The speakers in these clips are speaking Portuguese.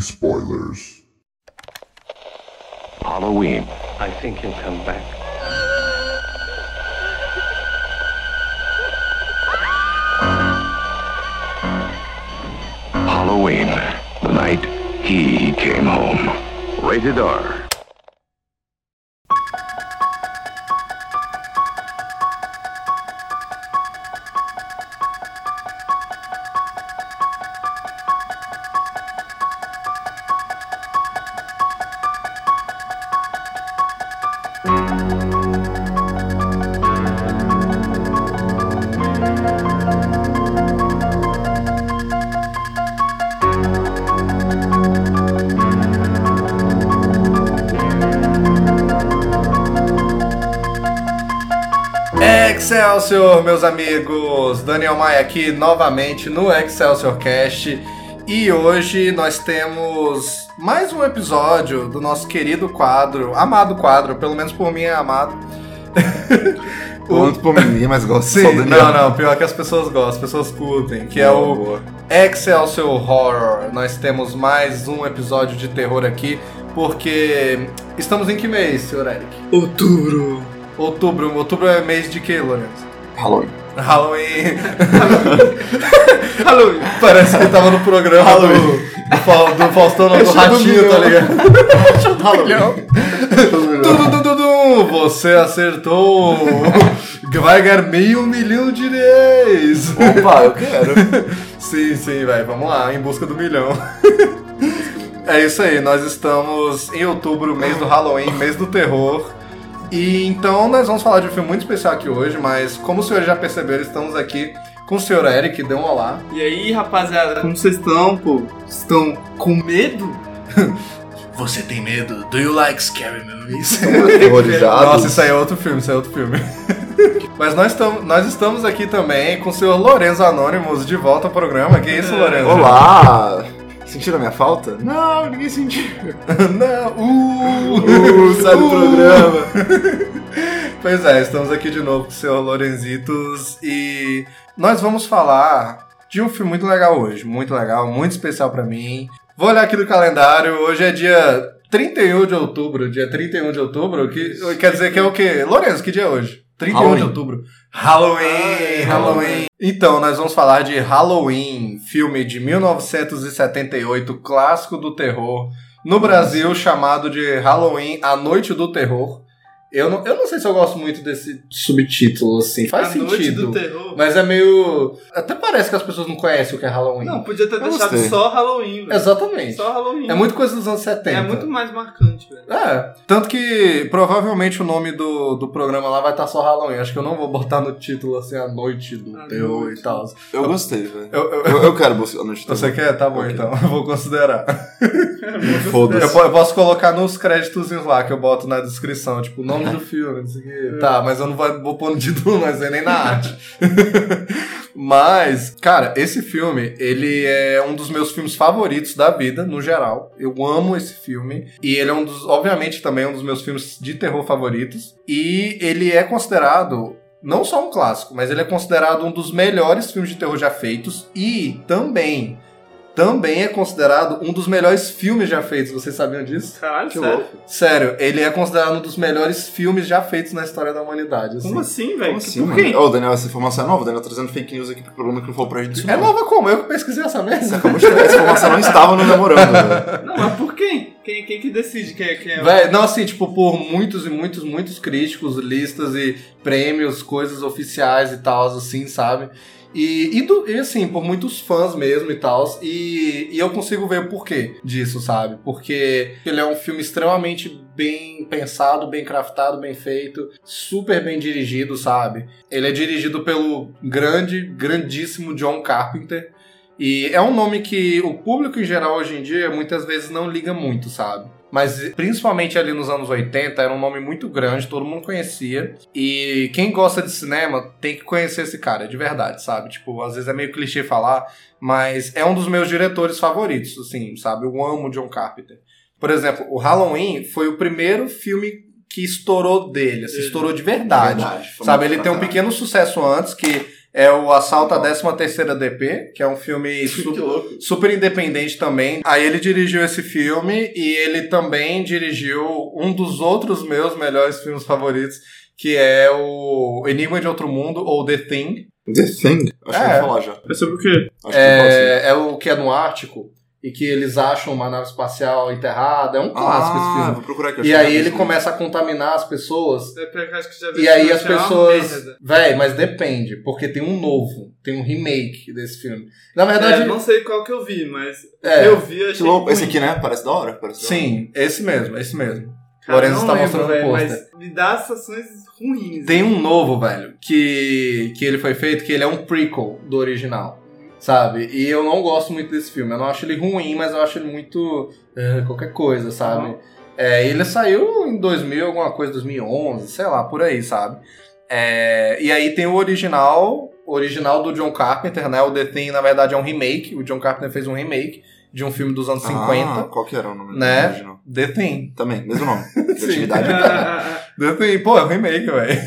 spoilers. Halloween. I think he'll come back. Halloween. The night he came home. Rated R. Excelsior, meus amigos! Daniel Maia aqui novamente no Excelsior Cast. E hoje nós temos mais um episódio do nosso querido quadro, amado quadro, pelo menos por mim é amado. Ponto por mim, mas gosto Sim, não, não, pior que as pessoas gostam, as pessoas curtem, que é o boa. Excelsior Horror. Nós temos mais um episódio de terror aqui, porque estamos em que mês, senhor Eric? Outubro. Outubro. Outubro é mês de quê, Lourenço? Halloween. Halloween. Halloween. Parece que tava no programa do, do, Fa- do Faustão, não, do é do Ratinho, tá ligado? Halloween. Tudo, tudo, tudo, você acertou. Vai ganhar meio milhão de reais. Opa, eu quero. Sim, sim, vai, vamos lá, em busca do milhão. É isso aí, nós estamos em outubro, mês do Halloween, mês do terror. E então nós vamos falar de um filme muito especial aqui hoje, mas como os senhores já perceberam, estamos aqui com o senhor Eric, dê um olá. E aí, rapaziada, como vocês estão, pô? Estão com medo? Você tem medo? Do you like scary movies? Horrorizado. Nossa, isso aí é outro filme, isso é outro filme. Mas nós, tam, nós estamos aqui também com o senhor Lorenzo Anônimos de volta ao programa. Que isso, Lorenzo? Olá. Sentiram a minha falta? Não, ninguém sentiu. Não, uh, Uh, sai do programa. Pois é, estamos aqui de novo com o senhor Lorenzitos e nós vamos falar de um filme muito legal hoje, muito legal, muito especial pra mim. Vou olhar aqui no calendário, hoje é dia 31 de outubro, dia 31 de outubro, que quer dizer que é o quê? Lourenço, que dia é hoje? 31 de Halloween. outubro. Halloween, Halloween. Então, nós vamos falar de Halloween, filme de 1978, clássico do terror. No Brasil, chamado de Halloween, A Noite do Terror. Eu não, eu não sei se eu gosto muito desse subtítulo, assim. Faz a sentido. noite do terror. Mas é meio. Até parece que as pessoas não conhecem o que é Halloween. Não, podia ter Eu deixado gostei. só Halloween, velho. Exatamente. Só Halloween. É muito coisa dos anos 70. É muito mais marcante, velho. É, tanto que provavelmente o nome do, do programa lá vai estar só Halloween. Acho que eu não vou botar no título assim, A Noite do A Terror Noite e tal. Eu gostei, velho. Eu, eu- Eu, eu quero buscar a noite do Você quer? Tá bom Ok. então, eu vou considerar. Eu, Foda-se. eu posso colocar nos créditos lá que eu boto na descrição, tipo, o nome do filme, não sei o quê. Tá, mas eu não vou, vou pôr no título, mas é nem na arte. mas, cara, esse filme, ele é um dos meus filmes favoritos da vida, no geral. Eu amo esse filme. E ele é um dos, obviamente, também um dos meus filmes de terror favoritos. E ele é considerado não só um clássico, mas ele é considerado um dos melhores filmes de terror já feitos e também também é considerado um dos melhores filmes já feitos. Vocês sabiam disso? Caralho, Que sério. louco. Sério, ele é considerado um dos melhores filmes já feitos na história da humanidade. assim. Como assim, velho? Como assim, Por mano? quê? Ô, Daniel, essa informação é nova. O Daniel tá trazendo fake news aqui pro programa que não falou pra gente. É nova como? Eu que pesquisei essa merda. Acabou de. Essa informação não estava no memorando, velho. Não, mas por quem? Quem, quem que decide quem é quem é? Véi, não, assim, tipo, por muitos e muitos, muitos críticos, listas e prêmios, coisas oficiais e tal, assim, sabe? E, e, do- e, assim, por muitos fãs mesmo e tal. E, e eu consigo ver o porquê disso, sabe? Porque ele é um filme extremamente bem pensado, bem craftado, bem feito, super bem dirigido, sabe? Ele é dirigido pelo grande, grandíssimo John Carpenter. E é um nome que o público em geral hoje em dia muitas vezes não liga muito, sabe? Mas principalmente ali nos anos 80 era um nome muito grande, todo mundo conhecia. E quem gosta de cinema tem que conhecer esse cara, de verdade, sabe? Tipo, às vezes é meio clichê falar, mas é um dos meus diretores favoritos, assim, sabe? Eu amo John Carpenter. Por exemplo, o Halloween foi o primeiro filme que estourou dele, assim, estourou de verdade. Verdade, foi sabe? Ele tem um pequeno sucesso antes, que é o Assalto à 13ª DP, que é um filme su- super independente também. Aí ele dirigiu esse filme e ele também dirigiu um dos outros meus melhores filmes favoritos, que é o Enigma de Outro Mundo, ou The Thing. The Thing? Acho que eu É. vou falar já. É sobre o quê? Acho que eu falo assim. É, é o que é no Ártico, e que eles acham uma nave espacial enterrada. É um clássico esse Ah, filme. vou procurar aqui. E aí ele começa a contaminar as pessoas. É E esse aí as pessoas. Véi, mas depende, porque tem um novo, tem um remake desse filme. Na verdade, É, não sei qual que eu vi, mas é, eu vi, achei louco. Esse aqui, né? Parece da hora. Parece da hora. sim, esse mesmo, esse mesmo. Cara, Lorenzo está mostrando o pôster. Mas me dá sensações ruins. Tem um novo, velho, que, que ele foi feito, que ele é um prequel do original. Sabe? E eu não gosto muito desse filme. Eu não acho ele ruim, mas eu acho ele muito. eh, qualquer coisa, sabe? Uhum. É, ele saiu em 2000, alguma coisa, 2011, sei lá, por aí, sabe? É, e aí tem o original, original do John Carpenter, né? O The Thing, na verdade, é um remake. O John Carpenter fez um remake de um filme dos anos 50. Ah, qual que era o nome Né? do original? The Thing. Também, mesmo nome. Criatividade. The Thing, pô, é um remake, velho.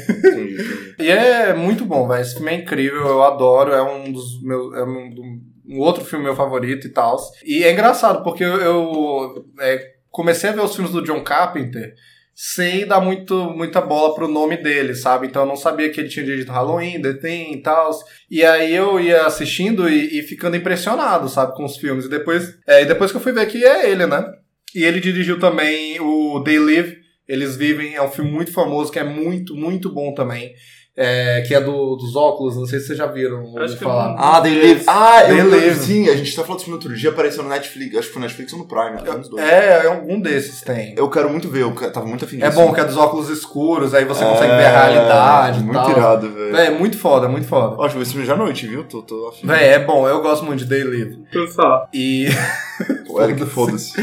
E é muito bom, velho. Esse filme é incrível, eu adoro. É um dos meus. É um, um outro filme meu favorito e tal. E é engraçado, porque eu, eu, é, comecei a ver os filmes do John Carpenter sem dar muito, muita bola pro nome dele, sabe? Então eu não sabia que ele tinha dirigido Halloween, The e tal. E aí eu ia assistindo e, e ficando impressionado, sabe, com os filmes. E depois, é, e depois que eu fui ver que é ele, né? E ele dirigiu também o They Live, Eles Vivem, é um filme muito famoso, que é muito, muito bom também. É, que é do, dos óculos, não sei se vocês já viram Acho falar. Ah, They Live. Ah, They eu Live. Sim, a gente tá falando desse filme outro dia, apareceu no Netflix. Acho que foi no Netflix ou no Prime, nos dois. É, é algum desses tem. Eu quero muito ver, eu tava muito afim É disso. bom que é dos óculos escuros, aí você consegue ver a realidade e Muito tal. irado, velho. É, muito foda, muito foda. Ó, Acho que eu esse filme já à noite, viu? Tô, tô afim. Véi, é bom, eu gosto muito de Day Live. Por falar. E. Pô, Eric, foda-se.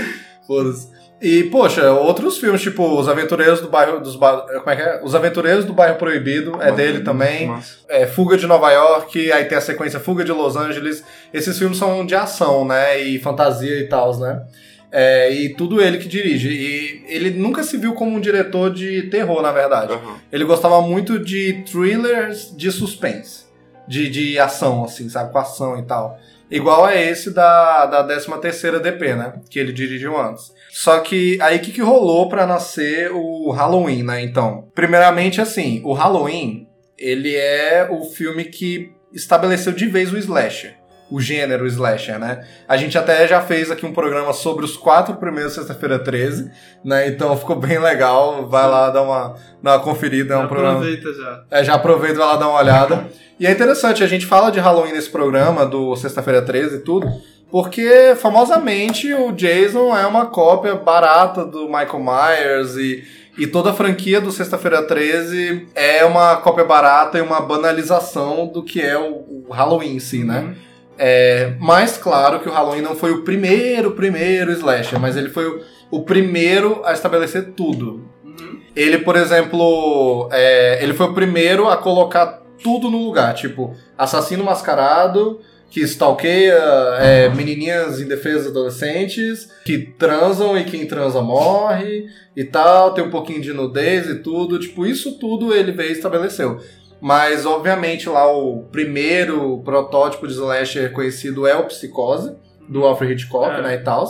Foda-se. E, poxa, outros filmes, tipo Os Aventureiros do Bairro dos Ba- Como é que é? Os Aventureiros do Bairro Proibido, é dele também. É, Fuga de Nova York, aí tem a sequência Fuga de Los Angeles. Esses filmes são de ação, né? E fantasia e tal, né? É, e tudo ele que dirige. E ele nunca se viu como um diretor de terror, na verdade. Aham. Ele gostava muito de thrillers de suspense. De, de ação, assim, sabe? Com ação e tal. Igual a esse da, da 13ª DP, né? Que ele dirigiu antes. Só que aí o que, que rolou pra nascer o Halloween, né? Então, primeiramente assim, o Halloween, ele é o filme que estabeleceu de vez o slasher. O gênero slasher, né? A gente até já fez aqui um programa sobre os quatro primeiros Sexta-feira 13, né? Então ficou bem legal. Vai lá dar uma, dar uma conferida. É um programa Aproveita já. é, já aproveita e vai lá dar uma olhada. E é interessante, a gente fala de Halloween nesse programa, do Sexta-feira 13 e tudo, porque famosamente o Jason é uma cópia barata do Michael Myers e, e toda a franquia do Sexta-feira 13 é uma cópia barata e uma banalização do que é o, Halloween em si, né? É, mas claro que o Halloween não foi o primeiro, primeiro slasher, mas ele foi o, o primeiro a estabelecer tudo. Uhum. Ele, por exemplo, é, ele foi o primeiro a colocar tudo no lugar, tipo, assassino mascarado, que stalkeia é, menininhas indefesas adolescentes, que transam e quem transa morre e tal, tem um pouquinho de nudez e tudo, tipo, isso tudo ele veio e estabeleceu. Mas, obviamente, lá o primeiro protótipo de slasher conhecido é o Psicose, do Alfred Hitchcock, É. né, e tal.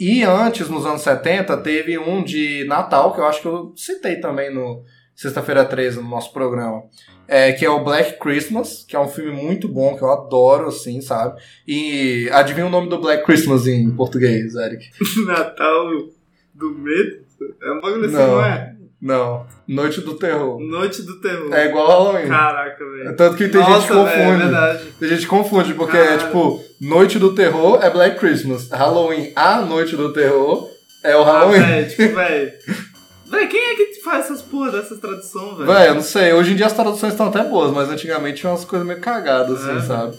E antes, nos anos 70, teve um de Natal, que eu acho que eu citei também no Sexta-feira 13, no nosso programa. É, que é o Black Christmas, que é um filme muito bom, que eu adoro, assim, sabe? E adivinha o nome do Black Christmas em português, Eric? Natal do medo? É um bagulho assim, Não. não é? Não. Noite do Terror. Noite do terror. É igual Halloween. Caraca, velho. Tanto que tem gente que Nossa, é confunde. verdade. Tem gente que confunde, porque é Caralho. tipo, Noite do Terror é Black Christmas. Halloween, a Noite do Terror é o Ah, Halloween. velho, tipo, velho. Véi, quem é que faz essas porra dessas traduções, velho? Véi, eu não sei. Hoje em dia as traduções estão até boas, mas antigamente tinha umas coisas meio cagadas, assim, É. sabe?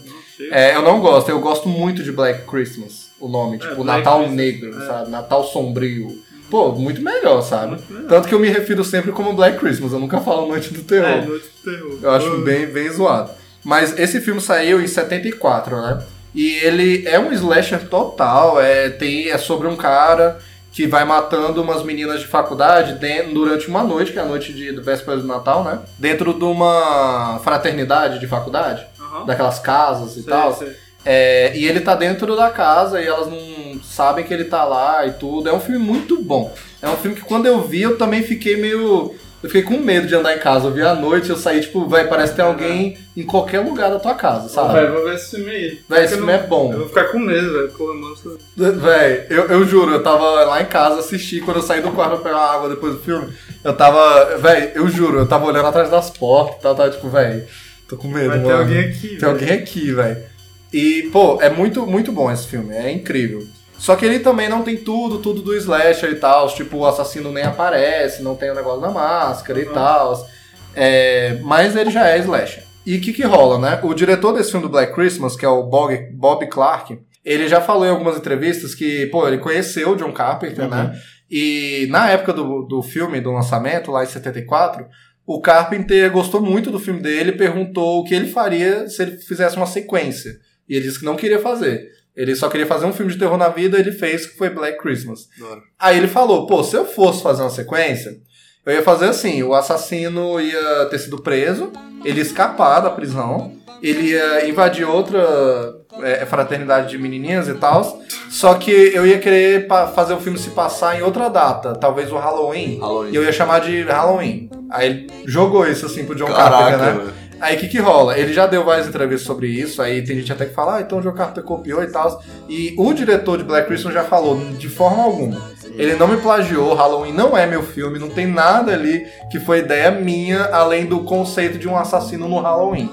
É, eu não gosto, eu gosto muito de Black Christmas, o nome, tipo, Black Natal Christmas, Negro, é. sabe? Natal Sombrio. Pô, muito melhor, sabe? Muito melhor. Tanto que eu me refiro sempre como Black Christmas, eu nunca falo Noite do Terror. É, Noite do Terror. Eu acho Uh, bem, bem zoado. Mas esse filme saiu em 74, né? E ele é um slasher total. É, tem, é sobre um cara que vai matando umas meninas de faculdade de- durante uma noite, que é a noite de do véspera do Natal, né? Dentro de uma fraternidade de faculdade, aham. daquelas casas e Sei, tal. sei. É, e ele tá dentro da casa e elas não sabem que ele tá lá e tudo. É um filme muito bom. É um filme que quando eu vi, eu também fiquei meio. Eu fiquei com medo de andar em casa. Eu vi à noite, eu saí, tipo, vai, parece que tem alguém em qualquer lugar da tua casa, sabe? Véi, vou ver esse filme aí. Véi, esse filme é bom. Eu vou ficar com medo, velho. Pô, mano. Véi, eu, eu juro, eu tava lá em casa assisti, quando eu saí do quarto pra pegar água depois do filme, eu tava. Véi, eu juro, eu tava olhando atrás das portas e tal, tava tipo, véi, tô com medo, Vai mano. alguém aqui. Tem alguém aqui, velho. E, pô, é muito, muito bom esse filme, é incrível. Só que ele também não tem tudo, tudo do slasher e tal. Tipo, o assassino nem aparece, não tem o negócio da máscara e Uhum. tal. É, mas ele já é slasher. E o que que rola, né? O diretor desse filme do Black Christmas, que é o Bob, Bob Clark, ele já falou em algumas entrevistas que, pô, ele conheceu o John Carpenter, né? E na época do, do filme, do lançamento, lá em 74, o Carpenter gostou muito do filme dele e perguntou o que ele faria se ele fizesse uma sequência. E ele disse que não queria fazer. Ele só queria fazer um filme de terror na vida, ele fez, que foi Black Christmas. Hora. Aí ele falou, pô, se eu fosse fazer uma sequência, eu ia fazer assim, o assassino ia ter sido preso, ele ia escapar da prisão, ele ia invadir outra é, fraternidade de menininhas e tal, só que eu ia querer fazer o filme se passar em outra data, talvez o Halloween, Halloween. e eu ia chamar de Halloween. Aí ele jogou isso assim pro John Caraca, Carpenter, né? velho. Aí o que que rola? Ele já deu várias entrevistas sobre isso, aí tem gente até que fala, ah, então o John Carpenter copiou e tal. E o diretor de Black Christmas já falou, de forma alguma. Ele não me plagiou, Halloween não é meu filme, não tem nada ali que foi ideia minha, além do conceito de um assassino no Halloween.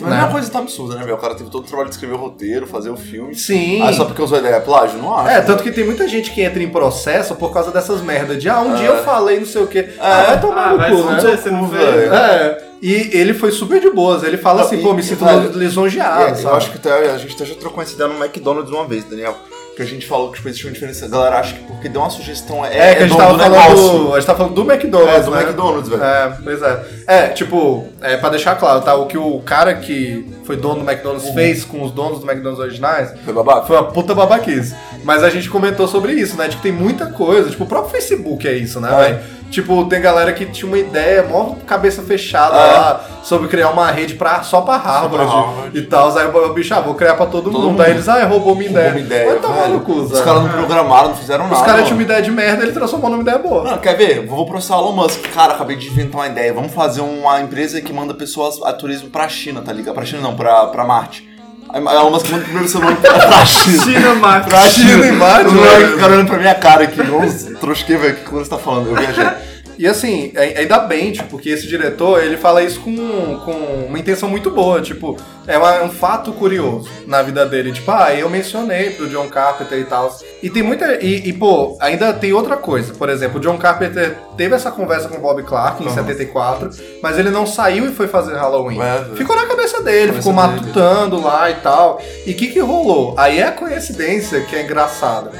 Mas né? é uma coisa tá absurda, né, velho? O cara teve todo o trabalho de escrever o roteiro, fazer o filme. Sim. Ah, só porque usou a ideia é plágio? Não acho. É, tanto que tem muita gente que entra em processo por causa dessas merdas de, ah, um dia É. eu falei não sei o quê. Ah, vai tomar Ah, no cu, né? você não vê. É, e ele foi super de boas. Ele fala assim, e- pô, me sinto velho, lisonjeado, É, eu acho que a gente até já trocou essa ideia no McDonald's uma vez, Daniel. Que a gente falou que tipo, existe uma diferença. A galera acha que porque deu uma sugestão é, É, que a gente dono tava do falando. negócio. A gente tava falando do McDonald's. É, do né? McDonald's, velho. É, pois é. É, tipo, é, pra deixar claro, tá? O que o cara que foi dono do McDonald's Uhum. fez com os donos do McDonald's originais Foi babaca? foi uma puta babaquice. Mas a gente comentou sobre isso, né? Que tem muita coisa. Tipo, o próprio Facebook é isso, né, É. velho? Tipo, tem galera que tinha uma ideia, mó cabeça fechada É. lá, sobre criar uma rede pra, só pra Harvard, Harvard. e tal. Aí o bicho, ah, vou criar pra todo, Todo mundo. mundo. Aí eles, ah, roubou minha ideia. Uma ideia, no cu, Os caras não programaram, não fizeram nada. Os caras tinham uma ideia de merda, ele transformou numa ideia boa. Mano, quer ver? Vou processar o Elon Musk. Cara, acabei de inventar uma ideia. Vamos fazer uma empresa que manda pessoas a turismo pra China, tá ligado? Pra China não, pra, pra Marte. Aí o Elon Musk manda o primeiro humano pra China. China, Marcos. Pra China e Marte, O velho. o cara olhando pra minha cara aqui. Nossa, trosquei, velho. O que você tá falando? Eu viajei. E assim, ainda bem, tipo, porque esse diretor, ele fala isso com, com uma intenção muito boa, tipo, é uma- é um fato curioso na vida dele, tipo, ah, eu mencionei pro John Carpenter e tal. E tem muita, e, e, pô, ainda tem outra coisa, por exemplo, o John Carpenter teve essa conversa com o Bob Clark em Uhum. 74, mas ele não saiu e foi fazer Halloween. É. Ficou na cabeça dele, Cabeça ficou dele. matutando lá e tal. E o que que rolou? Aí é a coincidência que é engraçada.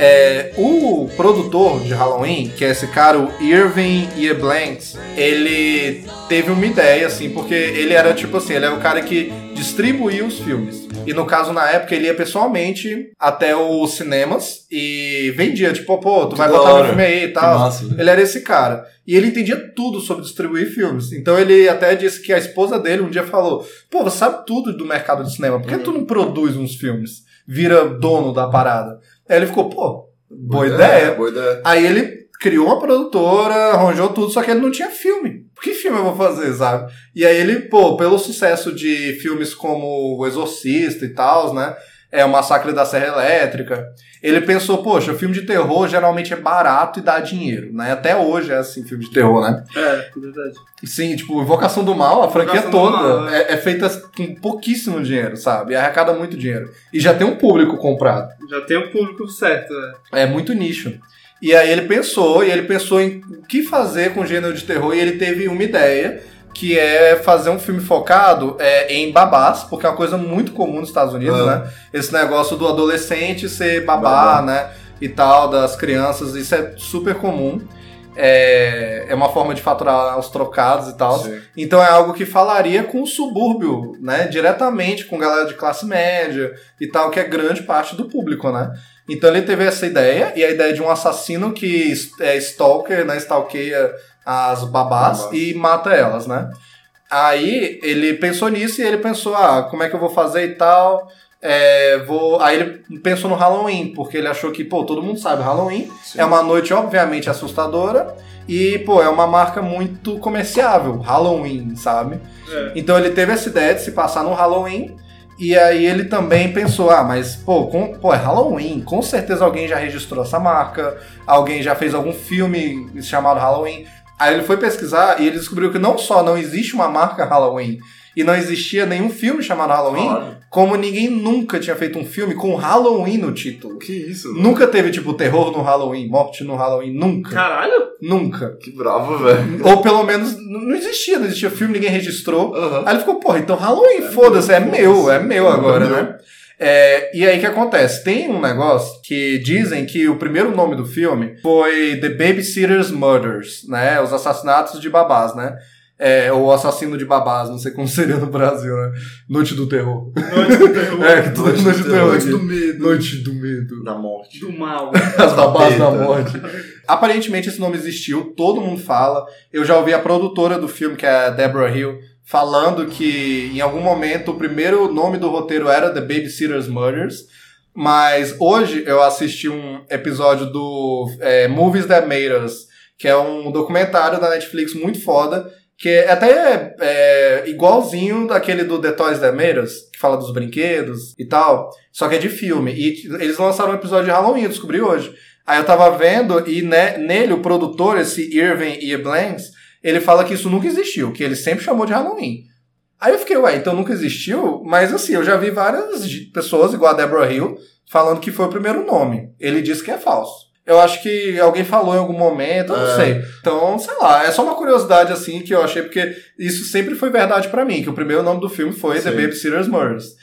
É, o produtor de Halloween, que é esse cara, o Irving Blanks, ele teve uma ideia, assim, porque ele era tipo assim, ele era o cara que distribuía os filmes. E no caso, na época, ele ia pessoalmente até os cinemas e vendia, tipo, pô, tu Que vai botar meu filme aí e tal. massa. Ele era esse cara. E ele entendia tudo sobre distribuir filmes. Então ele até disse que a esposa dele um dia falou: Pô, você sabe tudo do mercado de cinema, por que tu não produz uns filmes? Vira dono da parada. Aí ele ficou, pô, boa ideia. Boa ideia. Aí ele criou uma produtora, arranjou tudo, só que ele não tinha filme. Que filme eu vou fazer, sabe? E aí ele, pô, pelo sucesso de filmes como O Exorcista e tal, né? É o Massacre da Serra Elétrica. Ele pensou, poxa, filme de terror geralmente é barato e dá dinheiro, né? Até hoje é assim, filme de terror, né? É, verdade. Sim, tipo, Invocação do Mal, a franquia Invocação toda Mal, é, é feita com pouquíssimo dinheiro, sabe? E arrecada muito dinheiro. E já tem um público comprado. Já tem o público certo, é. É muito nicho. E aí ele pensou, e ele pensou em o que fazer com o gênero de terror, e ele teve uma ideia que é fazer um filme focado é, em babás, porque é uma coisa muito comum nos Estados Unidos, Ah. né? Esse negócio do adolescente ser babá, Babá. né? E tal, das crianças, isso é super comum. É, é uma forma de faturar os trocados e tal. Sim. Então é algo que falaria com o subúrbio, né? Diretamente com galera de classe média e tal, que é grande parte do público, né? Então ele teve essa ideia, e a ideia de um assassino que é stalker, né? Stalkeia as babás Babás. e mata elas, né? Aí ele pensou nisso e ele pensou, ah, como é que eu vou fazer e tal. É, vou... Aí ele pensou no Halloween, porque ele achou que, pô, todo mundo sabe, Halloween Sim. é uma noite obviamente assustadora e, pô, é uma marca muito comerciável, Halloween, sabe? É. Então ele teve essa ideia de se passar no Halloween. E aí ele também pensou, ah, mas pô, com- pô, é Halloween, com certeza alguém já registrou essa marca, alguém já fez algum filme chamado Halloween. Aí ele foi pesquisar e ele descobriu que não só não existe uma marca Halloween e não existia nenhum filme chamado Halloween, Olha. como ninguém nunca tinha feito um filme com Halloween no título. Que isso? Nunca teve, tipo, terror no Halloween, morte no Halloween, nunca. Caralho! Nunca. Que bravo, velho. Ou pelo menos não existia, não existia filme, ninguém registrou. Aham. Aí ele ficou, porra, então Halloween, foda-se, é meu, é meu agora, né? É, e aí o que acontece? Tem um negócio que dizem que o primeiro nome do filme foi The Babysitter's Murders, né? Os assassinatos de babás, né? É, ou assassino de babás, não sei como seria no Brasil, né? Noite do terror. Noite do terror. É, é Noite noite do do terror. aqui. do medo. Noite do medo. Da morte. Do mal. As babás da morte. Aparentemente esse nome existiu, todo mundo fala. Eu já ouvi a produtora do filme, que é a Deborah Hill, falando que em algum momento o primeiro nome do roteiro era The Babysitter's Murders. Mas hoje eu assisti um episódio do é, Movies That Made Us, que é um documentário da Netflix muito foda, que é até é, igualzinho daquele do The Toys That Made Us, que fala dos brinquedos e tal, só que é de filme. E eles lançaram um episódio de Halloween, eu descobri hoje. Aí eu tava vendo e ne- nele o produtor, esse Irving E. Blanks, ele fala que isso nunca existiu, que ele sempre chamou de Halloween. Aí eu fiquei, ué, então nunca existiu? Mas assim, eu já vi várias pessoas, igual a Deborah Hill, falando que foi o primeiro nome. Ele disse que é falso. Eu acho que alguém falou em algum momento, eu não É. sei. Então, sei lá, é só uma curiosidade assim que eu achei, porque isso sempre foi verdade pra mim, que o primeiro nome do filme foi The Sim. Babysitter's Murders.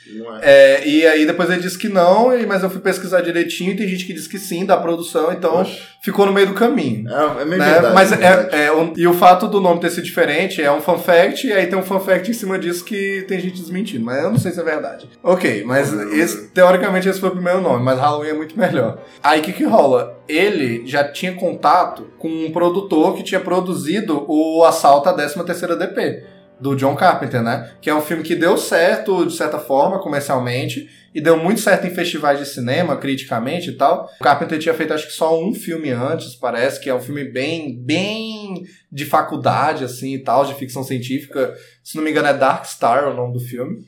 É. É, e aí depois ele disse que não, mas eu fui pesquisar direitinho e tem gente que diz que sim, da produção, então Oxe. ficou no meio do caminho. É, é meio né? verdade. mas é verdade. é, é um- e o fato do nome ter sido diferente é um fun fact, e aí tem um fun fact em cima disso que tem gente desmentindo, mas eu não sei se é verdade. Ok, mas esse, teoricamente esse foi o primeiro nome, mas Halloween é muito melhor. Aí o que que rola? Ele já tinha contato com um produtor que tinha produzido o Assalto à 13ª DP, do John Carpenter, né? Que é um filme que deu certo, de certa forma, comercialmente, e deu muito certo em festivais de cinema, criticamente e tal. O Carpenter tinha feito acho que só um filme antes, parece, que é um filme bem, bem de faculdade, assim, e tal, de ficção científica. Se não me engano é Dark Star o nome do filme.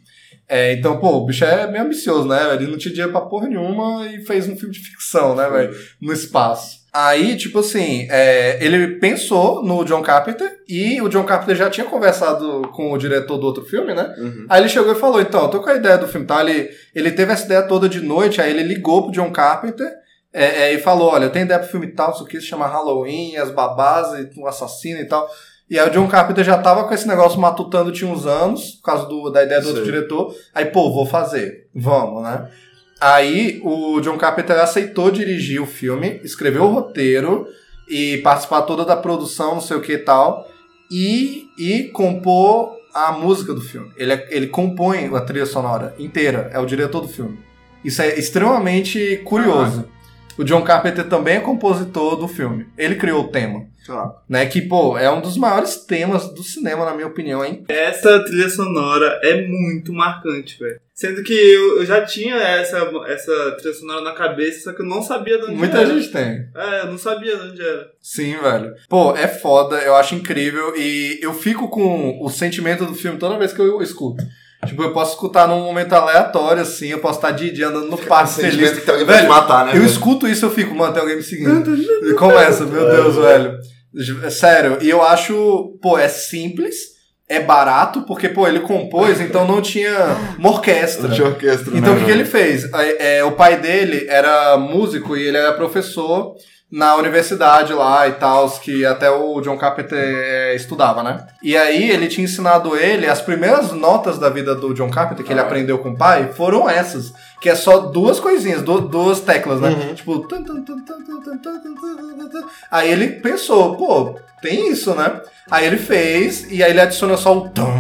É, então, pô, o bicho é meio ambicioso, né? Ele não tinha dinheiro pra porra nenhuma e fez um filme de ficção, né, velho? No espaço. Aí, tipo assim, é, ele pensou no John Carpenter e o John Carpenter já tinha conversado com o diretor do outro filme, né? Uhum. Aí ele chegou e falou, então, eu tô com a ideia do filme, tá? Ele, ele teve essa ideia toda de noite, aí ele ligou pro John Carpenter é, é, e falou, olha, eu tenho ideia pro filme tal, isso aqui se chama Halloween, as babás, e um assassino e tal. E aí o John Carpenter já tava com esse negócio matutando tinha uns anos, por causa do- da ideia do outro Sei. diretor. Aí, pô, vou fazer, vamos, né? Aí o John Carpenter aceitou dirigir o filme, escreveu o roteiro e participar toda da produção, não sei o que e tal, e, e compor a música do filme. Ele, é- ele compõe a trilha sonora inteira, é o diretor do filme. Isso é extremamente curioso. O John Carpenter também é compositor do filme. Ele criou o tema. Tá. Né, que, pô, é um dos maiores temas do cinema, na minha opinião, hein? Essa trilha sonora é muito marcante, velho. Sendo que eu, eu já tinha essa, essa trilha sonora na cabeça, só que eu não sabia de onde Muita era. gente tem. É, eu não sabia de onde era. Sim, velho. Pô, é foda, eu acho incrível e eu fico com o sentimento do filme toda vez que eu escuto. Tipo, eu posso escutar num momento aleatório, assim, eu posso estar de dia andando no parque feliz. que tem alguém pra te Velho, matar, né? eu velho? escuto isso eu fico, mano, tem alguém me seguindo. E começa, meu Deus, velho. Sério, e eu acho, pô, é simples, é barato, porque, pô, ele compôs, então não tinha uma orquestra. Não tinha orquestra, Então o né, que, que ele fez? É, é, o pai dele era músico e ele era professor na universidade lá e tal, que até o John Carpenter é, estudava, né? E aí ele tinha ensinado ele, as primeiras notas da vida do John Carpenter, que ele aprendeu com o pai, foram essas que é só duas coisinhas, duas teclas, né? Uhum. Tipo. Aí ele pensou, pô, tem isso, né? Aí ele fez, e aí ele adiciona só o tom.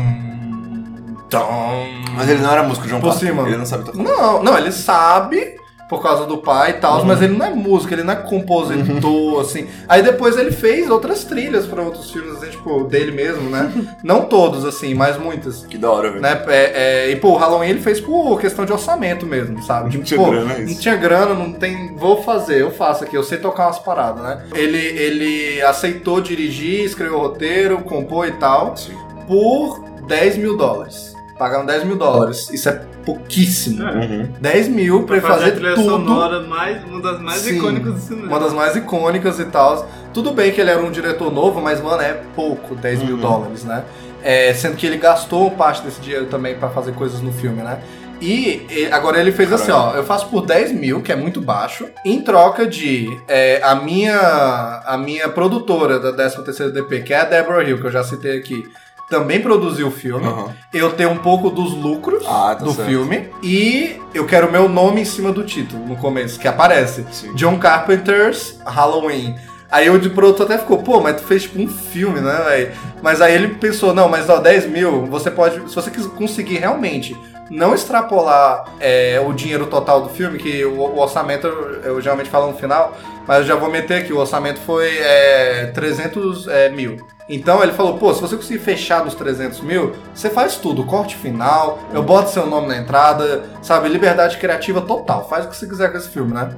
Tom. Mas ele não era músico de um Por Cima. Ele não sabe tocar. Não, não, ele sabe, por causa do pai e tal, Uhum. mas ele não é músico, ele não é compositor, assim. Aí depois ele fez outras trilhas pra outros filmes, assim, tipo, dele mesmo, né? não todos, assim, mas muitas. Que da hora, velho. Né? É, é, e, pô, o Halloween ele fez por questão de orçamento mesmo, sabe? Não tinha pô, grana, é isso. Não tinha grana, não tem. Vou fazer, eu faço aqui, eu sei tocar umas paradas, né? Ele, ele aceitou dirigir, escreveu o roteiro, compor e tal, Sim. por 10 mil dólares. Pagaram 10 mil dólares. Isso é pouquíssimo. É. Uhum. 10 mil pra, Pra fazer fazer a trilha tudo. sonora mais, uma das mais Sim. icônicas do cinema. Uma das mais icônicas e tal. Tudo bem que ele era um diretor novo, mas, mano, é pouco 10 mil Uhum. dólares, né? É, sendo que ele gastou parte desse dinheiro também pra fazer coisas no filme, né? E e agora ele fez assim, ó, eu faço por 10 mil, que é muito baixo, em troca de é, a minha a minha produtora da 13ª DP, que é a Deborah Hill, que eu já citei aqui, também produziu o filme. Aham. Eu tenho um pouco dos lucros Ah, tá do certo. filme e eu quero meu nome em cima do título no começo, que aparece. Sim. John Carpenter's Halloween. Aí o de produto até ficou, pô, mas tu fez tipo um filme, né, velho? Mas aí ele pensou, não, mas ó, 10 mil, você pode, se você conseguir realmente não extrapolar é, o dinheiro total do filme, que o, o orçamento eu, eu geralmente falo no final, mas eu já vou meter aqui, o orçamento foi é, 300 é, mil. Então ele falou, pô, se você conseguir fechar dos 300 mil, você faz tudo, corte final, eu boto seu nome na entrada, sabe, liberdade criativa total, faz o que você quiser com esse filme, né?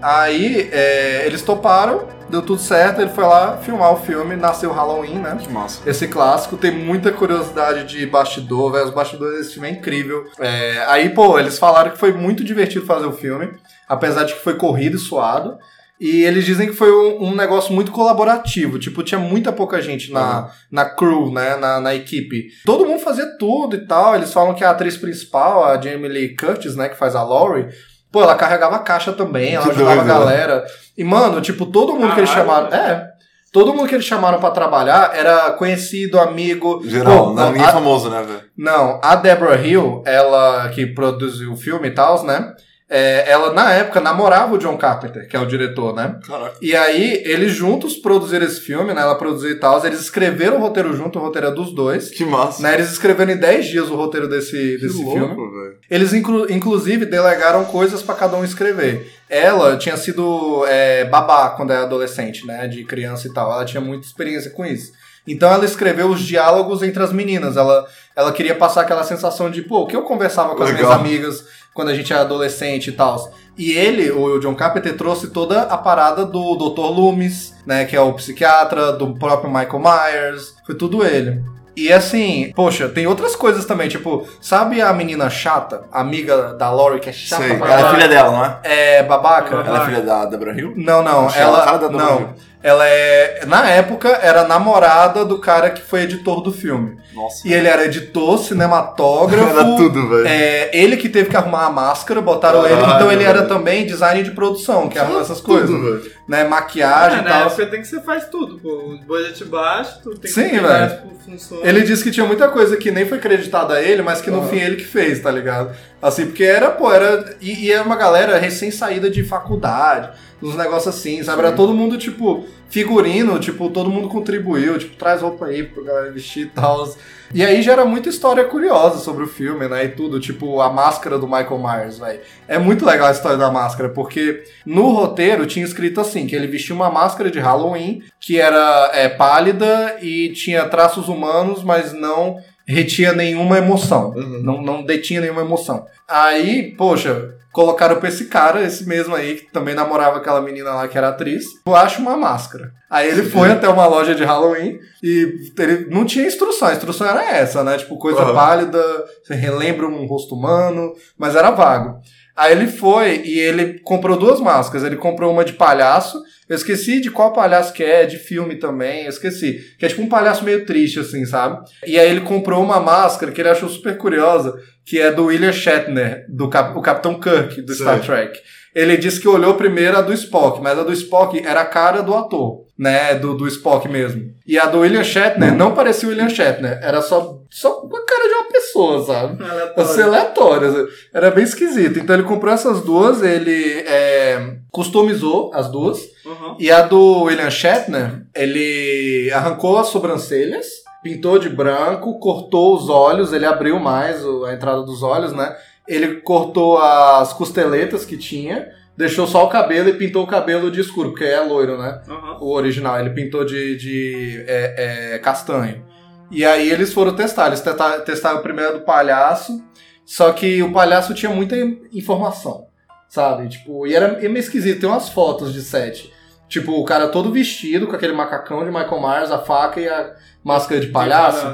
Aí é, eles toparam, deu tudo certo, ele foi lá filmar o filme, nasceu Halloween, né? Que massa. Esse clássico tem muita curiosidade de bastidor, velho. Os bastidores desse filme é incrível. É, aí, pô, eles falaram que foi muito divertido fazer o filme, apesar de que foi corrido e suado. E eles dizem que foi um, um negócio muito colaborativo. Tipo, tinha muita pouca gente na, na crew, né? Na, na equipe. Todo mundo fazia tudo e tal. Eles falam que a atriz principal, a Jamie Lee Curtis, né? Que faz a Laurie. Pô, ela carregava a caixa também, ela Que ajudava a né? galera. E, mano, tipo, todo mundo que eles chamaram. É. Todo mundo que eles chamaram pra trabalhar era conhecido, amigo. Geral, Pô, não, ninguém a- é famoso, né, velho? não, a Deborah Hill, ela que produziu o filme e tal, né? É, ela, na época, namorava o John Carpenter, que é o diretor, né? Caraca. E aí, eles juntos produziram esse filme, né? Ela produziu e tal. Eles escreveram o roteiro junto, o roteiro é dos dois. Que massa. Né? Eles escreveram em 10 dias o roteiro desse, desse que filme. louco, velho. Eles, inclu- inclusive, delegaram coisas pra cada um escrever. Ela tinha sido é, babá quando era adolescente, né? De criança e tal. Ela tinha muita experiência com isso. Então ela escreveu os diálogos entre as meninas. Ela, ela queria passar aquela sensação de, pô, o que eu conversava com as Legal. minhas amigas quando a gente era adolescente e tal. E ele, o John Carpenter, trouxe toda a parada do Dr. Loomis, né? Que é o psiquiatra, do próprio Michael Myers. Foi tudo ele. E assim, poxa, tem outras coisas também, tipo, sabe a menina chata, amiga da Laurie, que é chata Sei. pra Ela é filha dela, não é? É babaca? Ela é filha da Deborah Hill? Não, não, ela a cara ela da Deborah não. Ela é, na época, era namorada do cara que foi editor do filme. Nossa. E ele era editor, cinematógrafo. Era tudo, velho. É, ele que teve que arrumar a máscara, botaram ele. Caralho, Então ele era velho. também design de produção, que arruma essas coisas. Tudo, velho. Né, maquiagem É, e na tal. época tem que você faz tudo, pô. O budget baixo, tu tem Sim, que velho. tipo, funciona. Ele disse que tinha muita coisa que nem foi creditada a ele, mas que no Aham. fim ele que fez, tá ligado? Assim, porque era, pô, era. E, e era uma galera recém-saída de faculdade, uns negócios assim, sabe? Era todo mundo, tipo, figurino, tipo, todo mundo contribuiu, tipo, traz roupa aí pra galera vestir e tal. E aí gera muita história curiosa sobre o filme, né? E tudo, tipo, a máscara do Michael Myers, velho. É muito legal a história da máscara, porque no roteiro tinha escrito assim, que ele vestia uma máscara de Halloween, que era é, pálida e tinha traços humanos, mas não retinha nenhuma emoção. Uhum. Não, não detinha nenhuma emoção. Aí, poxa, colocaram pra esse cara, esse mesmo aí, que também namorava aquela menina lá que era atriz, eu acho uma máscara. Aí ele foi até uma loja de Halloween e ele não tinha instrução, a instrução era essa, né? Tipo, coisa Aham. pálida, você relembra um rosto humano, mas era vago. Aí ele foi e ele comprou duas máscaras. Ele comprou uma de palhaço. Eu esqueci de qual palhaço que é, de filme também, eu esqueci. Que é tipo um palhaço meio triste, assim, sabe? E aí ele comprou uma máscara que ele achou super curiosa, que é do William Shatner, do Cap- o Capitão Kirk, do Star. Trek. Ele disse que olhou primeiro a do Spock, mas a do Spock era a cara do ator, né? Do, do Spock mesmo. E a do William Shatner não parecia o William Shatner, era só, só a cara de uma pessoa, sabe? Assim, aleatório. assim. Era bem esquisito. Então ele comprou essas duas, ele é, customizou as duas. Uhum. E a do William Shatner, ele arrancou as sobrancelhas, pintou de branco, cortou os olhos, ele abriu mais a entrada dos olhos, né? Ele cortou as costeletas que tinha, deixou só o cabelo e pintou o cabelo de escuro, porque é loiro, né? Uhum. O original, ele pintou de, de é, é, castanho. E aí eles foram testar, eles testa- testaram primeiro do palhaço, só que o palhaço tinha muita informação, sabe? Tipo, e era meio esquisito, tem umas fotos de set. Tipo, o cara todo vestido, com aquele macacão de Michael Myers, a faca e a máscara de palhaço.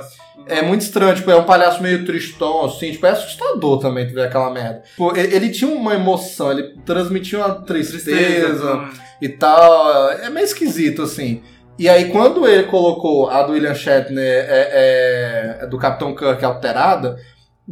É muito estranho, tipo, é um palhaço meio tristão, assim, tipo, é assustador também tu ver aquela merda. Tipo, ele, ele tinha uma emoção, ele transmitia uma tristeza, uhum. e tal. É meio esquisito, assim. E aí, quando ele colocou a do William Shatner é, é, do Capitão Kirk alterada,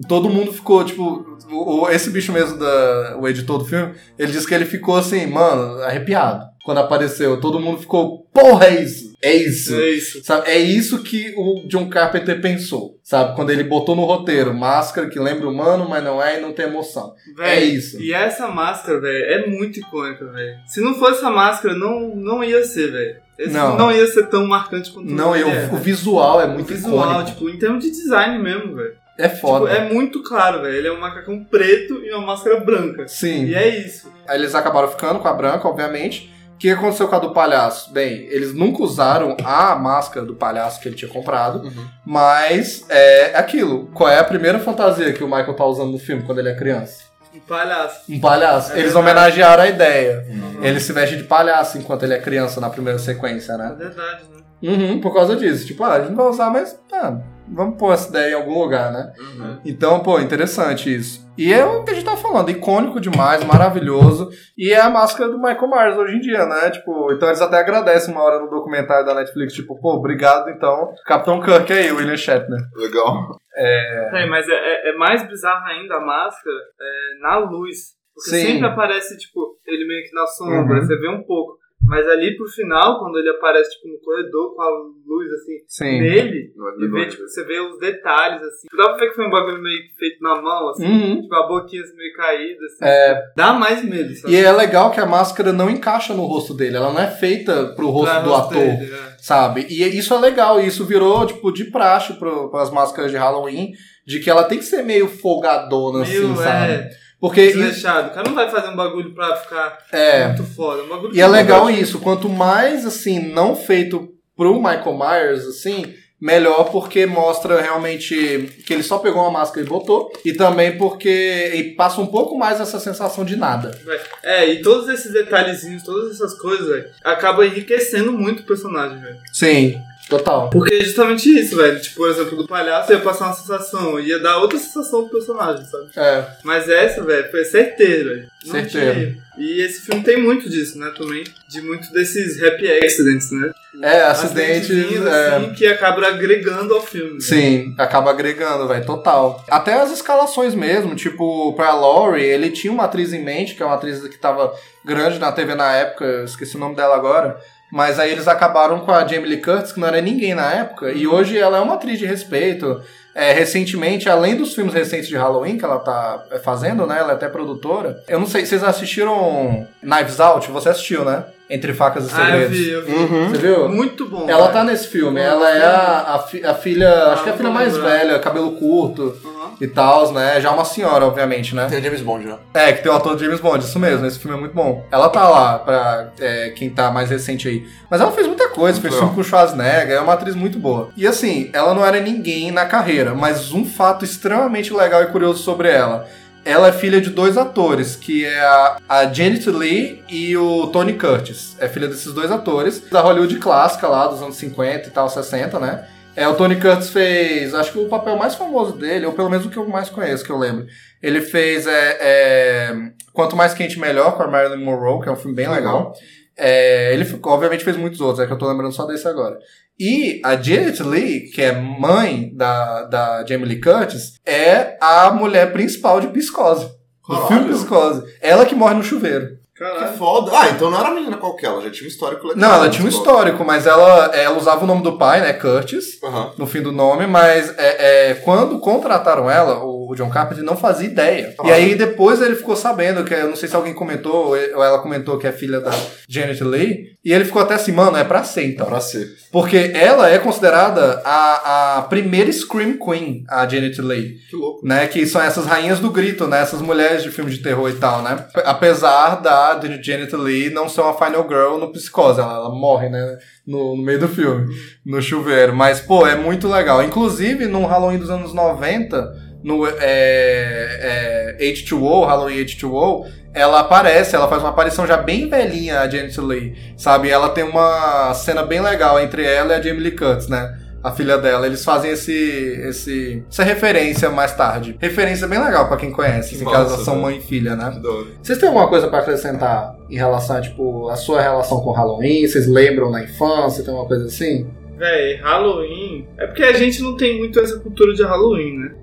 todo mundo ficou, tipo. O- esse bicho mesmo, da, o editor do filme, ele disse que ele ficou assim, mano, arrepiado. Quando apareceu, todo mundo ficou, porra, é isso! É isso! É isso. Sabe, é isso que o John Carpenter pensou, sabe? Quando ele botou no roteiro máscara que lembra humano, mas não é e não tem emoção. Véi, É isso. E essa máscara, velho, é muito icônica, velho. Se não fosse essa máscara, não, não ia ser, velho. Esse Não. não. ia ser tão marcante quanto Não, eu, é, o visual é O muito visual, icônico. tipo, em termos de design mesmo, velho. é Tipo, foda. é muito claro, velho. Ele é um macacão preto e uma máscara branca. Sim. E é isso. Aí eles acabaram ficando com a branca, obviamente. O que aconteceu com a do palhaço? Bem, eles nunca usaram a máscara do palhaço que ele tinha comprado, Uhum. mas é aquilo. Qual é a primeira fantasia que o Michael tá usando no filme quando ele é criança? Um palhaço. Um palhaço. É eles verdade. homenagearam a ideia. Uhum. Ele se veste de palhaço enquanto ele é criança na primeira sequência, É né? verdade, né? Uhum, por causa disso. Tipo, ah, a gente não vai usar, mas ah, vamos pôr essa ideia em algum lugar, né? Uhum. Então, pô, interessante isso. E é o que a gente tá falando, icônico demais, maravilhoso. E é a máscara do Michael Myers hoje em dia, né? Tipo, então eles até agradecem uma hora no documentário da Netflix, tipo, pô, obrigado então, Capitão Kirk aí, William Shatner. Legal. É, mas é, é- é mais bizarro ainda a máscara é, na luz. Porque Sim. sempre aparece, tipo, ele meio que na sombra, Uhum. você vê um pouco. Mas ali pro final, quando ele aparece, tipo, no corredor com a luz, assim, Sim. nele, Não é e vê, tipo, você vê os detalhes, assim. Dá pra ver que foi um bagulho meio feito na mão, assim. Uhum. Tipo, a boquinha assim, meio caída, assim. É, Dá mais medo, sabe? e é legal que a máscara não encaixa no rosto dele, ela não é feita pro rosto Pra do rosto ator. dele, é. sabe? E isso é legal, e isso virou, tipo, de praxe para as máscaras de Halloween, de que ela tem que ser meio folgadona, Meio, assim, sabe? é, Porque desleixado. O cara não vai fazer um bagulho pra ficar é, muito foda. Um bagulho e é legal isso, quanto mais, assim, não feito pro Michael Myers, assim, melhor porque mostra realmente que ele só pegou uma máscara e botou, e também porque e passa um pouco mais essa sensação de nada. É, e todos esses detalhezinhos, todas essas coisas, velho, acabam enriquecendo muito o personagem, velho. Sim, total. Porque é justamente isso, velho. Tipo, por exemplo, do palhaço ia passar uma sensação, ia dar outra sensação pro personagem, sabe? É, Mas essa, velho, foi certeiro, velho. Não Certeiro. E esse filme tem muito disso, né, também. De muito desses happy accidents, né? é acidentes, é, assim, que acabam agregando ao filme. né? Sim, acaba agregando, velho, total. Até as escalações mesmo, tipo, pra Laurie, ele tinha uma atriz em mente, que é uma atriz que tava grande na TV na época, esqueci o nome dela agora. Mas aí eles acabaram com a Jamie Lee Curtis, que não era ninguém na época, e hoje ela é uma atriz de respeito. É, recentemente, além dos filmes recentes de Halloween que ela tá é, fazendo, né? Ela é até produtora. Eu não sei, vocês assistiram Knives Out? Você assistiu, né? Entre Facas e Ah, eu Segredos. vi, eu vi. Uhum. Você viu? Muito bom. Ela velho. tá nesse filme. Ela é a, a, fi- a filha, acho que é a filha vou mais velha, cabelo curto Aham. E tal, né? Já uma senhora, obviamente, né? Tem o James Bond já. É, que tem o ator James Bond, isso mesmo, esse filme é muito bom. Ela tá lá, pra é, quem tá mais recente aí. Mas ela fez muita coisa, fez Legal. filme com o Schwarzenegger, é uma atriz muito boa. E assim, ela não era ninguém na carreira, mas um fato extremamente legal e curioso sobre ela. Ela é filha de dois atores, que é a, a Janet Lee e o Tony Curtis. É filha desses dois atores, da Hollywood clássica lá, dos anos 50 e tal, 60, né? É, o Tony Curtis fez, acho que o papel mais famoso dele, ou pelo menos o que eu mais conheço, que eu lembro. Ele fez é, é, Quanto Mais Quente Melhor, com a Marilyn Monroe, que é um filme bem legal. É, ele, obviamente, fez muitos outros, é que eu tô lembrando só desse agora. E a Janet Lee, que é mãe da, da Jamie Lee Curtis, é a mulher principal de Piscose. No Caralho. filme Psicose. Ela que morre no chuveiro. Que Caralho. foda. Ah, então não era menina qualquer, ela já tinha um histórico legal. Não, ela tinha um histórico, mas ela, ela usava o nome do pai, né? Curtis. Aham. no fim do nome, mas é, é, quando contrataram ela, o John Carpenter não fazia ideia. E aí depois ele ficou sabendo, que eu não sei se alguém comentou, ou ela comentou que é filha da Janet Leigh, e ele ficou até assim, mano, é pra ser então. Pra ser. Porque ela é considerada a, a primeira Scream Queen, a Janet Leigh. Que louco. Né, que são essas rainhas do grito, né? Essas mulheres de filme de terror e tal, né? Apesar da Janet Leigh não ser uma final girl no Psicose, ela, ela morre, né? No, no meio do filme, no chuveiro. Mas, pô, é muito legal. Inclusive, no Halloween dos anos 90, no é, é, H2O, Halloween H2O, ela aparece, ela faz uma aparição já bem velhinha, a Janet Leigh, sabe? Ela tem uma cena bem legal entre ela e a Jamie Lee Curtis, né? A filha dela, eles fazem esse, esse, essa referência mais tarde. Referência bem legal pra quem conhece, assim, que elas massa, são mãe e filha, né? Vocês têm alguma coisa pra acrescentar em relação a, tipo, a sua relação com Halloween? Vocês lembram na infância? Tem uma coisa assim? Véi, Halloween. É porque a gente não tem muito essa cultura de Halloween, né?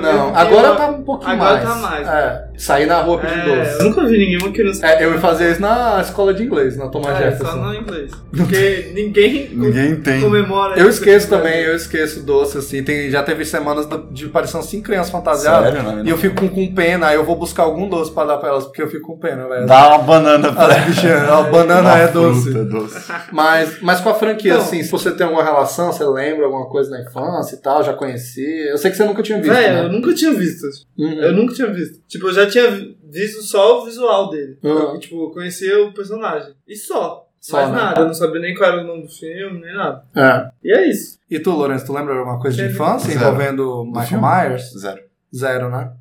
Não, agora tá um pouquinho agora mais. tá mais. É, sair na rua pedir É, doce. eu nunca vi nenhuma criança. É, eu fazia isso na escola de inglês, na Thomas É, Jefferson. só no inglês. Porque ninguém, Ninguém tem. comemora Eu esqueço no também, eu esqueço doce, assim. Tem, já teve semanas de aparição cinco crianças fantasiadas. Sério, né? E eu fico com, com pena, aí eu vou buscar algum doce pra dar pra elas, porque eu fico com pena, velho. Dá uma banana pra As bichinhas, a banana é fruta doce. doce. Mas, mas com a franquia, Não. assim, se você tem alguma relação, você lembra alguma coisa na infância e tal, já conhecia. Eu sei que você nunca tinha visto, Véi, né? eu nunca tinha visto. Uhum. Eu nunca tinha visto. Tipo, eu já tinha visto só o visual dele. Uhum. Eu, tipo, eu conhecia o personagem. E só. Só, Mais né? nada. Eu não sabia nem qual era o nome do filme, nem nada. É. E é isso. E tu, Lourenço, tu lembra alguma coisa de infância Zero. envolvendo Michael filme? Myers? Zero. Zero, né?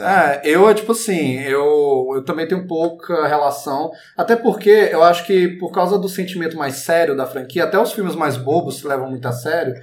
É, eu, é tipo assim, eu, eu também tenho pouca relação. Até porque eu acho que por causa do sentimento mais sério da franquia, até os filmes mais bobos se levam muito a sério.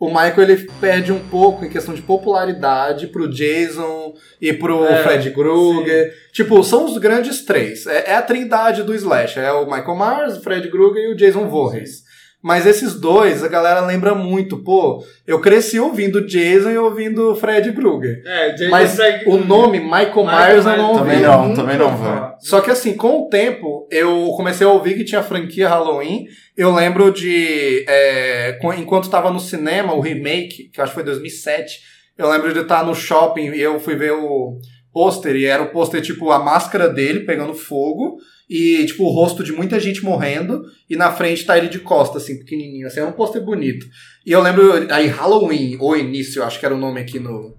O Michael ele perde um pouco em questão de popularidade pro Jason e pro É, Fred Krueger. Tipo, são os grandes três. É, é a trindade do slasher. É o Michael Myers, o Fred Krueger e o Jason Voorhees. Mas esses dois, a galera lembra muito. Pô, eu cresci ouvindo Jason e ouvindo Fred Krueger. É, Jason Mas Fred- o nome Michael, Michael Myers eu não ouvi. Também não, nunca também não, velho. Só que assim, com o tempo, eu comecei a ouvir que tinha franquia Halloween. Eu lembro de. é, enquanto tava no cinema, o remake, que eu acho que foi 2007, eu lembro de estar no shopping e eu fui ver o pôster, e era o pôster, tipo, a máscara dele pegando fogo. E, tipo, o rosto de muita gente morrendo. E na frente tá ele de costa, assim, pequenininho. Assim, é um pôster bonito. E eu lembro, aí, Halloween, ou Início, acho que era o nome aqui no,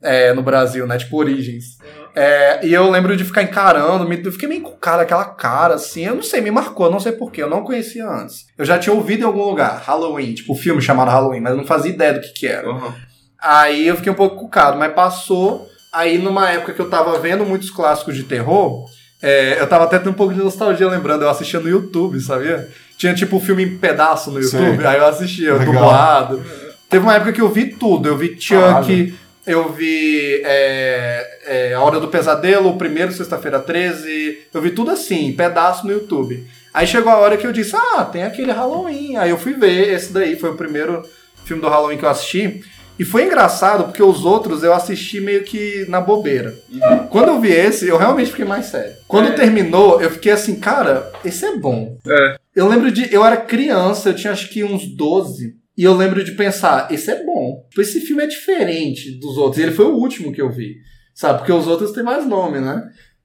é, no Brasil, né? Tipo, Origens. É, e eu lembro de ficar encarando, me, eu fiquei meio encucado, aquela cara, assim, eu não sei, me marcou, não sei porquê, eu não conhecia antes. Eu já tinha ouvido em algum lugar, Halloween, tipo, um filme chamado Halloween, mas eu não fazia ideia do que que era. Aham. Aí eu fiquei um pouco cucado, mas passou. Aí numa época que eu tava vendo muitos clássicos de terror, é, eu tava até tendo um pouco de nostalgia lembrando, eu assistia no YouTube, sabia? Tinha tipo o filme em pedaço no YouTube, Sei. aí eu assistia, dublado. Teve uma época que eu vi tudo, eu vi Chuck, Caralho. eu vi é, é, A Hora do Pesadelo, o primeiro, Sexta-feira 13, eu vi tudo assim, em pedaço no YouTube. Aí chegou a hora que eu disse, ah, tem aquele Halloween. Aí eu fui ver, esse daí foi o primeiro filme do Halloween que eu assisti. E foi engraçado, porque os outros eu assisti meio que na bobeira. Quando eu vi esse, eu realmente fiquei mais sério. Quando É. terminou, eu fiquei assim, cara, esse é bom. É. Eu lembro de. Eu era criança, eu tinha acho que uns 12. E eu lembro de pensar, esse é bom. Tipo, esse filme é diferente dos outros. E ele foi o último que eu vi. Sabe? Porque os outros têm mais nome, né?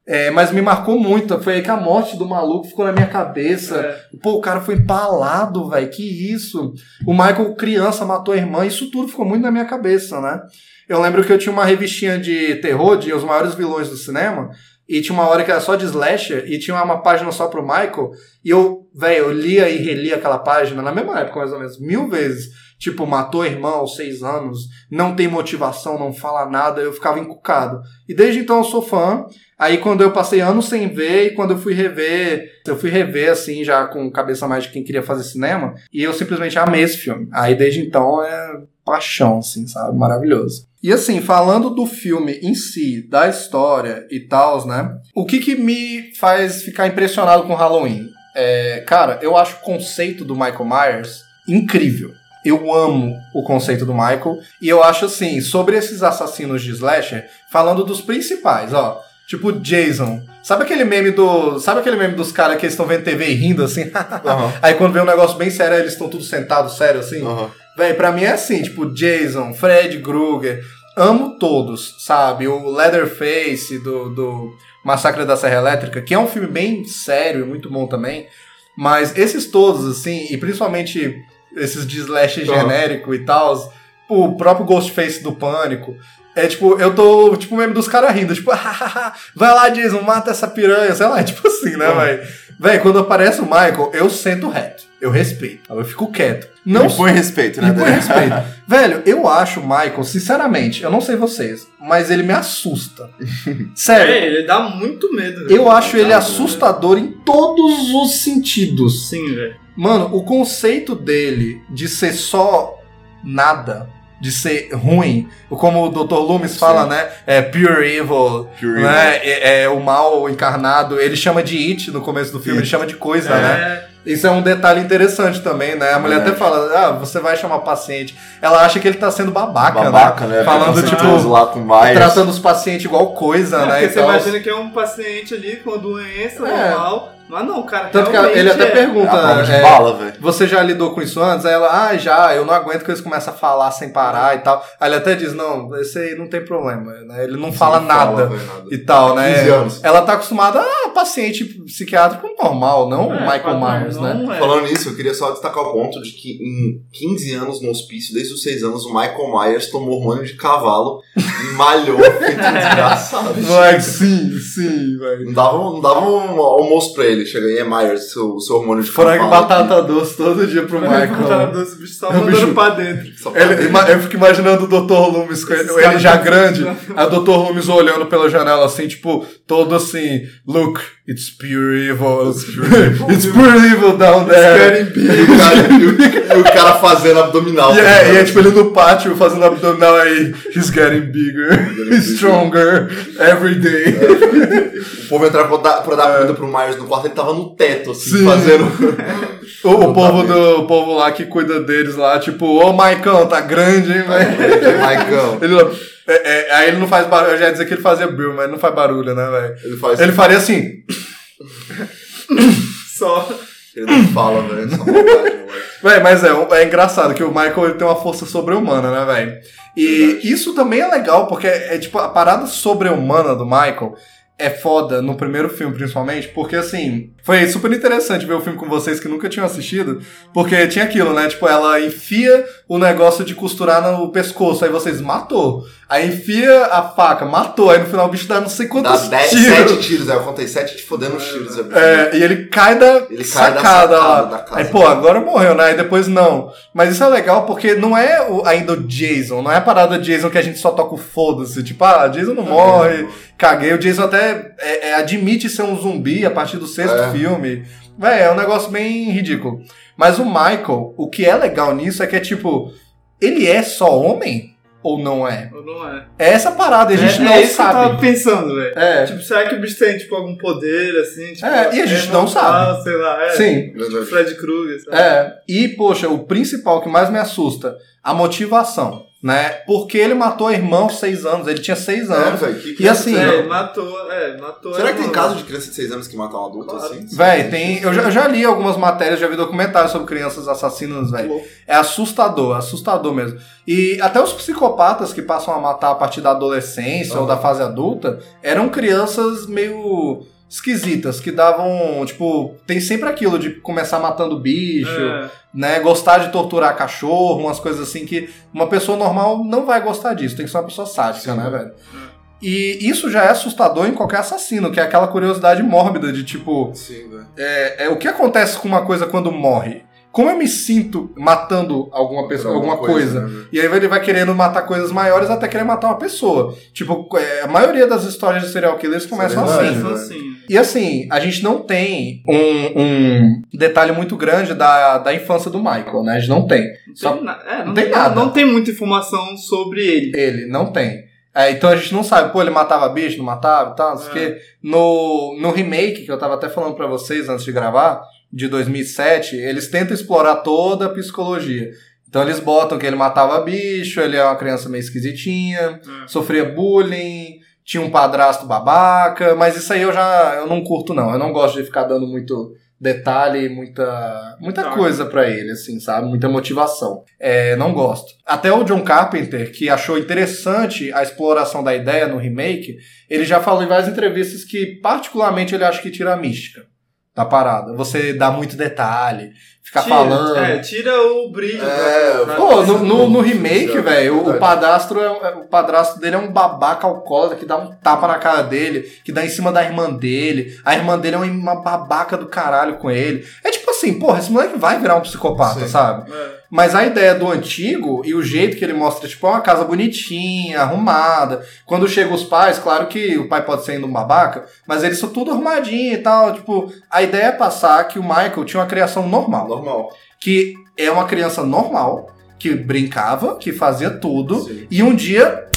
É, mas me marcou muito. Foi aí que a morte do maluco ficou na minha cabeça. É. Pô, o cara foi empalado, velho. Que isso? O Michael, criança, matou a irmã. Isso tudo ficou muito na minha cabeça, né? Eu lembro que eu tinha uma revistinha de terror, de Os Maiores Vilões do Cinema. E tinha uma hora que era só de slasher. E tinha uma página só pro Michael. E eu, velho, eu lia e relia aquela página na mesma época, mais ou menos, mil vezes. Tipo, matou a irmã aos seis anos, não tem motivação, não fala nada, eu ficava encucado. E desde então eu sou fã. Aí quando eu passei anos sem ver, e quando eu fui rever, eu fui rever assim, já com cabeça mais de quem queria fazer cinema, e eu simplesmente amei esse filme. Aí desde então é paixão, assim, sabe? Maravilhoso. E assim, falando do filme em si, da história e tal, né? O que que me faz ficar impressionado com Halloween? É, cara, eu acho o conceito do Michael Myers incrível. Eu amo o conceito do Michael. E eu acho assim, sobre esses assassinos de slasher, falando dos principais, ó. Tipo Jason. Sabe aquele meme do. Sabe aquele meme dos caras que eles estão vendo TV e rindo assim? Aham. Aí quando vê um negócio bem sério, eles estão tudo sentados, sério assim? Aham. Véi, pra mim é assim, tipo, Jason, Fred Krueger, amo todos, sabe? O Leatherface do, do Massacre da Serra Elétrica, que é um filme bem sério e muito bom também, mas esses todos, assim, e principalmente esses de slash Aham. genérico e tal, o próprio Ghostface do Pânico, é tipo, eu tô, tipo, mesmo dos caras rindo, tipo, vai lá, Jason, mata essa piranha, sei lá, tipo assim, né, velho? Véi, quando aparece o Michael, eu sento reto, eu respeito, eu fico quieto. Não Não põe respeito, né? me põe respeito. Velho, eu acho o Michael, sinceramente, eu não sei vocês, mas ele me assusta. Sério, É, ele dá muito medo. velho. eu acho ele assustador em todos os sentidos. Sim, velho. Mano, o conceito dele de ser só nada, de ser ruim, como o Dr. Loomis fala, né? É pure evil, Pure né? É, é o mal encarnado. Ele chama de it no começo do filme, ele chama de coisa, né? É, Isso é um detalhe interessante também, né? A mulher até fala, ah, você vai chamar paciente. Ela acha que ele tá sendo babaca, Babaca, né? né? Falando, tipo, lá com Myers. tratando os pacientes igual coisa, É, né? porque e você tal. imagina que é um paciente ali com doença É. normal, mas não, cara. Tanto que ele até é. pergunta, de é, bala, velho. você já lidou com isso antes? Aí ela, ah, já, eu não aguento que eles começam a falar sem parar e tal. Aí ele até diz, não, esse aí não tem problema, né? Ele não fala nada. velho, nada. E tal, né? 15 anos. Ela tá acostumada a paciente psiquiátrico normal, não É, o Michael Myers, né? não é. Falando nisso, eu queria só destacar o ponto de que em 15 anos no hospício, desde os 6 anos, o Michael Myers tomou hormônio de cavalo e malhou feito um desgraçado. Moleque, sim, sim, velho. Não dava, não dava um almoço pra ele. Chega aí, é Myers, seu, seu hormônio de Frango e batata doce todo dia pro Batata Michael. doce, o bicho só mandando bicho- pra dentro. Só pra Ele- eu fico imaginando o Dr. Loomis, com ele, ele já tá- grande, a Dr. Loomis olhando pela janela assim, tipo, todo assim, look, it's pure evil. It's pure evil down there. E o, cara, e o- o cara fazendo abdominal. E é, e é tipo ele no pátio fazendo abdominal aí, he's getting bigger, stronger, every day. O povo entrar pra dar, pra dar comida pro Myers no quarto, ele tava no teto, assim, É. Sim. fazendo. O, o povo do o povo lá que cuida deles lá, tipo, ô Maicão, tá grande, hein, velho? Michael. Ele, não- é, é, aí ele não faz barulho, eu já ia dizer que ele fazia Bill, mas ele não faz barulho, né, velho? Ele faz. Ele faria assim, Só. Ele não fala, velho. Só. Véi, mas é, é engraçado que o Michael ele tem uma força sobre-humana, né, velho? E isso também é legal, porque é tipo, a parada sobre-humana do Michael é foda no primeiro filme, principalmente, porque assim, foi super interessante ver o filme com vocês que nunca tinham assistido, porque tinha aquilo, né? Tipo, ela enfia o negócio de costurar no pescoço, aí vocês matou. Aí enfia a faca, matou. Aí no final o bicho dá não sei Dá quantos 10, tiros. 7 tiros, aí eu contei 7 de fodendo os tiros. É, e ele cai da Ele cai da sacada sacada lá. da casa. Aí, pô, agora morreu, né? Aí depois não. Mas isso é legal porque não é o- ainda o Jason, não é a parada Jason que a gente só toca o foda-se. Tipo, ah, Jason não morre, caguei. O Jason até é, é, admite ser um zumbi a partir do sexto É. filme. Véi, é um negócio bem ridículo. Mas o Michael, o que é legal nisso é que é tipo, ele é só homem ou não é? Ou não é? É essa parada, a gente é, não é isso que eu tava sabe. pensando, velho. É, Tipo, será que o bicho tem, tipo, algum poder, assim? Tipo, É, e a gente não sabe. Sei lá, é. sim. Tipo, Fred Krueger, sabe? É, e poxa, o principal que mais me assusta, a motivação, né? Porque ele matou a irmã aos seis anos, ele tinha seis É, anos. velho, que E criança assim, É, seis matou, é, matou. Será que tem caso de criança de 6 anos que mata um adulto Claro. assim? Véi, tem. Eu já, eu já li algumas matérias, já vi documentários sobre crianças assassinas, velho. É assustador, assustador mesmo. E até os psicopatas que passam a matar a partir da adolescência ou da fase adulta eram crianças meio esquisitas, que davam, tipo, tem sempre aquilo de começar matando bicho, É. né? Gostar de torturar cachorro, umas coisas assim que uma pessoa normal não vai gostar disso. Tem que ser uma pessoa sádica, Sim. né, velho? E isso já é assustador em qualquer assassino, que é aquela curiosidade mórbida de tipo, Sim, é, é, o que acontece com uma coisa quando morre? Como eu me sinto matando alguma pessoa, alguma coisa? né, E aí ele vai querendo matar coisas maiores até querer matar uma pessoa. Tipo, é, a maioria das histórias de serial killers começam verdade, assim. né? Começou assim. E assim, a gente não tem um, um detalhe muito grande da, da infância do Michael, né? A gente não tem. Não Só- tem, na- é, não tem nada. Não tem muita informação sobre ele. Ele não tem. É, então a gente não sabe, pô, ele matava bicho, não matava e tal, não sei o É. quê. No, no remake, que eu tava até falando pra vocês antes de gravar, de 2007, eles tentam explorar toda a psicologia. Então eles botam que ele matava bicho, ele é uma criança meio esquisitinha, É. sofria bullying, tinha um padrasto babaca, mas isso aí eu já eu não curto não. Eu não gosto de ficar dando muito detalhe, muita muita Tá. coisa pra ele, assim, sabe? Muita motivação. É, não gosto. Até o John Carpenter, que achou interessante a exploração da ideia no remake, ele já falou em várias entrevistas que particularmente ele acha que tira a mística da parada. Você dá muito detalhe, ficar Tira, falando. É, tira o brilho. É, sabe? Pô, no, no, no remake, Isso é velho, o, padrasto é, o padrasto dele é um babaca alcoólatra que dá um tapa na cara dele, que dá em cima da irmã dele. A irmã dele é uma babaca do caralho com ele. É tipo assim, porra, esse moleque vai virar um psicopata, Sim. sabe? É. Mas a ideia do antigo e o jeito que ele mostra, tipo, é uma casa bonitinha, arrumada. Quando chegam os pais, claro que o pai pode ser ainda um babaca, mas eles são tudo arrumadinho e tal. Tipo, a ideia é passar que o Michael tinha uma criação normal Normal. que é uma criança normal, que brincava, que fazia tudo, Sim. e um dia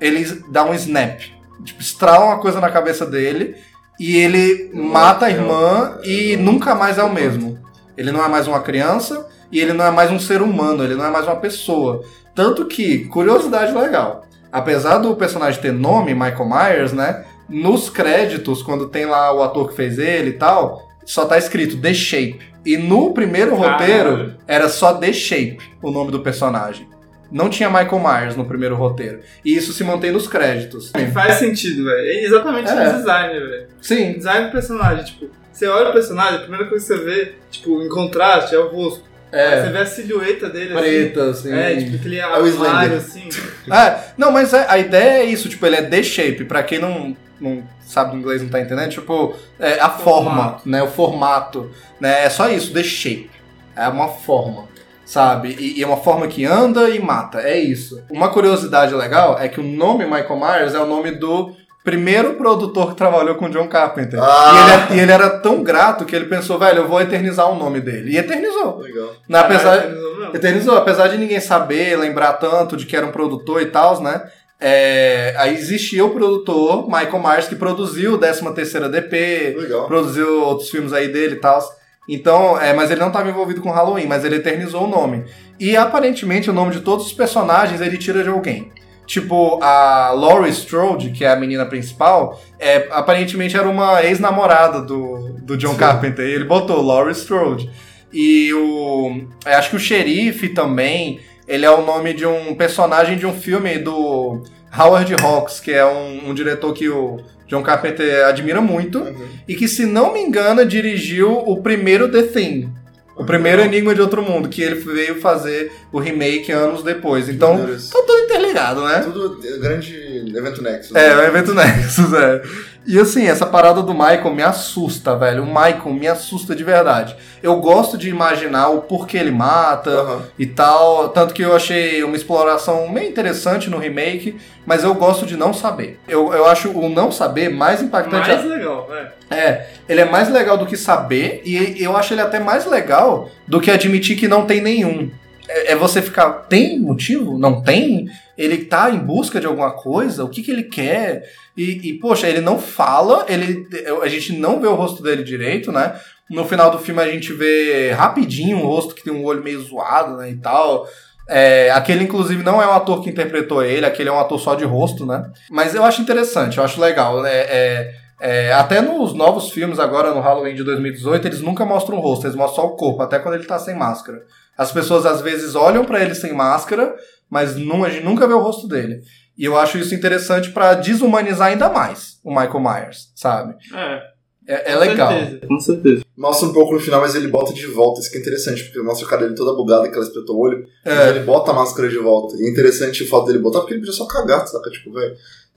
ele dá um snap. Tipo, estrala uma coisa na cabeça dele e ele mata a irmã e nunca mais é o mesmo. Ele não é mais uma criança e ele não é mais um ser humano, ele não é mais uma pessoa. Tanto que, curiosidade legal, apesar do personagem ter nome, Michael Myers, né? Nos créditos, quando tem lá o ator que fez ele e tal, só tá escrito The Shape. E no primeiro Caralho. roteiro era só The Shape, o nome do personagem. Não tinha Michael Myers no primeiro roteiro. E isso se mantém nos créditos. E faz sentido, velho. É exatamente É. no design, velho. Sim. Design do personagem, tipo, você olha o personagem, a primeira coisa que você vê, tipo, em contraste, é o rosto. Aí Você É. vê a silhueta dele Preta, assim. assim. É, tipo, aquele armário, Slender. assim. É, não, mas é- a ideia é isso, tipo, ele é The Shape, pra quem não, não sabe inglês, não tá entendendo, tipo, é a forma, né, o formato, né, é só isso, The Shape, é uma forma, sabe, e, e é uma forma que anda e mata, é isso. Uma curiosidade legal é que o nome Michael Myers é o nome do primeiro produtor que trabalhou com John Carpenter, Ah. e, ele, é- e ele era tão grato que ele pensou, velho, eu vou eternizar o nome dele, e eternizou. Legal. Né, apesar, Caralho, não. Eternizou, apesar de ninguém saber, lembrar tanto de que era um produtor e tal, né? É, aí existia o produtor, Michael Myers, que produziu o 13 terceira DP, Legal. produziu outros filmes aí dele e tal. Então, é, mas ele não estava envolvido com Halloween, mas ele eternizou o nome. E aparentemente o nome de todos os personagens ele tira de alguém. Tipo, a Laurie Strode, que é a menina principal, é, aparentemente era uma ex-namorada do, do John Carpenter. E ele botou Laurie Strode. E o. eu acho que o xerife também. Ele é o nome de um personagem de um filme do Howard Hawks, que é um, um diretor que o John Carpenter admira muito. Uhum. E que, se não me engano, dirigiu o primeiro The Thing. O primeiro Enigma de Outro Mundo, que ele veio fazer o remake anos depois. Então, tá tudo interligado, né? Tudo é, grande evento Nexus. É, o evento Nexus, é. E assim, essa parada do Michael me assusta, velho. O Michael me assusta de verdade. Eu gosto de imaginar o porquê ele mata Aham. e tal. Tanto que eu achei uma exploração meio interessante no remake, mas eu gosto de não saber. Eu, eu acho o não saber mais impactante. Mais legal, velho. É, ele é mais legal do que saber, e eu acho ele até mais legal do que admitir que não tem nenhum. É, é você ficar, tem motivo? Não tem? Ele tá em busca de alguma coisa? O que, que ele quer? E, e, poxa, ele não fala, ele, a gente não vê o rosto dele direito, né? No final do filme a gente vê rapidinho um rosto que tem um olho meio zoado, né, e tal. É, aquele, inclusive, não é o ator que interpretou ele, aquele é um ator só de rosto, né? Mas eu acho interessante, eu acho legal. né? É, é, até nos novos filmes agora, no Halloween de 2018, eles nunca mostram o rosto, eles mostram só o corpo, até quando ele tá sem máscara. As pessoas às vezes olham pra ele sem máscara, mas não, a gente nunca vê o rosto dele. E eu acho isso interessante pra desumanizar ainda mais o Michael Myers, sabe? É, É, é com legal. certeza, com certeza. Mostra um pouco no final, mas ele bota de volta. Isso que é interessante, porque mostra a cara dele toda bugada, que ela espetou o olho. Mas É, ele bota a máscara de volta. E é interessante o fato dele botar, porque ele podia só cagar, saca? Tipo, velho,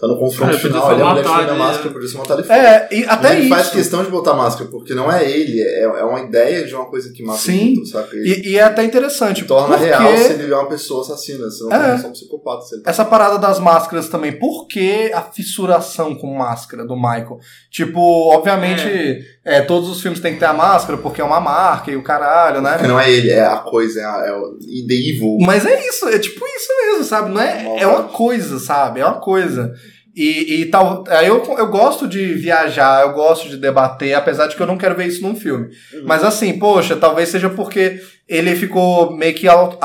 tá no confronto É, final, só ali a mulher matar tira a máscara, né? podia só matar ele fora. é e até ele isso. faz questão de botar a máscara, porque não é ele, é, é uma ideia de uma coisa que mata Sim. o outro, saca? E, e é até interessante. torna porque... real se ele é uma pessoa assassina, se não É. é só um psicopata. Se ele... Essa parada das máscaras também, por que a fissuração com máscara do Michael? Tipo, obviamente, é, todos os filmes têm que ter a máscara porque é uma marca e o caralho, né? Porque não é ele, é a coisa, é, a, é o The Evil. Mas é isso, é tipo isso mesmo, sabe? Não é, é uma coisa, sabe? É uma coisa. E, e tal, aí eu, eu gosto de viajar, eu gosto de debater, apesar de que eu não quero ver isso num filme. Mas assim, poxa, talvez seja porque ele ficou meio que auto,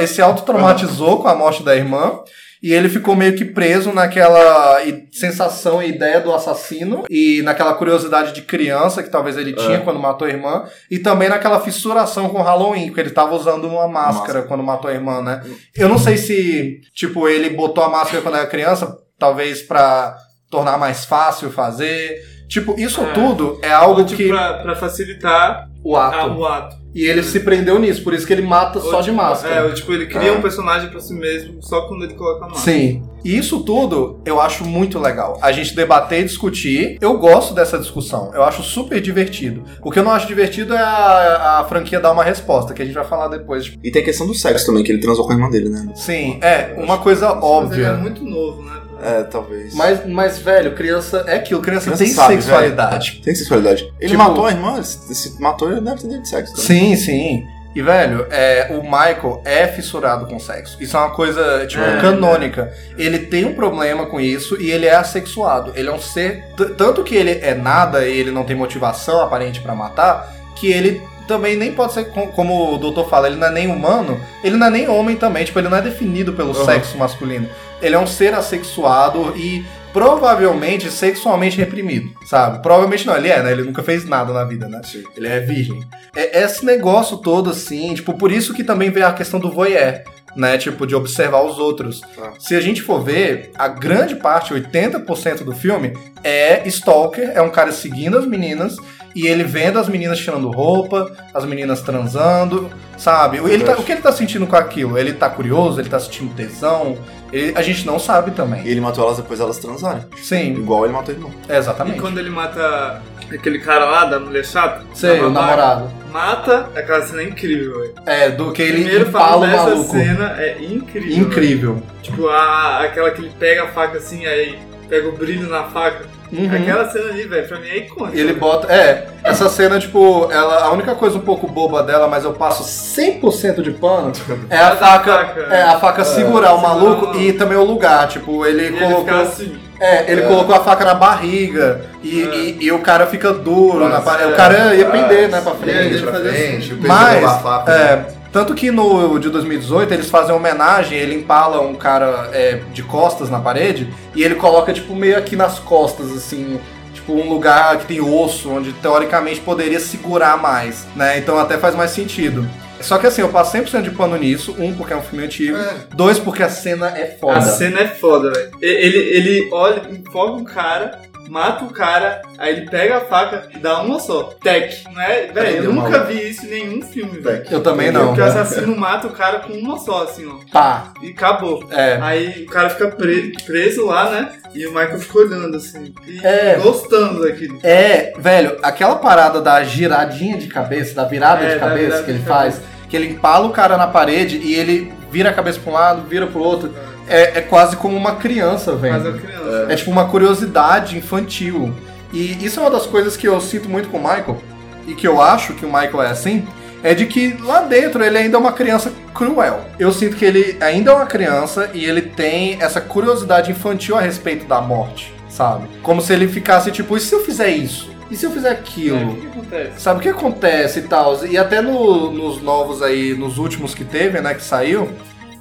esse auto-traumatizou com a morte da irmã. E ele ficou meio que preso naquela sensação e ideia do assassino e naquela curiosidade de criança que talvez ele tinha quando matou a irmã e também naquela fissuração com Halloween, porque ele tava usando uma máscara Máscara. quando matou a irmã, né? Eu não sei se, tipo, ele botou a máscara quando era criança, talvez pra tornar mais fácil fazer. Tipo, isso É. tudo é algo tipo, que pra, pra facilitar o a- ato. o ato. E ele se prendeu nisso, por isso que ele mata Ou, só de tipo, máscara. É, ou, tipo, ele cria Ah. um personagem pra si mesmo só quando ele coloca a máscara. Sim. E isso tudo eu acho muito legal. A gente debater e discutir. Eu gosto dessa discussão. Eu acho super divertido. O que eu não acho divertido é a, a franquia dar uma resposta, que a gente vai falar depois. Tipo, E tem a questão do sexo também, que ele transou com a irmã dele, né? Sim, é, uma coisa Mas ele é óbvia. muito novo, né? É, talvez. Mas, mas, velho, criança é aquilo. Criança, Criança tem sabe, sexualidade. Tem sexualidade. Ele Tipo- matou a irmã, se matou, ele deve ter de sexo. também. Sim, sim. E, velho, é, o Michael é fissurado com sexo. Isso é uma coisa, tipo, É, canônica. Ele tem um problema com isso e ele é assexuado. Ele é um ser. Tanto que ele é nada e ele não tem motivação aparente pra matar, que ele também nem pode ser, com- como o doutor fala, ele não é nem humano, ele não é nem homem também. Tipo, ele não é definido pelo Uhum. sexo masculino. Ele é um ser assexuado e provavelmente sexualmente reprimido, sabe? Provavelmente não, ele é, né? Ele nunca fez nada na vida, né? Ele é virgem. É esse negócio todo, assim, tipo, por isso que também vem a questão do voyeur, né? Tipo, de observar os outros. Ah. Se a gente for ver, a grande parte, 80% do filme, é stalker, é um cara seguindo as meninas e ele vendo as meninas tirando roupa, as meninas transando, sabe? Ele tá- o que ele tá sentindo com aquilo? Ele tá curioso, ele tá sentindo tesão? Ele- a gente não sabe E também. ele matou elas depois elas transarem. Sim, Igual ele matou a irmã. E exatamente. quando ele mata aquele cara lá, da mulher chata, Sei, o namorado. Mata, aquela cena é incrível, velho. É, do que ele Primeiro empala o dessa maluco. cena é incrível. Incrível. velho. Tipo, a, aquela que ele pega a faca assim, aí pega o brilho na faca. Uhum. Aquela cena ali, velho, pra mim é icônica. Ele bota. É, essa cena, tipo, ela, a única coisa um pouco boba dela, mas eu passo 100% de pano, é a faca. faca. É, a faca segurar o segurar maluco o- e também o lugar. Tipo, ele E ele colocou. fica assim. É, ele colocou a faca na barriga e, É. e, e o cara fica duro na Nossa, parede. é. O cara ia pender, né, pra frente. ele pra frente, o peso Mas, faca. é, tanto que no de 2018 eles fazem uma homenagem, ele empala um cara é, de costas na parede e ele coloca, tipo, meio aqui nas costas, assim, tipo, um lugar que tem osso, onde teoricamente poderia segurar mais, né? Então até faz mais sentido. Só que assim, eu passo 100% de pano nisso. Um, porque é um filme antigo. É. Dois, porque a cena é foda. A cena é foda, velho. Ele, ele olha, enfoca um cara, mata o cara, aí ele pega a faca e dá uma só. Tec. Não é? Velho, eu nunca maluco. vi isso em nenhum filme, velho. Eu também não. Porque o assassino mata o cara com uma só, assim, ó. Pá. E acabou. É. Aí o cara fica pre- preso lá, né? E o Michael fica olhando, assim. E É. gostando daquilo. É, velho, aquela parada da giradinha de cabeça, da virada É, de cabeça virada que ele faz, que ele empala o cara na parede e ele vira a cabeça pra um lado, vira pro outro. É, é quase como uma criança, velho. a criança. É tipo uma curiosidade infantil. E isso é uma das coisas que eu sinto muito com o Michael, e que eu acho que o Michael é assim, é de que lá dentro ele ainda é uma criança cruel. Eu sinto que ele ainda é uma criança e ele tem essa curiosidade infantil a respeito da morte, sabe? Como se ele ficasse tipo, e se eu fizer isso? E se eu fizer É, aquilo? o que, que acontece? Sabe o que acontece e tal? E até no- nos novos aí, nos últimos que teve, né, que saiu,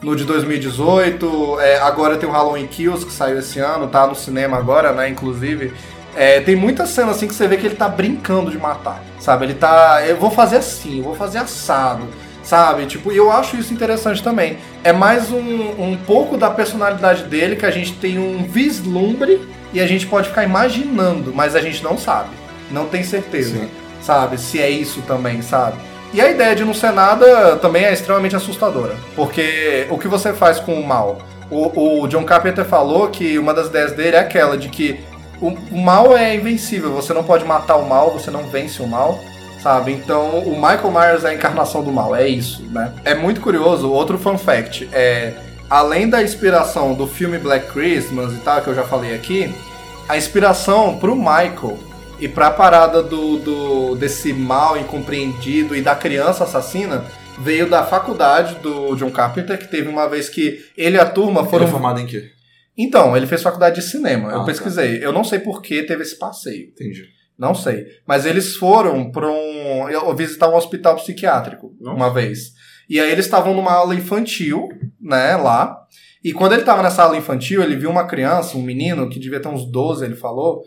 no de 2018, é, agora tem o Halloween Kills que saiu esse ano, tá no cinema agora, né, inclusive. É, tem muitas cenas assim que você vê que ele tá brincando de matar, sabe? Ele tá, eu vou fazer assim, eu vou fazer assado, sabe? Tipo, e eu acho isso interessante também. É mais um, um pouco da personalidade dele que a gente tem um vislumbre e a gente pode ficar imaginando, mas a gente não sabe, não tem certeza Sim. sabe? Se é isso também, sabe? E a ideia de não ser nada também é extremamente assustadora. Porque o que você faz com o mal? O, o John Carpenter falou que uma das ideias dele é aquela de que o, o mal é invencível, você não pode matar o mal, você não vence o mal. Sabe? Então, o Michael Myers é a encarnação do mal, é isso, né? É muito curioso, outro fun fact, é além da inspiração do filme Black Christmas e tal, que eu já falei aqui, a inspiração pro Michael e pra parada do, do desse mal incompreendido e da criança assassina veio da faculdade do John Carpenter, que teve uma vez que ele e a turma Foram foram. formado em quê? Então, ele fez faculdade de cinema. Ah, eu tá. pesquisei. Eu não sei por que teve esse passeio. Entendi. Não sei. Mas eles foram para um. eu- visitar um hospital psiquiátrico Nossa. uma vez. E aí eles estavam numa aula infantil, né, lá. E quando ele tava nessa aula infantil, ele viu uma criança, um menino, que devia ter uns 12, ele falou.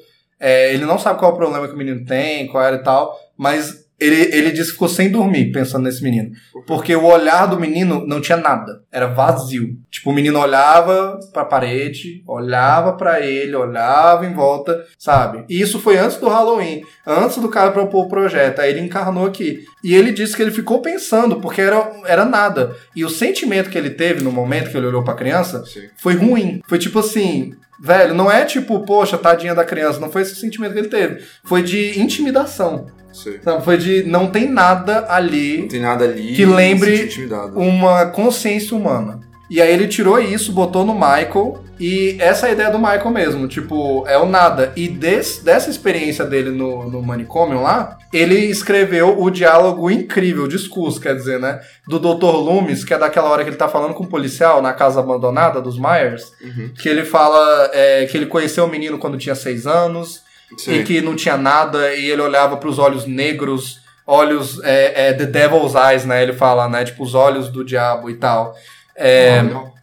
É, ele não sabe qual é o problema que o menino tem, qual era e tal, mas ele, ele disse que ficou sem dormir pensando nesse menino. Porque o olhar do menino não tinha nada. Era vazio. Tipo, o menino olhava pra parede, olhava pra ele, olhava em volta, sabe? E isso foi antes do Halloween, antes do cara propor o projeto. Aí ele encarnou aqui. E ele disse que ele ficou pensando, porque era, era nada. E o sentimento que ele teve no momento que ele olhou pra criança Sim. foi ruim. Foi tipo assim. Velho, não é tipo, poxa, tadinha da criança. Não foi esse sentimento que ele teve. Foi de intimidação. Sei. Sabe? Foi de não tem nada ali Não tem nada ali. Que lembre uma consciência humana. E aí ele tirou isso, botou no Michael, e essa é a ideia do Michael mesmo, tipo, é o nada. E des- dessa experiência dele no, no manicômio lá, ele escreveu o diálogo incrível, o discurso, quer dizer, né? Do Dr. Loomis, que é daquela hora que ele tá falando com o policial na casa abandonada dos Myers, Uhum. que ele fala é, que ele conheceu o menino quando tinha seis anos, Sei. e que não tinha nada, e ele olhava para os olhos negros, olhos é, é, the devil's eyes, né? Ele fala, né? Tipo, os olhos do diabo e tal. É,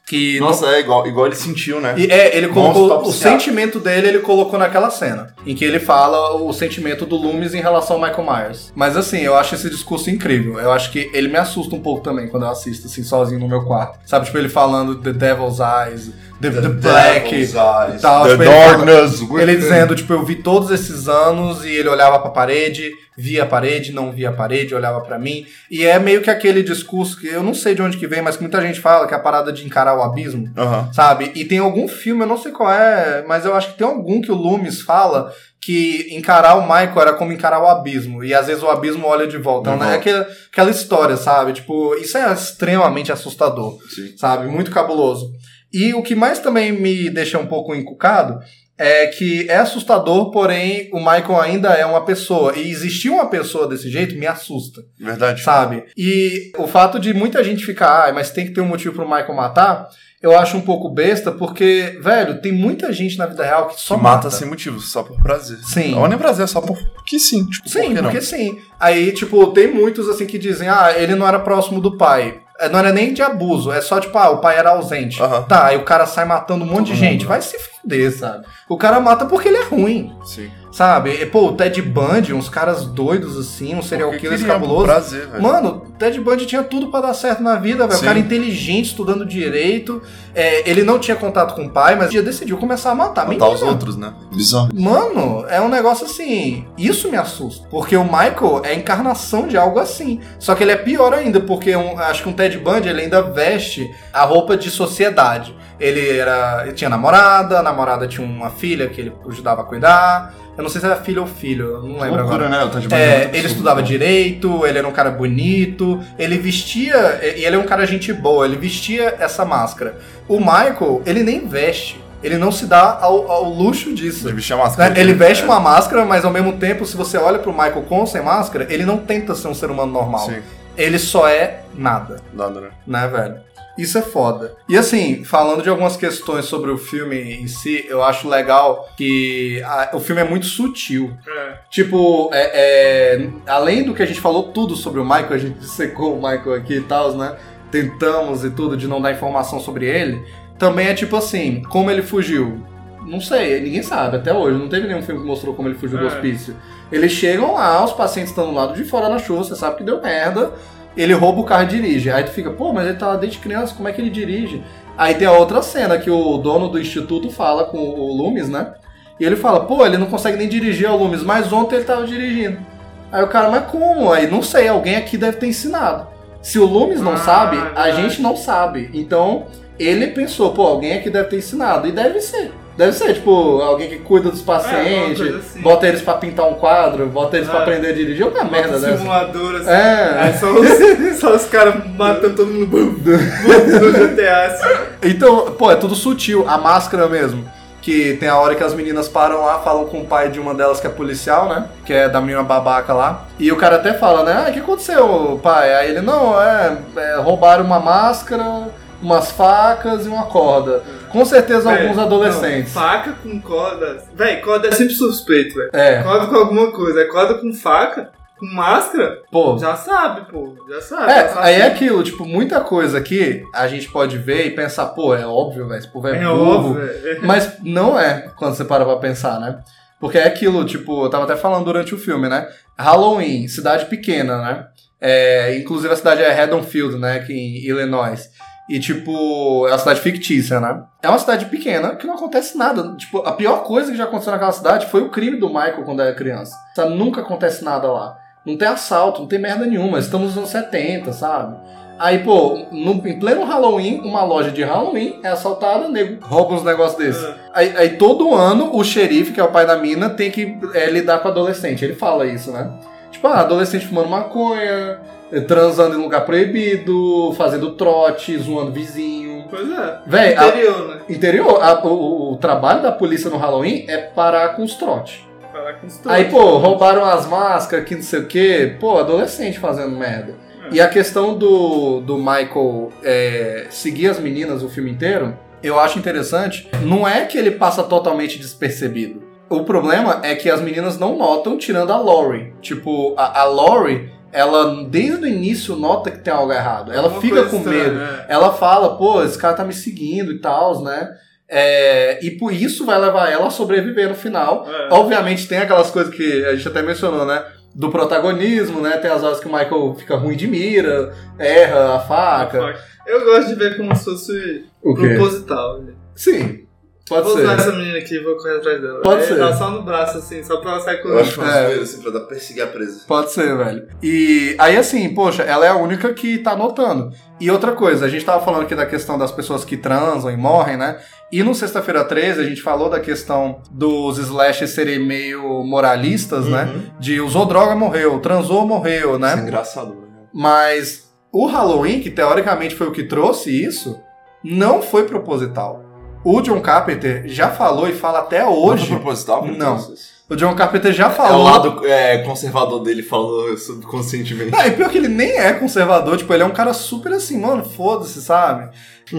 que Nossa, é igual, igual ele sentiu, né? e é, ele colocou o sentimento dele, ele colocou naquela cena, em que ele fala o sentimento do Loomis em relação ao Michael Myers. Mas assim, eu acho esse discurso incrível. Eu acho que ele me assusta um pouco também quando eu assisto assim sozinho no meu quarto. Sabe, tipo ele falando the devil's eyes, the, the, black Devil's e tal, The tipo, ele darkness. ele dizendo, tipo, eu vi todos esses anos e ele olhava pra parede, via a parede, não via a parede, olhava pra mim. E é meio que aquele discurso que eu não sei de onde que vem, mas que muita gente fala, que é a parada de encarar o abismo, sabe? E tem algum filme, eu não sei qual é, mas eu acho que tem algum que o Loomis fala que encarar o Michael era como encarar o abismo. E às vezes o abismo olha de volta. De Então, é volta. aquela, aquela história, sabe? Tipo, isso é extremamente assustador Sim. sabe? Muito cabuloso. E o que mais também me deixa um pouco encucado é que é assustador, porém o Michael ainda é uma pessoa. E existir uma pessoa desse jeito me assusta, Verdade. sabe? E o fato de muita gente ficar, ah, mas tem que ter um motivo pro Michael matar, eu acho um pouco besta, porque, velho, tem muita gente na vida real que só Só mata. mata sem motivo, só por prazer. Sim. Não é nem prazer, é só por que sim. Tipo, Sim, por que não? porque sim. Aí, tipo, tem muitos assim que dizem, ah, ele não era próximo do pai. É, Não era nem de abuso, é só tipo, ah, o pai era ausente. Aham. Tá, aí o cara sai matando um monte de gente. mundo. Vai se fuder, sabe? O cara mata porque ele é ruim, Sim. sabe? Pô, o Ted Bundy, uns caras doidos assim, um serial killer queria, por cabuloso. prazer, velho. Mano, o Ted Bundy tinha tudo pra dar certo na vida, velho. O cara inteligente, estudando direito. É, ele não tinha contato com o pai, mas dia decidiu começar a matar. Matar os Menina, outros, né? Bizarro. Mano, é um negócio assim. Isso me assusta. Porque o Michael é a encarnação de algo assim. Só que ele é pior ainda, porque um- acho que um Ted Bundy ele ainda veste a roupa de sociedade. Ele era. Ele tinha namorada, a namorada tinha uma filha que ele ajudava a cuidar. Eu não sei se era filha ou filho, eu não lembro agora. Loucura, né? O Ted Bundy É, muito ele estudava né? direito, ele era um cara bonito, ele vestia. E ele é um cara gente boa, ele vestia essa máscara. O Michael, ele nem veste. Ele não se dá ao, ao luxo disso. Ele vestia a máscara. Né? Ele veste É. uma máscara, mas ao mesmo tempo, se você olha pro Michael com sem máscara, ele não tenta ser um ser humano normal. Sim, Ele só é nada, nada, né? né, velho? Isso é foda. E assim, falando de algumas questões sobre o filme em si, eu acho legal que a- o filme é muito sutil. É. Tipo, é, é, além do que a gente falou tudo sobre o Michael, a gente secou o Michael aqui e tal, né? Tentamos e tudo de não dar informação sobre ele. Também é tipo assim, como ele fugiu. Não sei, ninguém sabe até hoje. Não teve nenhum filme que mostrou como ele fugiu do É. hospício. Eles chegam lá, os pacientes estão do lado de fora na chuva, você sabe que deu merda. Ele rouba o carro e dirige. Aí tu fica, pô, mas ele tá lá desde criança, como é que ele dirige? Aí tem a outra cena que o dono do instituto fala com o Loomis, né? E ele fala, pô, ele não consegue nem dirigir ao Loomis, mas ontem ele tava dirigindo. Aí o cara, mas como? Aí não sei, alguém aqui deve ter ensinado. Se o Loomis não Ah, sabe, a gente não sabe. Então, ele pensou, pô, alguém aqui deve ter ensinado. E deve ser. Deve ser, tipo, alguém que cuida dos pacientes, coisa assim. bota eles pra pintar um quadro, bota eles pra É. aprender a dirigir. Uma merda Bota um dessa. simulador assim. É. Aí só os, só os caras matando todo mundo no GTA assim. Então, pô, é tudo sutil. A máscara mesmo. Que tem a hora que as meninas param lá, falam com o pai de uma delas que é policial, né? Que é da menina babaca lá. E o cara até fala, né? Ah, o que aconteceu, pai? Aí ele, não, é, é roubaram uma máscara, umas facas e uma corda. Com certeza Véi, alguns adolescentes. não, faca com corda. Véi, corda é sempre suspeito, velho. É. Corda com alguma coisa. É corda com faca. com máscara, Pô, já sabe, pô. Já sabe. É, já aí é sabe. aquilo, tipo, muita coisa aqui a gente pode ver e pensar, pô, é óbvio, velho, esse povo é, É burro. óbvio. é. Mas não é quando você para pra pensar, né? Porque é aquilo, tipo, eu tava até falando durante o filme, né? Halloween, cidade pequena, né? É, inclusive a cidade é Haddonfield, né? Que em Illinois. E, tipo, é uma cidade fictícia, né? É uma cidade pequena que não acontece nada. Tipo, a pior coisa que já aconteceu naquela cidade foi o crime do Michael quando era criança. Sabe? Nunca acontece nada lá. Não tem assalto, não tem merda nenhuma. Estamos nos anos 70, sabe? Aí, pô, no, em pleno Halloween, uma loja de Halloween é assaltada, nego rouba uns negócios desses. É. Aí, aí todo ano o xerife, que é o pai da mina, tem que é, lidar com adolescente. Ele fala isso, né? Tipo, ah, adolescente fumando maconha, transando em lugar proibido, fazendo trote, zoando vizinho. Pois é. Véi, a- Interior, né? Interior, a- o, o- trabalho da polícia no Halloween é parar com os trotes. Parar com os Aí, trotes. pô, roubaram as máscaras, que não sei o quê. Pô, adolescente fazendo merda. É. E a questão do, do Michael é, seguir as meninas o filme inteiro, eu acho interessante. Não é que ele passa totalmente despercebido. O problema é que as meninas não notam, tirando a Laurie. Tipo, a, a Laurie, ela desde o início nota que tem algo errado. Ela Alguma fica com medo. é. Ela fala, pô, esse cara tá me seguindo e tal, né? É, e por isso vai levar ela a sobreviver no final. É. Obviamente tem aquelas coisas que a gente até mencionou, né? Do protagonismo, né? Tem as horas que o Michael fica ruim de mira, erra a faca. Eu gosto de ver como se fosse proposital. né? Sim, pode vou usar ser. essa menina aqui e vou correr atrás dela. Pode É, ser. Dá só no braço, assim, só pra ela sair Eu acho É. assim, pra dar perseguir a presa. Pode ser, velho. E aí, assim, poxa, ela é a única que tá notando. E outra coisa, a gente tava falando aqui da questão das pessoas que transam e morrem, né? E no Sexta-feira 13, a gente falou da questão dos slashers serem meio moralistas, né? De usou droga, morreu, transou, morreu, né? Isso é engraçado, né? Mas o Halloween, que teoricamente foi o que trouxe isso, não foi proposital. O John Carpenter já falou e fala até Não hoje. foi proposital? Não. O John Carpenter já É o falou. lado é, conservador dele falando subconscientemente. Não, e pior que ele nem é conservador, tipo, ele é um cara super assim, mano, foda-se, sabe?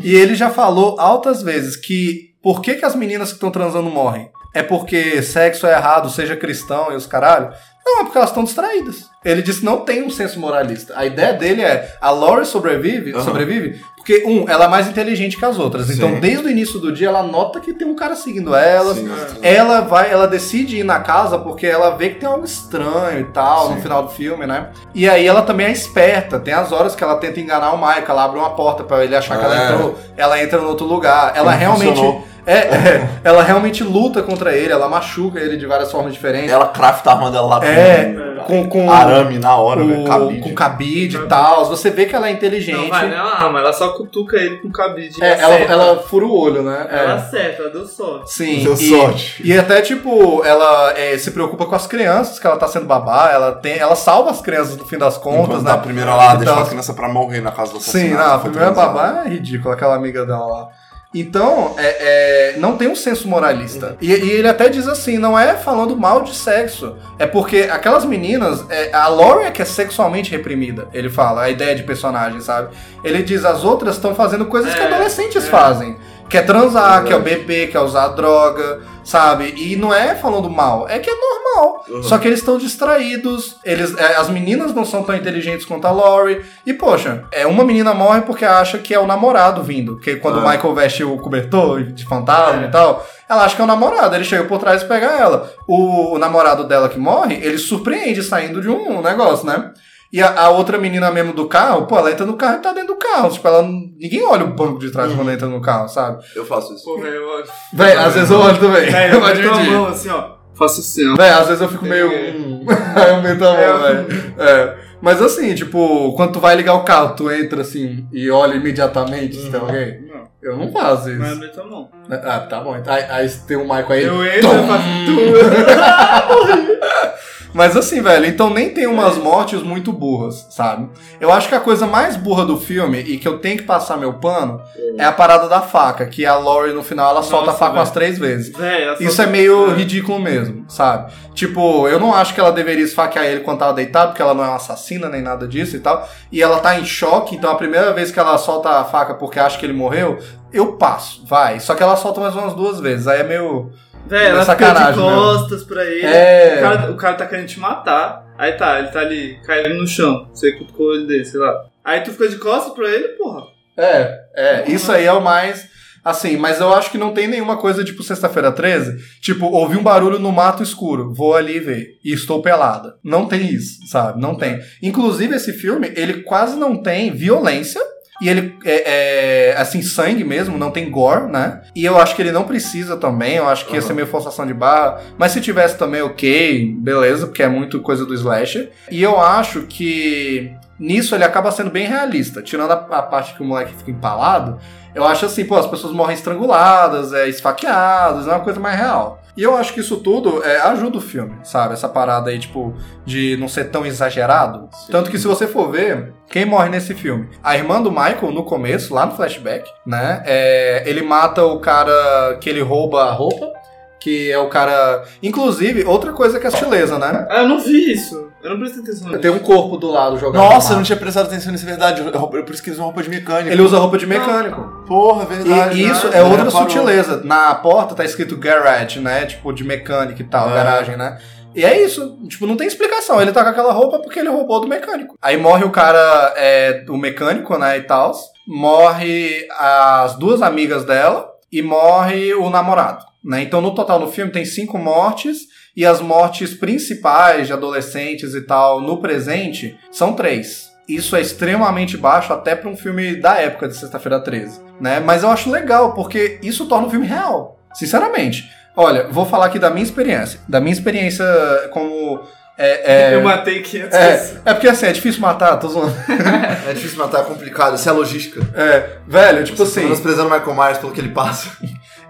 E ele já falou altas vezes que por que, que as meninas que estão transando morrem? É porque sexo é errado, seja cristão e os caralho? Não, é porque elas estão distraídas. Ele disse que não tem um senso moralista. A ideia dele é a Laurie sobrevive, Aham. sobrevive porque, um, ela é mais inteligente que as outras. Sim. Então, desde o início do dia, ela nota que tem um cara seguindo ela. Sim, Ela vai, ela decide ir na casa porque ela vê que tem algo estranho e tal no Sim. final do filme, né? E aí ela também é esperta. Tem as horas que ela tenta enganar o Michael, ela abre uma porta pra ele achar que ela É. entrou, ela entra no outro lugar. Ela realmente funcionou. É, é, ela realmente luta contra ele, ela machuca ele de várias formas diferentes. Ela crafta a arma dela lá É, com, com, com arame na hora, o- velho. Cabide. com cabide e tal. Você vê que ela é inteligente. Não, vai, não é uma arma, ela só cutuca ele com cabide. É, ela, ela fura o olho, né? É. Ela acerta, ela deu sorte. Sim. Deu e- sorte. E até, tipo, ela é, se preocupa com as crianças, que ela tá sendo babá, ela tem. Ela salva as crianças no fim das contas, Enquanto né? da primeira lá, deixa Então, a criança pra morrer na casa do Sim, não, a primeira babá é ridícula, aquela amiga dela lá. Então, é, é, não tem um senso moralista. E, e ele até diz assim, não é falando mal de sexo. É porque aquelas meninas, é, a Laurie é que é sexualmente reprimida, ele fala, a ideia de personagem, sabe? Ele diz, as outras estão fazendo coisas que É, adolescentes é. fazem. Quer transar, quer beber, quer usar droga, sabe? E não é falando mal, é que é normal. Uhum. Só que eles estão distraídos, eles, é, as meninas não são tão inteligentes quanto a Laurie. E, poxa, é, uma menina morre porque acha que é o namorado vindo. Que quando o Ah. Michael veste o cobertor de fantasma É. e tal, ela acha que é o namorado. Ele chega por trás e pega ela. O, o namorado dela que morre, ele surpreende saindo de um negócio, né? E a, a outra menina mesmo do carro, pô, ela entra no carro e tá dentro do carro. Tipo, ela não- ninguém olha o banco de trás quando entra no carro, sabe? Eu faço isso. Pô, velho, eu... Véi, às vezes eu olho também. Véi, eu eu vou meto a mão assim, ó. Faço assim, ó. Véi, às vezes eu fico meio. Hum, Aí eu meto a mão, É, velho. É. Mas assim, tipo, quando tu vai ligar o carro, tu entra assim e olha imediatamente se tem alguém. Não, Eu não faço não é isso. meto a mão. Ah, tá bom. Aí, aí tem um Michael aí. Eu entro, eu faço tudo. Mas assim, velho, então nem tem umas mortes muito burras, sabe? Eu acho que a coisa mais burra do filme, e que eu tenho que passar meu pano, é a parada da faca, que a Laurie no final ela solta a faca umas três vezes. Só- Isso é meio ridículo mesmo, sabe? Tipo, eu não acho que ela deveria esfaquear ele quando tava deitado, porque ela não é uma assassina nem nada disso e tal. E ela tá em choque, então a primeira vez que ela solta a faca porque acha que ele morreu, eu passo, vai. Só que ela solta mais umas duas vezes, aí é meio. Velho, ela É fica de costas pra ele. É. O, cara, o cara tá querendo te matar. Aí tá, ele tá ali, caindo no chão. Você cutucou olho dele, sei lá. Aí tu fica de costas pra ele, porra. É, é, isso aí é o mais. Assim, mas eu acho que não tem nenhuma coisa tipo sexta-feira 13. Tipo, ouvi um barulho no mato escuro, vou ali ver. E estou pelada. Não tem isso, sabe? Não tem. Inclusive, esse filme, ele quase não tem violência. E ele é, é, assim, sangue mesmo, não tem gore, né? E eu acho que ele não precisa também, eu acho que ia ser meio forçação de barra. Mas se tivesse também, ok, beleza, porque é muito coisa do slasher. E eu acho que nisso ele acaba sendo bem realista. Tirando a, a parte que o moleque fica empalado, eu acho assim, pô, as pessoas morrem estranguladas, é, esfaqueadas, é uma coisa mais real. E eu acho que isso tudo é, ajuda o filme, sabe? Essa parada aí, tipo, de não ser tão exagerado. Tanto que se você for ver, quem morre nesse filme? A irmã do Michael, no começo, lá no flashback, né? É, ele mata o cara que ele rouba a roupa, que é o cara... Inclusive, outra coisa que é sutileza, né? Ah, eu não vi isso. Eu não prestei atenção nisso. Tem um corpo do lado jogado. Nossa, no eu não tinha prestado atenção nisso, é verdade. Eu- eu- Por isso que eles usam roupa de mecânico. Ele usa roupa de mecânico. Porra, verdade. E isso né? é Ele outra reparou. sutileza. Na porta tá escrito garage, né? Tipo, de mecânica e tal, É. garagem, né? E é isso. Tipo, não tem explicação. Ele tá com aquela roupa porque ele roubou do mecânico. Aí morre o cara, é, o mecânico, né, e tal. Morre as duas amigas dela e morre o namorado, né? Então, no total, no filme, tem cinco mortes. E as mortes principais de adolescentes e tal, no presente, são três. Isso é extremamente baixo até para um filme da época de Sexta-feira 13, né? Mas eu acho legal porque isso torna o filme real, sinceramente. Olha, vou falar aqui da minha experiência, da minha experiência como é, é, Eu matei 500 é, é porque assim, é difícil matar, tô zoando. É difícil matar, é complicado. Isso é logística. É, velho, tipo Você assim, menosprezando o Michael Myers pelo que ele passa.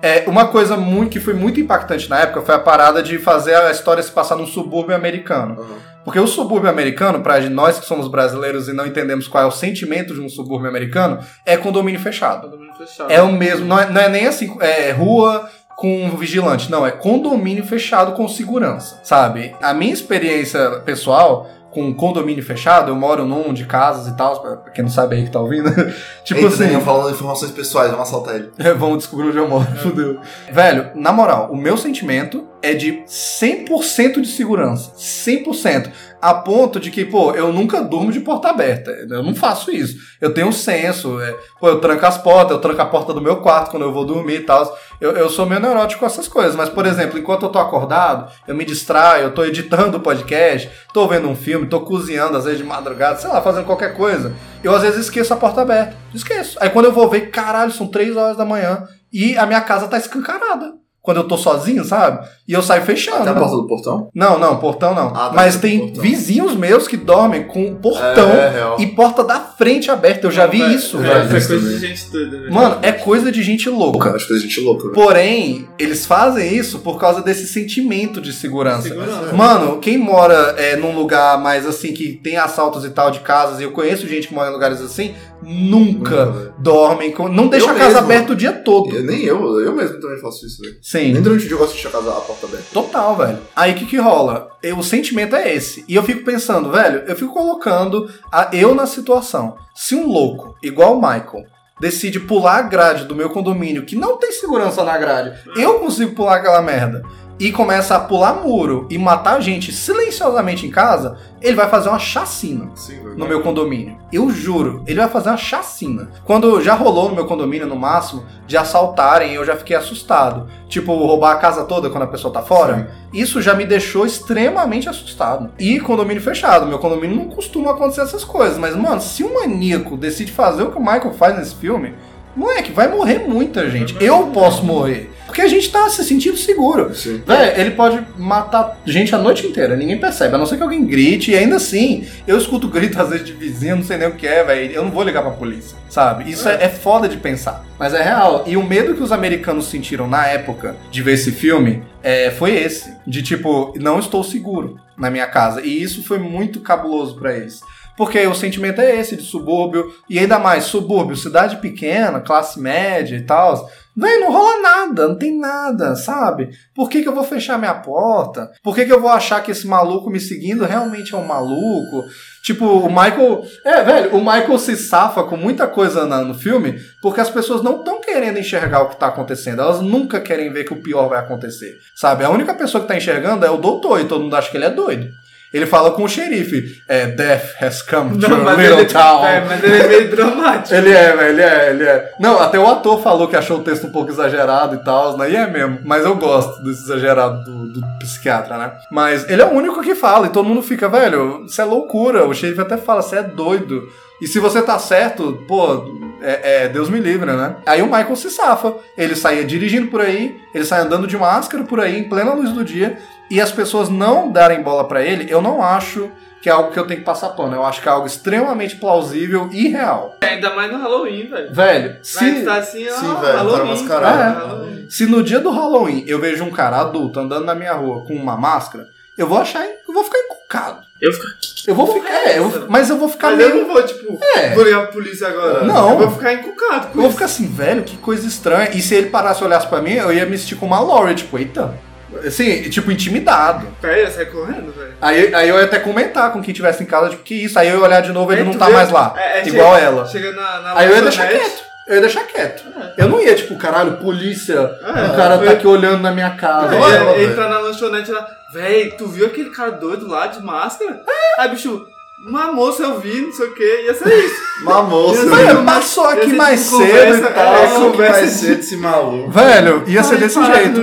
É, uma coisa muito, que foi muito impactante na época foi a parada de fazer a história se passar num subúrbio americano. Porque o subúrbio americano, pra nós que somos brasileiros e não entendemos qual é o sentimento de um subúrbio americano, é condomínio fechado. Todo mundo fechado. É o mesmo, não é, não é nem assim, é rua com vigilante, não, é condomínio fechado com segurança, sabe? A minha experiência pessoal com condomínio fechado, eu moro num de casas e tal, pra quem não sabe aí que tá ouvindo, tipo Eita, assim... Daniel falando informações pessoais, vamos assaltar ele. É, Vamos descobrir onde eu moro, fudeu. Velho, na moral, o meu sentimento é de 100% de segurança. 100%. A ponto de que, pô, eu nunca durmo de porta aberta. Eu não faço isso. Eu tenho um senso. é, pô, eu tranco as portas, eu tranco a porta do meu quarto quando eu vou dormir e tal. Eu, eu sou meio neurótico com essas coisas. Mas, por exemplo, enquanto eu tô acordado, eu me distraio, eu tô editando o podcast, tô vendo um filme, tô cozinhando, às vezes de madrugada, sei lá, fazendo qualquer coisa. Eu às vezes esqueço a porta aberta. Esqueço. Aí quando eu vou ver, caralho, são 3 horas da manhã e a minha casa tá escancarada. Quando eu tô sozinho, sabe? E eu saio fechando. Até a porta do portão? Não, não, portão não. Ah, tá, Mas tem portão. vizinhos meus que dormem com portão É, real. e porta da frente aberta. Eu já vi Velho, isso, velho, velho. Isso é Isso coisa também. de gente doida, velho. Mano, é coisa de gente louca. Acho que a gente louca, velho. Porém, eles fazem isso por causa desse sentimento de segurança. Segurança. Mano, quem mora é, num lugar mais assim, que tem assaltos e tal de casas, e eu conheço gente que mora em lugares assim, nunca velho. dormem, com, não deixa Eu a casa mesmo. aberta o dia todo. Eu- nem eu, eu mesmo também faço isso, velho. Sim. Nem durante o dia eu gosto de deixar a casa a porta aberta. Total, velho. Aí o que que rola? Eu- O sentimento é esse. E eu fico pensando, velho, eu fico colocando a eu na situação. Se um louco, igual o Michael, decide pular a grade do meu condomínio, que não tem segurança na grade, eu consigo pular aquela merda, e começa a pular muro e matar gente silenciosamente em casa, ele vai fazer uma chacina Sim, no meu condomínio. Eu juro, ele vai fazer uma chacina. Quando já rolou no meu condomínio, no máximo, de assaltarem, eu já fiquei assustado. Tipo, roubar a casa toda quando a pessoa tá fora. Isso já me deixou extremamente assustado. E condomínio fechado. Meu condomínio não costuma acontecer essas coisas. Mas, mano, se um maníaco decide fazer o que o Michael faz nesse filme, moleque, vai morrer muita gente. Eu posso morrer. Porque a gente tá se sentindo seguro. Sim. Ele pode matar gente a noite inteira, ninguém percebe, a não ser que alguém grite, e ainda assim, eu escuto grito às vezes de vizinho, não sei nem o que é, velho. Eu não vou ligar pra polícia, sabe? Isso é. é foda de pensar. Mas é real. E o medo que os americanos sentiram na época de ver esse filme é, foi esse. De tipo, não estou seguro na minha casa. E isso foi muito cabuloso pra eles. Porque o sentimento é esse de subúrbio, e ainda mais subúrbio, cidade pequena, classe média e tal. Véi, não rola nada, não tem nada, sabe? Por que, que eu vou fechar minha porta? Por que, que eu vou achar que esse maluco me seguindo realmente é um maluco? Tipo, o Michael. É, velho, o Michael se safa com muita coisa na- no filme porque as pessoas não estão querendo enxergar o que tá acontecendo. Elas nunca querem ver que o pior vai acontecer. Sabe? A única pessoa que tá enxergando é o doutor e todo mundo acha que ele é doido. Ele fala com o xerife: é, Death has come to Não, a mas little ele, town. é, mas ele é meio dramático. Ele é, velho, ele é, ele é. Não, até o ator falou que achou o texto um pouco exagerado e tal, né? E é mesmo. Mas eu gosto desse exagerado do, do psiquiatra, né? Mas ele é o único que fala e todo mundo fica, velho, isso é loucura. O xerife até fala, você é doido. E se você tá certo, pô, é, é, Deus me livre, né? Aí o Michael se safa. Ele saía dirigindo por aí, ele sai andando de máscara por aí, em plena luz do dia, e as pessoas não darem bola pra ele, eu não acho que é algo que eu tenho que passar pano. Eu acho que é algo extremamente plausível e real. Ainda mais no Halloween, velho. Velho, se, assim, ó, sim, velho, Halloween. cara, É. Se no dia do Halloween eu vejo um cara adulto andando na minha rua com uma máscara, eu vou achar, eu vou ficar encucado. Eu fico. Eu vou ficar, é é, eu- mas eu vou ficar Mas eu meio, não vou, tipo, É. vou ligar pra polícia agora. Não. Eu vou ficar encucado com eu vou isso. ficar assim, velho, que coisa estranha. E se ele parasse e olhasse pra mim, eu ia me sentir como uma Laurie, tipo, eita. Assim, tipo, intimidado. Pera, sai correndo, velho. Aí, aí eu ia até comentar com quem tivesse em casa, tipo, que isso? Aí eu ia olhar de novo, ele Aí não tá vê- mais lá. é, é, igual chega- ela. Chega na, na Aí eu ia deixar quieto. Eu ia deixar quieto. Eu não ia, tipo, caralho, polícia, É, o cara eu- tá aqui olhando na minha casa. Ele- na lanchonete lá, véi, tu viu aquele cara doido lá de máscara? Aí, bicho, uma moça eu vi, não sei o que, ia ser isso. Uma moça. Aí, velho. passou aqui Esse mais tipo cedo e tal. é, Como que conversa vai de- ser desse maluco? Velho, ia ser desse jeito.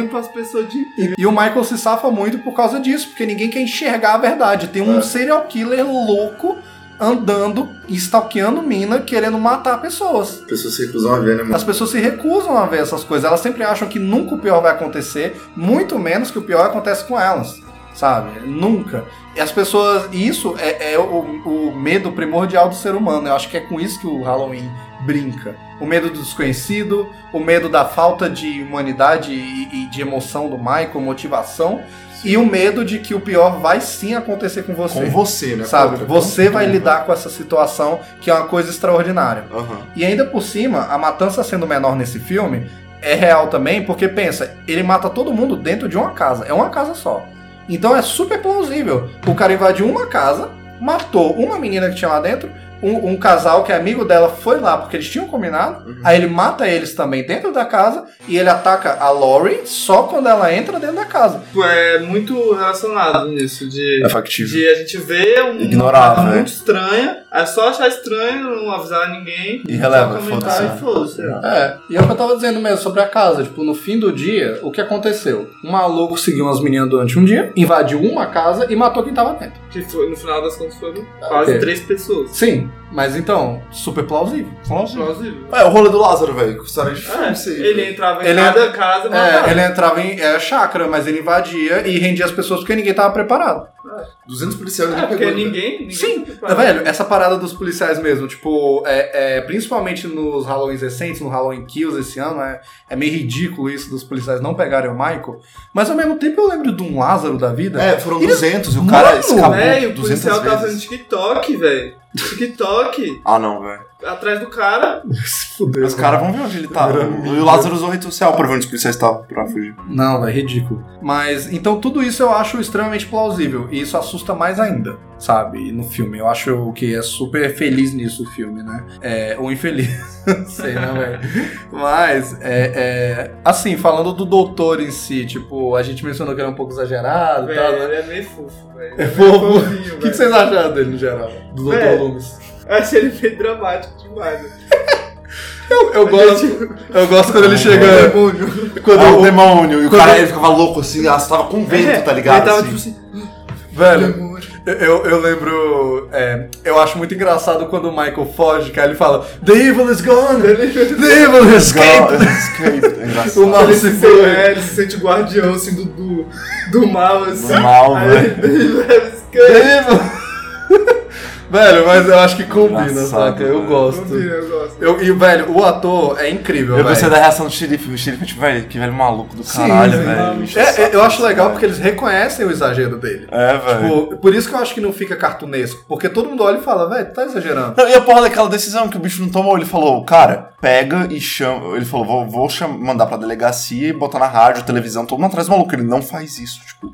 de... E, e o Michael se safa muito por causa disso, porque ninguém quer enxergar a verdade. Tem um É. serial killer louco andando e stalkeando mina, querendo matar pessoas. As pessoas se recusam a ver, né, mano? As pessoas se recusam a ver essas coisas. Elas sempre acham que nunca o pior vai acontecer, muito menos que o pior acontece com elas. Sabe? Nunca. E as pessoas. e Isso é, é o, o medo primordial do ser humano. Eu acho que é com isso que o Halloween brinca. O medo do desconhecido, o medo da falta de humanidade e, e de emoção do Michael, motivação. E o medo de que o pior vai sim acontecer com você. Com você, né? Sabe? Você vai lidar com essa situação que é uma coisa extraordinária. Aham. E ainda por cima, a matança sendo menor nesse filme é real também, porque pensa, ele mata todo mundo dentro de uma casa. É uma casa só. Então é super plausível. O cara invadiu uma casa, matou uma menina que tinha lá dentro, um, um casal que é amigo dela foi lá porque eles tinham combinado. Uhum. Aí ele mata eles também dentro da casa e ele ataca a Lori só quando ela entra dentro da casa. É muito relacionado nisso, de... factível. De a gente ver um, Ignorar, uma coisa né? muito estranha, é só achar estranho, não avisar ninguém, E releva, foda-se. e foda-se. É, e é o que eu tava dizendo mesmo sobre a casa. Tipo, no fim do dia, o que aconteceu? Um maluco seguiu umas meninas durante um dia, invadiu uma casa e matou quem tava dentro. Que foi, no final das contas foram quase ok. três pessoas. Sim, listening. Mas então, super plausível. Plausível. É, o rolê do Lázaro, velho. História de É, aí. ele entrava em Ele cada casa e matava. É, ele entrava em é, chácara, mas ele invadia e rendia as pessoas porque ninguém tava preparado. 200 policiais É, ninguém porque pegou, né? ninguém, ninguém Sim, velho, essa parada dos policiais mesmo, tipo, é, é, principalmente nos Halloweens recentes, no Halloween Kills esse ano, é, é meio ridículo isso dos policiais não pegarem o Michael, mas ao mesmo tempo eu lembro de um Lázaro da vida. É, foram Eles- 200 e o cara Mano, escapou É, e o 200 policial tava fazendo vezes. TikTok, velho. TikTok, Ah, não, velho. atrás do cara. Se fudeu. Os caras vão ver onde ele tá. E o Lázaro usou rede social pra ver onde os policiais estavam pra fugir. Não, é ridículo. Mas, então tudo isso eu acho extremamente plausível. E isso assusta mais ainda, sabe? No filme. Eu acho que é super feliz nisso o filme, né? É, ou infeliz. Sei, né, velho? Mas, é, é, assim, falando do doutor em si, tipo, a gente mencionou que era um pouco exagerado e tal, né? ele é meio fofo, velho. É fofo. meio O que, que vocês acharam dele no geral? Do Dr. Velho. Eu achei ele meio dramático demais. né? Eu, eu gosto. Eu gosto quando ele chega. Quando Ah, o o- demônio. E o cara ele ficava louco assim, ah, você tava com vento, tá ligado? Ele tava assim. tipo assim. Velho, eu, eu lembro. é, eu acho muito engraçado quando o Michael foge, que aí ele fala: The evil is gone! The evil escaped! Escape. É. O mal se foi. é, ele se sente guardião assim do, do, do mal, assim. Do mal, velho. The evil! Velho, mas eu acho que combina, Engraçado, saca? Eu velho. gosto. Combina, eu gosto. Eu, e, velho, o ator é incrível, Eu velho. gostei da reação do xerife. O xerife, tipo, velho, que velho maluco do caralho, sim. velho. É, é, eu acho legal porque eles reconhecem o exagero dele. É, velho. Tipo, por isso que eu acho que não fica cartunesco. Porque todo mundo olha e fala, velho, tá exagerando. Não, e a porra daquela decisão que o bicho não tomou, ele falou, cara, pega e chama. Ele falou, vou, vou cham- mandar pra delegacia e botar na rádio, televisão, todo mundo atrás do maluco. Ele não faz isso, tipo.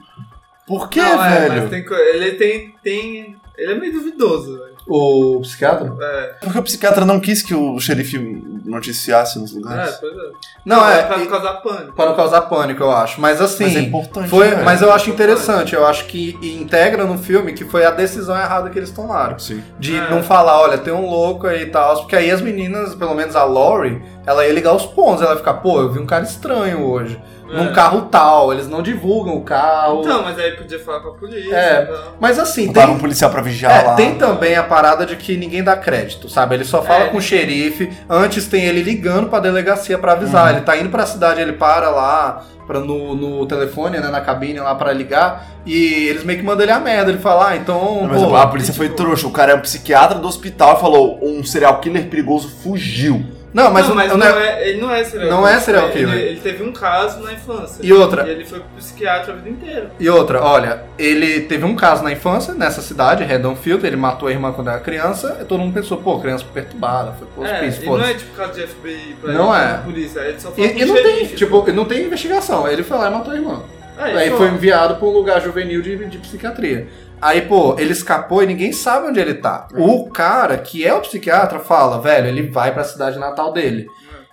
Por quê, Não, é, velho? mas tem, ele tem, tem. Ele é meio duvidoso, velho. O psiquiatra? É, Porque o psiquiatra não quis que o xerife noticiasse nos é, lugares. pois é. Não, é. pra e- causar pânico. Para não causar pânico, eu acho. Mas assim. Mas é importante, Foi, velho. mas eu acho interessante. Eu acho que integra no filme que foi a decisão errada que eles tomaram. Sim. De É. não falar, olha, tem um louco aí e tal. Porque aí as meninas, pelo menos a Lori, ela ia ligar os pontos. Ela ia ficar, pô, eu vi um cara estranho hoje. Num É. carro tal. Eles não divulgam o carro. Então, mas aí podia falar com a polícia. É. então. Mas assim, tem, um policial pra vigiar É, lá. tem também a parada de que ninguém dá crédito, sabe? Ele só fala É, com o xerife, antes tem ele ligando pra delegacia pra avisar. Ele tá indo pra cidade, ele para lá pra, no, no telefone, né, na cabine lá pra ligar, e eles meio que mandam ele a merda. Ele fala, ah, então. Mas pô, a polícia foi trouxa. O cara é um psiquiatra do hospital e falou: um serial killer perigoso fugiu. Não, mas, não, mas não não- é, ele não é serial Não killer. é serial Ele- killer. Ele, teve um caso na infância. E outra? E ele foi pro psiquiatra a vida inteira. E outra, olha, ele teve um caso na infância, nessa cidade, Redonfield, ele matou a irmã quando era criança, e todo mundo pensou, pô, criança perturbada, foi pro É, hospício, e não é tipo caso de FBI pra Não ele, é. polícia. Ele só fala E, e não tem, tipo, não tem investigação, ele foi lá e matou a irmã. Aí, Aí só- foi enviado pra um lugar juvenil de, de psiquiatria. Aí, pô, ele escapou e ninguém sabe onde ele tá. O cara, que é o psiquiatra, fala, velho, ele vai pra cidade natal dele.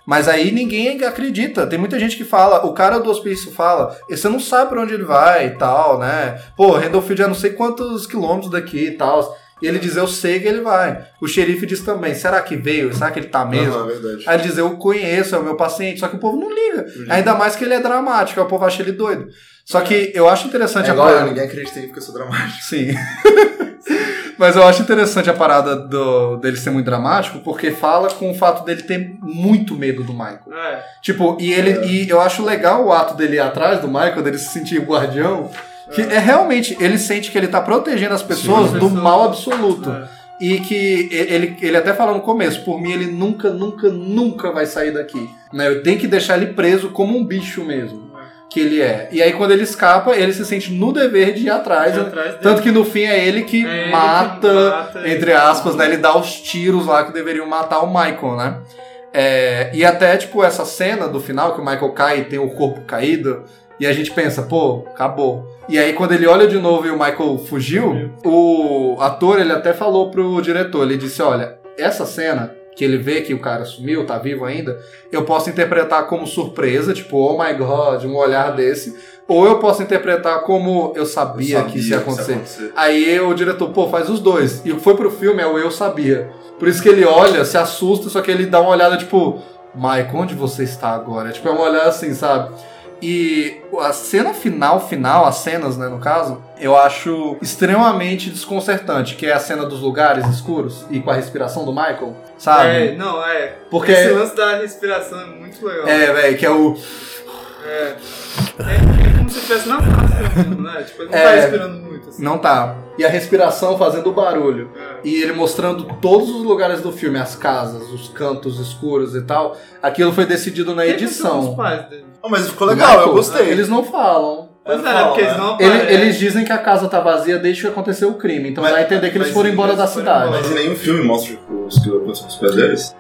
Mas aí ninguém acredita. Tem muita gente que fala, o cara do hospício fala, você não sabe pra onde ele vai e tal, né? Pô, Rendlefield é não sei quantos quilômetros daqui e tal. E ele diz, eu sei que ele vai. O xerife diz também, será que veio? Será que ele tá mesmo? Não, é verdade. Aí ele diz, eu conheço, é o meu paciente. Só que o povo não liga. Ainda mais que ele é dramático, aí o povo acha ele doido. Só que eu acho interessante É a igual eu, parada. ninguém acredita em mim porque eu sou dramático. Sim. Mas eu acho interessante a parada do, dele ser muito dramático, porque fala com o fato dele ter muito medo do Michael. É. Tipo, e ele. E eu acho legal o ato dele ir atrás do Michael, dele se sentir guardião. Que é realmente, ele sente que ele tá protegendo as pessoas Sim. do mal absoluto. É. E que ele, ele até fala no começo, por mim ele nunca, nunca, nunca vai sair daqui. Né? Eu tenho que deixar ele preso como um bicho mesmo. Que ele é. E aí quando ele escapa, ele se sente no dever de ir atrás. Ir atrás. Tanto que no fim é ele que É ele que mata, mata entre aspas, né? Ele dá os tiros lá que deveriam matar o Michael, né? É, e até, tipo, essa cena do final, que o Michael cai e tem o corpo caído, e a gente pensa, pô, acabou. E aí, quando ele olha de novo e o Michael fugiu, o ator, ele até falou pro diretor, ele disse, olha, essa cena, que ele vê que o cara sumiu, tá vivo ainda, eu posso interpretar como surpresa, tipo, oh my god, um olhar desse, ou eu posso interpretar como eu sabia, Eu que isso ia sabia acontecer. Aí o diretor, pô, faz os dois. E o que foi pro filme é o eu sabia. Por isso que ele olha, se assusta, só que ele dá uma olhada tipo, Mike, onde você está agora? Tipo, é uma olhada assim, sabe? E a cena final, final, as cenas, né, no caso, eu acho extremamente desconcertante, que é a cena dos lugares escuros e com a respiração do Michael, sabe? É, não, é. Porque Esse lance da respiração é muito legal. é, velho, que é o É. É, é como se estivesse na máscara mesmo, né? Tipo, ele não É. tá respirando muito, assim. não tá. E a respiração fazendo barulho. É. e ele mostrando todos os lugares do filme, as casas, os cantos escuros e tal. Aquilo foi decidido na Quem que são os edição. pais dele? Oh, mas ficou legal, eu Michael, gostei. Eles não falam. Pois é, fala, porque né? eles não Ele- aparecem. eles dizem que a casa tá vazia desde que aconteceu o crime. Então Mas- dá a entender que eles foram embora eles da foram cidade. embora. Mas em nenhum filme mostra os que aconteceu com os pés deles.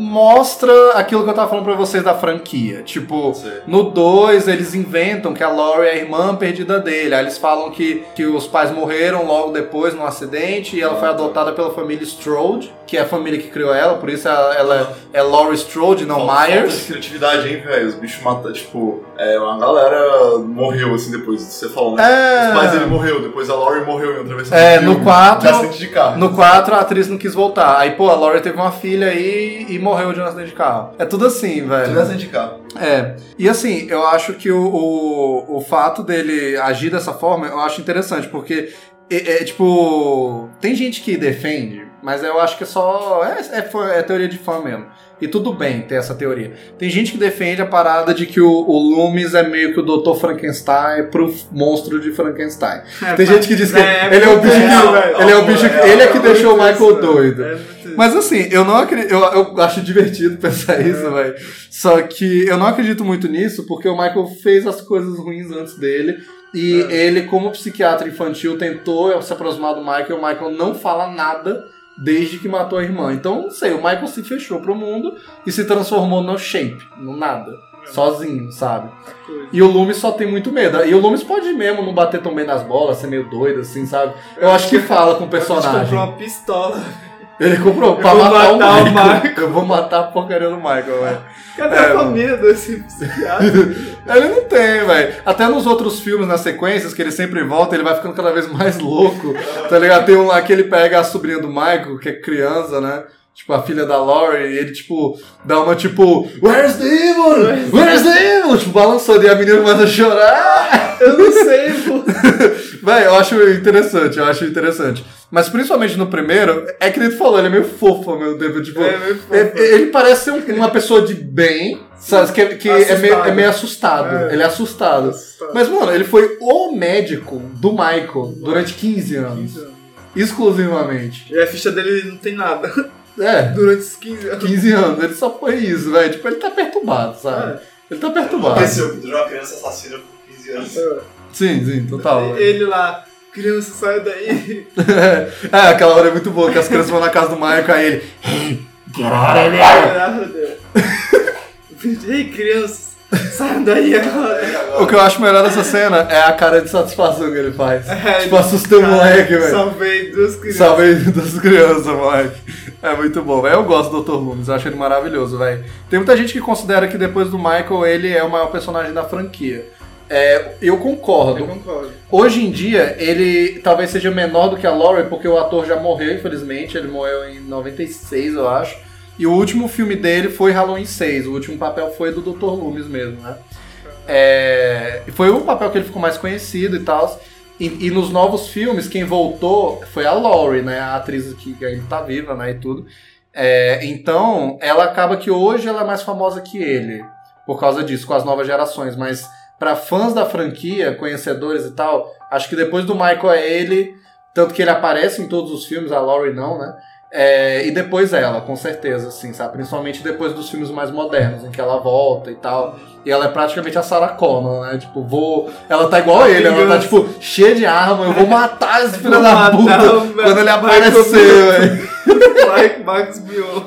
Mostra aquilo que eu tava falando pra vocês da franquia. Tipo, Sei. no 2 eles inventam que a Laurie é a irmã perdida dele. Aí eles falam que, que os pais morreram logo depois num acidente e ela foi adotada pela família Strode, que é a família que criou ela, por isso ela, ela é Laurie Strode, não Falta- falta Myers. de criatividade, hein, velho? Os bichos matam, tipo, é, uma galera morreu assim depois, você falou, né? É. Os pais dele morreu, depois a Laurie morreu em outra vez. É, no quatro- De acidente de carro. No 4, a atriz não quis voltar. Aí, pô, a Laurie teve uma filha aí e morreu de um acidente de carro. É tudo assim, velho. Tudo acidente de carro. É. E assim, eu acho que o, o, o fato dele agir dessa forma, eu acho interessante, porque é, é, tipo. Tem gente que defende Mas eu acho que é só. É, é, fã- é teoria de fã mesmo. E tudo bem ter essa teoria. Tem gente que defende a parada de que o, o Loomis é meio que o Dr. Frankenstein pro monstro de Frankenstein. Tem gente que diz que É, ele é o bicho que. Ele é o bicho que. Ele é que deixou o Michael doido. É. Mas assim, eu não acredito. Eu, eu acho divertido pensar isso, velho. Só que eu não acredito muito nisso, porque o Michael fez as coisas ruins antes dele. E ele, como psiquiatra infantil, tentou se aproximar do Michael. O Michael não fala nada desde que matou a irmã. Então, não sei, o Michael se fechou pro mundo e se transformou no shape, no nada. Sozinho, sabe? E o Loomis só tem muito medo. E o Loomis pode mesmo não bater tão bem nas bolas, ser meio doido, assim, sabe? Eu acho que fala com o personagem. comprou uma pistola. Ele comprou pra matar, matar o, o Michael. Michael. Eu vou matar a porcaria do Michael, velho. Cadê É, a família desse psiquiatra? Ele não tem, velho. Até nos outros filmes, nas sequências, que ele sempre volta, ele vai ficando cada vez mais louco. Tá ligado? Tem um lá que ele pega a sobrinha do Michael, que é criança, né? Tipo, a filha da Laurie, e ele, tipo, dá uma, tipo, Where's the evil? Where's the evil? Tipo, balançando, e a menina começa a chorar. Eu não sei, pô. Véi, eu acho interessante, eu acho interessante. Mas principalmente no primeiro, é que ele falou, ele é meio fofo mesmo tempo. Tipo, É meio fofo. é- ele parece ser um- uma pessoa de bem, sabe? Que, que é, meio, é meio assustado. É. Ele é assustado. Assustado. Mas, mano, ele foi o médico do Michael durante 15 anos. Exclusivamente. E a ficha dele não tem nada. É, Durante esses 15 anos. 15 anos. Ele só foi isso, velho. Tipo, ele tá perturbado, sabe? É. Ele tá perturbado. Aconteceu, de uma criança assassina por 15 anos. Sim, sim, total. Ele lá, criança, sai daí. é, aquela hora é muito boa, que as crianças vão na casa do Michael, aí ele. Ei, crianças, saiam daí agora. O que eu acho melhor dessa cena é a cara de satisfação que ele faz. É, tipo, assustei o moleque, velho. Salvei duas crianças. Salvei das crianças, moleque. É muito bom, velho. Eu gosto do Dr. Loomis, eu acho ele maravilhoso, velho. Tem muita gente que considera que depois do Michael ele é o maior personagem da franquia. É, eu concordo. Eu concordo. Hoje em dia, ele talvez seja menor do que a Laurie, porque o ator já morreu, infelizmente. Ele morreu em 96, eu acho. E o último filme dele foi Halloween 6. O último papel foi do Dr. Loomis mesmo, né? É, foi o papel que ele ficou mais conhecido e tal. E, e nos novos filmes, quem voltou foi a Laurie, né? A atriz que ainda tá viva, né? E tudo. É, então, ela acaba que hoje ela é mais famosa que ele. Por causa disso, com as novas gerações. Mas para fãs da franquia, conhecedores e tal, acho que depois do Michael é ele. Tanto que ele aparece em todos os filmes, a Laurie não, né? É, e depois ela, com certeza, assim, sabe? Principalmente depois dos filmes mais modernos, em que ela volta e tal. E ela é praticamente a Sarah Connor, né? Tipo, vou. Ela tá igual ele, ela tá, tipo, cheia de arma, eu vou matar esse filho da puta quando ele aparecer, velho. Max Mion.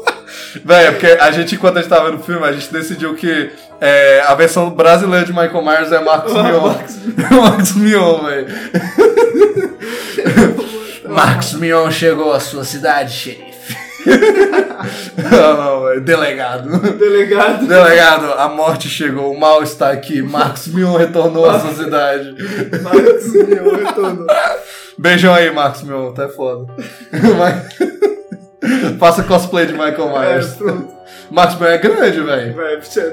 Véi, é porque a gente, enquanto a gente tava vendo o filme, a gente decidiu que é, a versão brasileira de Michael Myers é Marcos Mion. Marcos Mion, velho. Marcos Mion chegou à sua cidade, xerife. não, não, velho. Delegado. Delegado. Delegado, a morte chegou, o mal está aqui. Marcos Mion retornou à sua cidade. Max Mion retornou. Beijão aí, Marcos Mion, tá foda. Mas- Faça cosplay de Michael É, Myers. pronto. Marcos Mion é grande, velho.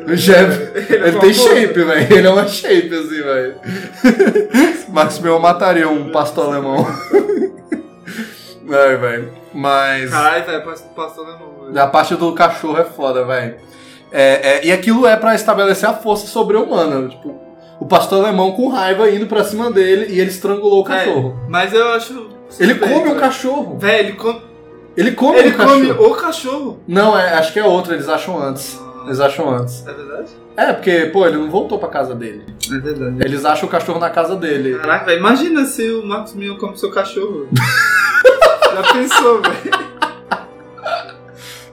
O chefe, ele, é tem famoso. shape, velho. Ele é uma shape, assim, velho. Marcos Mion mataria um pastor alemão. Ai, velho. Mas. Caralho, velho, passou na mão. velho. A parte do cachorro é foda, velho. É, é, e aquilo é pra estabelecer a força sobre-humana. Tipo, o pastor alemão com raiva indo pra cima dele e ele estrangulou o cachorro. É, mas eu acho. Ele come o velho. cachorro. Velho, ele come. Ele come Ele o cachorro. come o cachorro. Não, é, acho que é outro, eles acham antes. Eles acham antes. É verdade? É, porque, pô, ele não voltou pra casa dele. É verdade. Eles acham o cachorro na casa dele. Caraca, velho, imagina se o Marcos Mion come seu cachorro. Já pensou, velho?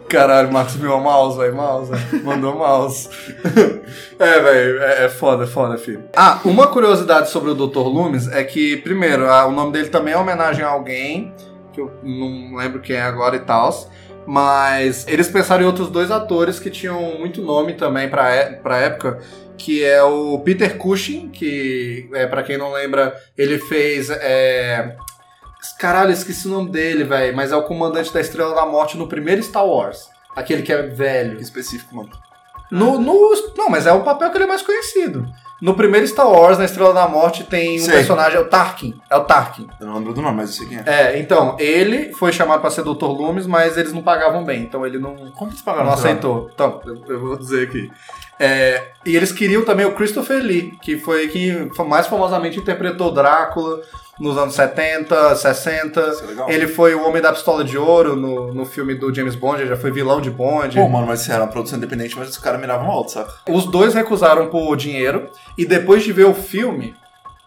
Caralho, Marcos Mion, mouse, velho, mouse. velho. Mandou mouse. é, velho, é, é foda, é foda, filho. Ah, uma curiosidade sobre o Dr. Loomis é que, primeiro, ah, o nome dele também é homenagem a alguém, que eu não lembro quem é agora e tal. Mas eles pensaram em outros dois atores que tinham muito nome também pra, é- pra época, que é o Peter Cushing, que, é, para quem não lembra, ele fez. É... Caralho, esqueci o nome dele, velho, mas é o comandante da Estrela da Morte no primeiro Star Wars. Aquele que é velho. Específico, mano. No, no- não, mas é o papel que ele é mais conhecido. No primeiro Star Wars, na Estrela da Morte, tem um Sei. personagem, é o Tarkin. É o Tarkin. Eu não lembro do nome, mas eu sei quem é. É, então, ele foi chamado pra ser Dr. Loomis, mas eles não pagavam bem, então ele não, Como eles não pagaram? aceitou. Então, eu, eu vou dizer aqui. É, e eles queriam também o Christopher Lee, que foi quem mais famosamente interpretou Drácula nos anos 70, 60. Isso é. Ele foi o Homem da Pistola de Ouro no, no filme do James Bond, ele já foi vilão de Bond. Pô, mano, mas era uma produção independente, mas os caras miravam alto, saca? Os dois recusaram por dinheiro e depois de ver o filme,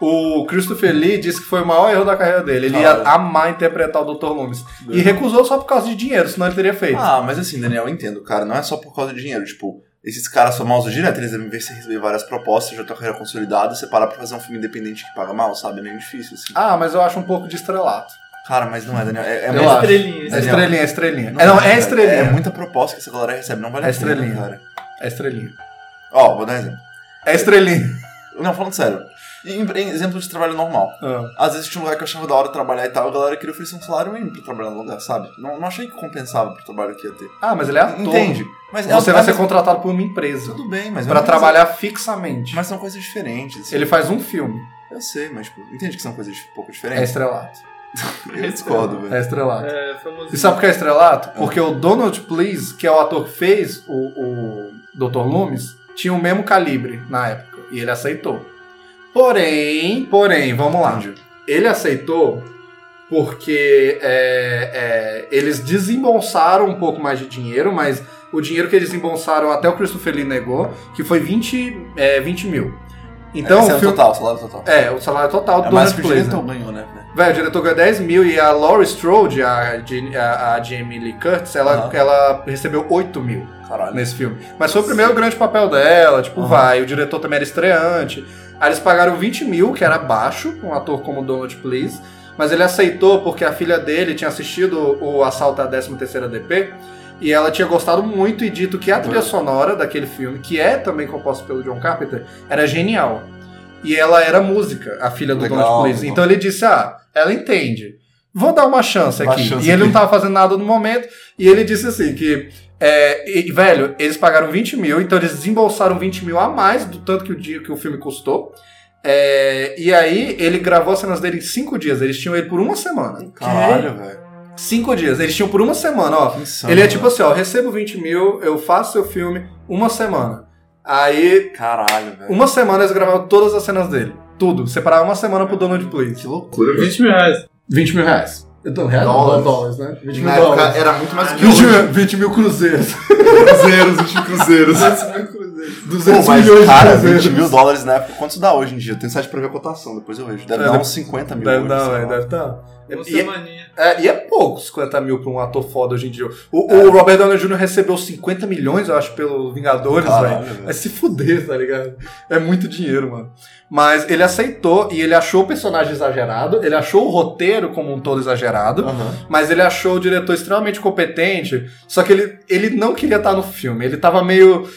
o Christopher Lee disse que foi o maior erro da carreira dele. Ele ia amar interpretar o Dr. Loomis. E recusou só por causa de dinheiro, senão ele teria feito. Ah, mas assim, Daniel, eu entendo, cara. Não é só por causa de dinheiro. Tipo, esses caras famosos direto, eles devem ver se receber várias propostas, já tua carreira consolidada, você parar pra fazer um filme independente que paga mal, sabe? É meio difícil, assim. Ah, mas eu acho um pouco de estrelato. Cara, mas não é, Daniel. É, é muito- estrelinha, É estrelinha, é estrelinha. é, não, é cara. estrelinha. É muita proposta que essa galera recebe, não vale É a pena, estrelinha. cara. É estrelinha. Ó, vou dar um exemplo. É estrelinha. Não, falando sério. Em, em exemplo de trabalho normal. Ah. Às vezes tinha um lugar que eu achava da hora trabalhar e tal, a galera queria oferecer um salário mínimo pra trabalhar no lugar, sabe? Não, não achei que compensava pro trabalho que ia ter. Ah, mas ele é ator. Entende? Mas é- Você vai mas- ser contratado por uma empresa Tudo bem, mas... pra mas- trabalhar fixamente. Mas são coisas diferentes. assim. Ele faz um filme. Eu sei, mas tipo, entende que são coisas um pouco É diferentes? estrelato. Eu discordo, velho. É estrelato. É. E sabe por que é estrelato? Porque o Donald Please, que é o ator que fez o, o Dr. Loomis, tinha o mesmo calibre na época. E ele aceitou. Porém, porém, vamos lá. Ele aceitou porque é, é, eles desembolsaram um pouco mais de dinheiro, mas o dinheiro que eles desembolsaram até o Christopher Lee negou, que foi 20, é, 20 mil. Então, Esse o é o filme- total, salário total. é, o salário total do É mais Donald que o diretor né? ganhou, né? Velho, o diretor ganhou 10 mil e a Laurie Strode, a, a, a Jamie Lee Curtis, ela, Aham. ela recebeu 8 mil Caralho. nesse filme. Mas foi o primeiro grande papel dela, tipo, Aham. vai. O diretor também era estreante. Aí eles pagaram 20 mil, que era baixo, um ator como Donald Please. Mas ele aceitou porque a filha dele tinha assistido o Assalto à 13ª DP. E ela tinha gostado muito e dito que a trilha sonora daquele filme, que é também composta pelo John Carpenter, era genial. E ela era música, a filha do Legal, Donald Please. Então ele disse: Ah, ela entende. Vou dar uma chance Uma aqui. chance e ele não tava fazendo nada no momento. E ele disse assim: que. É, e, velho, eles pagaram 20 mil, então eles desembolsaram 20 mil a mais do tanto que o dia que o filme custou. É, e aí ele gravou as cenas dele em cinco dias. Eles tinham ele por uma semana. Caralho, velho. Cinco dias. Eles tinham por uma semana, ó. Insano, Ele é tipo assim, ó, eu recebo 20 mil, eu faço seu filme uma semana. Aí, Caralho, velho. uma semana eles gravaram todas as cenas dele. Tudo. Separaram uma semana pro Donald Please. Que loucura, velho. 20 mil reais. 20 mil reais. Então, reais? Dólares. Dólares, né? 20 mil Na época dólares. era muito mais que 20 hoje. mil, 20 mil cruzeiros. Cruzeiros, 20 cruzeiros. 200 Pô, mas, milhões cara, de cruzeiros. 20 mil dólares na época, quanto isso dá hoje em dia? Tem site pra ver a cotação, depois eu vejo. Deve É, dar deve- uns 50 mil Deve hoje, dar, sei velho, lá. deve dar. Uma E é, semaninha. é, e é pouco 50 mil pra um ator foda hoje em dia. O, o Robert Downey Jr. recebeu 50 milhões, eu acho, pelo Vingadores, velho. É se fuder, tá ligado? É muito dinheiro, mano. Mas ele aceitou e ele achou o personagem exagerado, ele achou o roteiro como um todo exagerado, Aham. mas ele achou o diretor extremamente competente, só que ele, ele não queria estar no filme. Ele tava meio.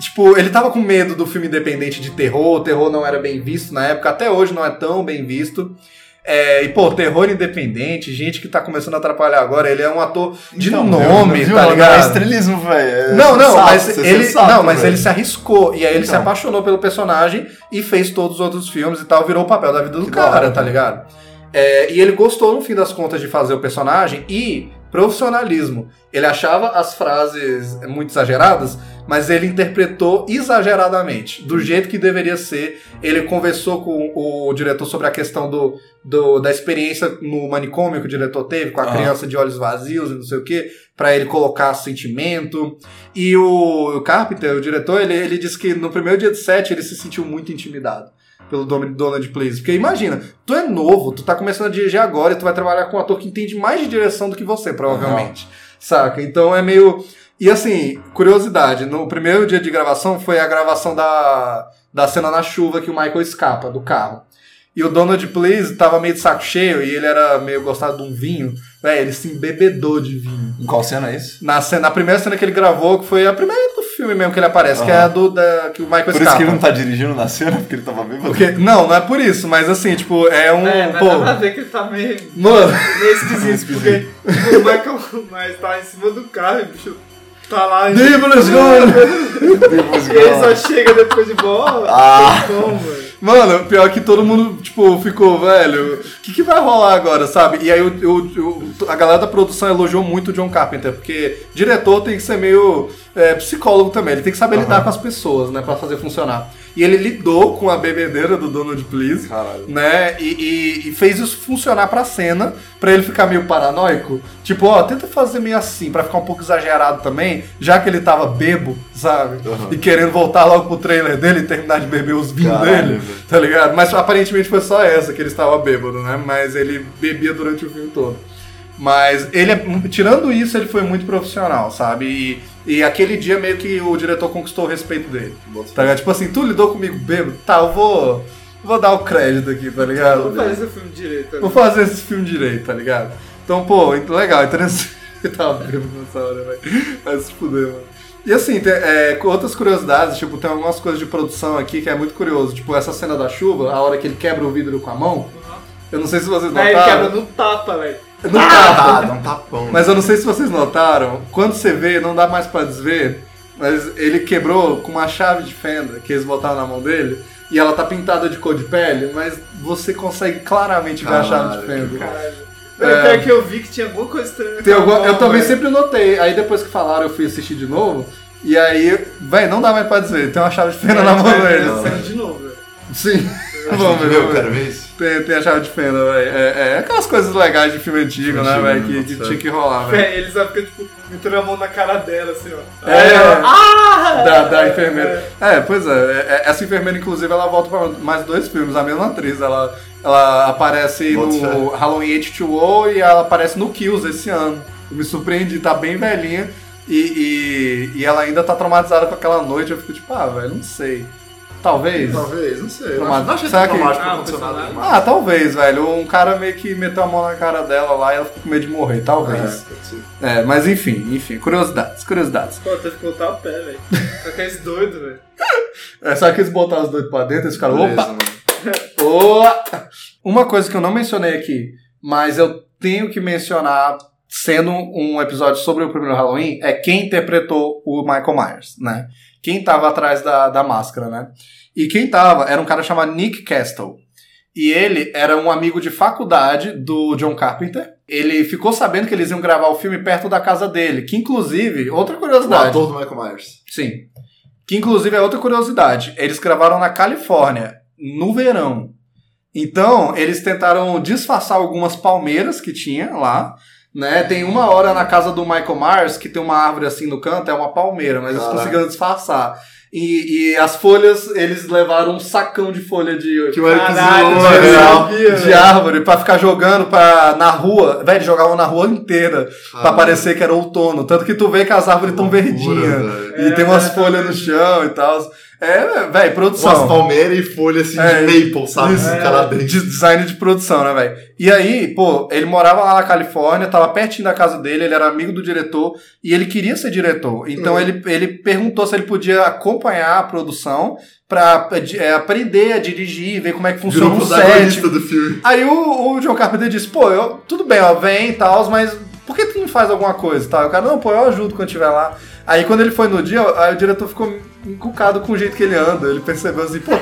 Tipo, ele tava com medo do filme independente de terror, o terror não era bem visto na época, até hoje não é tão bem visto. É, e, pô, terror independente, gente que tá começando a atrapalhar agora, ele é um ator de Então, nome, viu? tá Não, ligado? É estrelismo, velho. É Não, não, sensato, mas é ele, sensato, não, mas ele se arriscou e aí ele se Então. apaixonou pelo personagem e fez todos os outros filmes e tal, virou o papel da vida do Que cara, hora, tá ligado? É, e ele gostou no fim das contas de fazer o personagem e profissionalismo. Ele achava as frases muito exageradas, mas ele interpretou exageradamente, do jeito que deveria ser. Ele conversou com o diretor sobre a questão do, do- da experiência no manicômio que o diretor teve, com a Ah. criança de olhos vazios e não sei o que, pra ele colocar sentimento. E o, o Carpenter, o diretor, ele, ele disse que no primeiro dia de set ele se sentiu muito intimidado pelo Dom- Donald Please. Porque imagina, tu é novo, tu tá começando a dirigir agora e tu vai trabalhar com um ator que entende mais de direção do que você, provavelmente. Saca? Então é meio. E assim, curiosidade, no primeiro dia de gravação foi a gravação da, da cena na chuva que o Michael escapa do carro. E o Donald Please tava meio de saco cheio e ele era meio gostado de um vinho. Véi, ele se embebedou de vinho. Em qual cena é isso? Na, cena, na primeira cena que ele gravou, que foi a primeira do filme mesmo que ele aparece, que é a do da, que o Michael Por isso escapa. que ele não tá dirigindo na cena, porque ele tava bêbado. Porque- não, não é por isso, mas assim, tipo, é um. É, mas pô, dá pra ver que ele tá meio, mano, meio esquisito, porque o Michael Myers tá em cima do carro e o bicho Tá lá is gone! E ele só chega depois de bola. Ah. Como, velho? Mano, pior que todo mundo, tipo, ficou, velho, o que, que vai rolar agora, sabe? E aí o, o- o- a galera da produção elogiou muito o John Carpenter, porque diretor tem que ser meio é, psicólogo também, ele tem que saber lidar com as pessoas, né, pra fazer funcionar. E ele lidou com a bebedeira do Donald Please, Caralho. né, e, e- e fez isso funcionar pra cena, pra ele ficar meio paranoico. Tipo, ó, tenta fazer meio assim, pra ficar um pouco exagerado também, já que ele tava bebo, sabe? E querendo voltar logo pro trailer dele e terminar de beber os vinhos dele, tá ligado? Mas aparentemente foi só essa que ele estava bêbado, né? Mas ele bebia durante o filme todo. Mas ele, é- tirando isso, ele foi muito profissional, sabe? E, e aquele dia meio que o diretor conquistou o respeito dele. Tá ligado? Tipo assim, tu lidou comigo bêbado? Tá, eu vou, vou dar o crédito aqui, tá ligado? Vamos fazer esse filme direito. né? Vou fazer esse filme direito, tá ligado? Então, pô, legal, interessante. Eu tava bêbado nessa hora, velho. Vai se fuder, mano. E assim, tem, é, outras curiosidades, tipo, tem algumas coisas de produção aqui que é muito curioso. Tipo, essa cena da chuva, a hora que ele quebra o vidro com a mão. Eu não sei se vocês Aí ele notaram. quebra no tapa, velho. No tapa. Ah, dá um tapão. Mas eu não sei se vocês notaram, quando você vê, não dá mais pra desver, mas ele quebrou com uma chave de fenda que eles botaram na mão dele, e ela tá pintada de cor de pele, mas você consegue claramente ver a chave de fenda. Caralho. É. Até que eu vi que tinha alguma coisa estranha. Tem alguma- eu também sempre notei, aí depois que falaram eu fui assistir de novo, e aí, véi, não dá mais pra dizer, tem uma chave de fenda na mão dele. de novo, velho. Sim. Vamos ver, eu quero ver isso. Tem, tem a chave de fenda, velho. É, é aquelas coisas legais de filme antigo, né, velho, né, que, tinha que rolar, velho. É, ele só fica, tipo, metendo a mão na cara dela, assim, ó. É, Ah! da, da enfermeira. É, pois é, é, Essa enfermeira, inclusive, ela volta pra mais dois filmes, a mesma atriz. Ela, ela aparece no Halloween H2O e ela aparece no Kills esse ano. Eu me surpreendi, tá bem velhinha. E, e, e ela ainda tá traumatizada com aquela noite. Eu fico tipo, ah, velho, não sei. Talvez. Talvez, não sei. Acho- Não achei Será que- traumático Ah. Ah, talvez, velho. Um cara meio que meteu a mão na cara dela lá e ela ficou com medo de morrer, talvez. É. É, mas enfim, enfim, curiosidades, curiosidades. Pô, teve que botar o pé, velho. Com aqueles doidos, velho. É, só que eles botaram os dois pra dentro, ficaram, Beleza, opa, mano. Oa! Uma coisa que eu não mencionei aqui, mas eu tenho que mencionar, sendo um episódio sobre o primeiro Halloween, é quem interpretou o Michael Myers, né? Quem tava atrás da, da máscara, né? E quem tava era um cara chamado Nick Castle. E ele era um amigo de faculdade do John Carpenter. Ele ficou sabendo que eles iam gravar o filme perto da casa dele, que inclusive, outra O curiosidade. ator do Michael Myers. Sim. Que inclusive é outra curiosidade. Eles gravaram na Califórnia, no verão. Então, eles tentaram disfarçar algumas palmeiras que tinha lá. Né? Tem uma hora na casa do Michael Myers que tem uma árvore assim no canto, é uma palmeira, mas eles Caraca. conseguiram disfarçar. E, e as folhas, eles levaram um sacão de folha de, Que Caralho, zoou, velho. né? de árvore pra ficar jogando pra, na rua. Velho, eles jogavam na rua inteira Caralho. parecer que era outono. Tanto que tu vê que as árvores estão verdinhas. E tem umas É, folhas no chão e tal. É, velho, produção. Umas palmeiras e folha assim É, de maple, sabe? Isso, Esse de design de produção, né, velho? E aí, pô, ele morava lá na Califórnia, tava pertinho da casa dele, ele era amigo do diretor e ele queria ser diretor. Então Hum. ele, ele perguntou se ele podia acompanhar a produção pra é, aprender a dirigir, ver como é que funciona o um set. do filme. Aí o, o John Carpenter disse, pô, eu, tudo bem, ó, vem e tal, mas por que tu não faz alguma coisa e tal? O cara, não, pô, eu ajudo quando estiver lá. Aí quando ele foi no dia, aí o diretor ficou encucado com o jeito que ele anda. Ele percebeu assim, pô,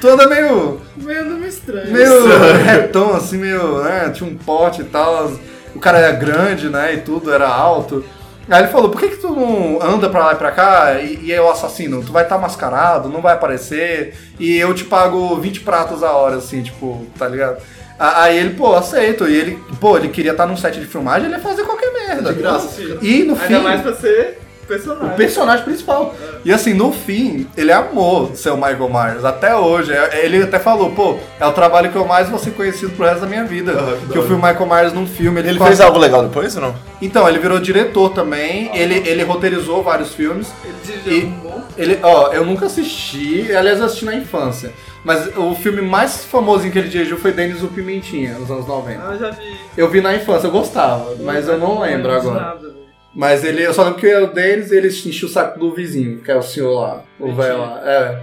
tu anda meio, Meio nome estranho. meio retão, assim, meio, né, tinha um pote e tal. O cara era grande, né, e tudo, era alto. Aí ele falou, por que que tu não anda pra lá e pra cá e, e é o assassino? Tu vai estar mascarado, não vai aparecer, e eu te pago 20 pratos a hora, assim, tipo, tá ligado? Aí ele, pô, aceito. E ele, pô, ele queria estar num set de filmagem, ele ia fazer qualquer merda. De graça. Sim. E no Ainda fim, mais pra ser o personagem. personagem principal. E assim, no fim, ele amou ser o Michael Myers, até hoje. É- Ele até falou, pô, é o trabalho que eu mais vou ser conhecido pro resto da minha vida. Ah, que eu fui o Michael Myers num filme. Ele ficou fez assim- algo legal depois ou não? Então, ele virou diretor também, ele, ele roteirizou vários filmes. Ele dirigiu um bom. Ele, ó, eu nunca assisti, aliás, eu assisti na infância. Mas o filme mais famosinho que ele dirigiu foi Denis o Pimentinha, nos anos 90. Ah, eu já vi. Eu vi na infância, eu gostava, mas eu não lembro agora. nada. Mas ele, eu só lembro que o Denis, ele enchia o saco do vizinho, que é o senhor lá, o velho lá. É.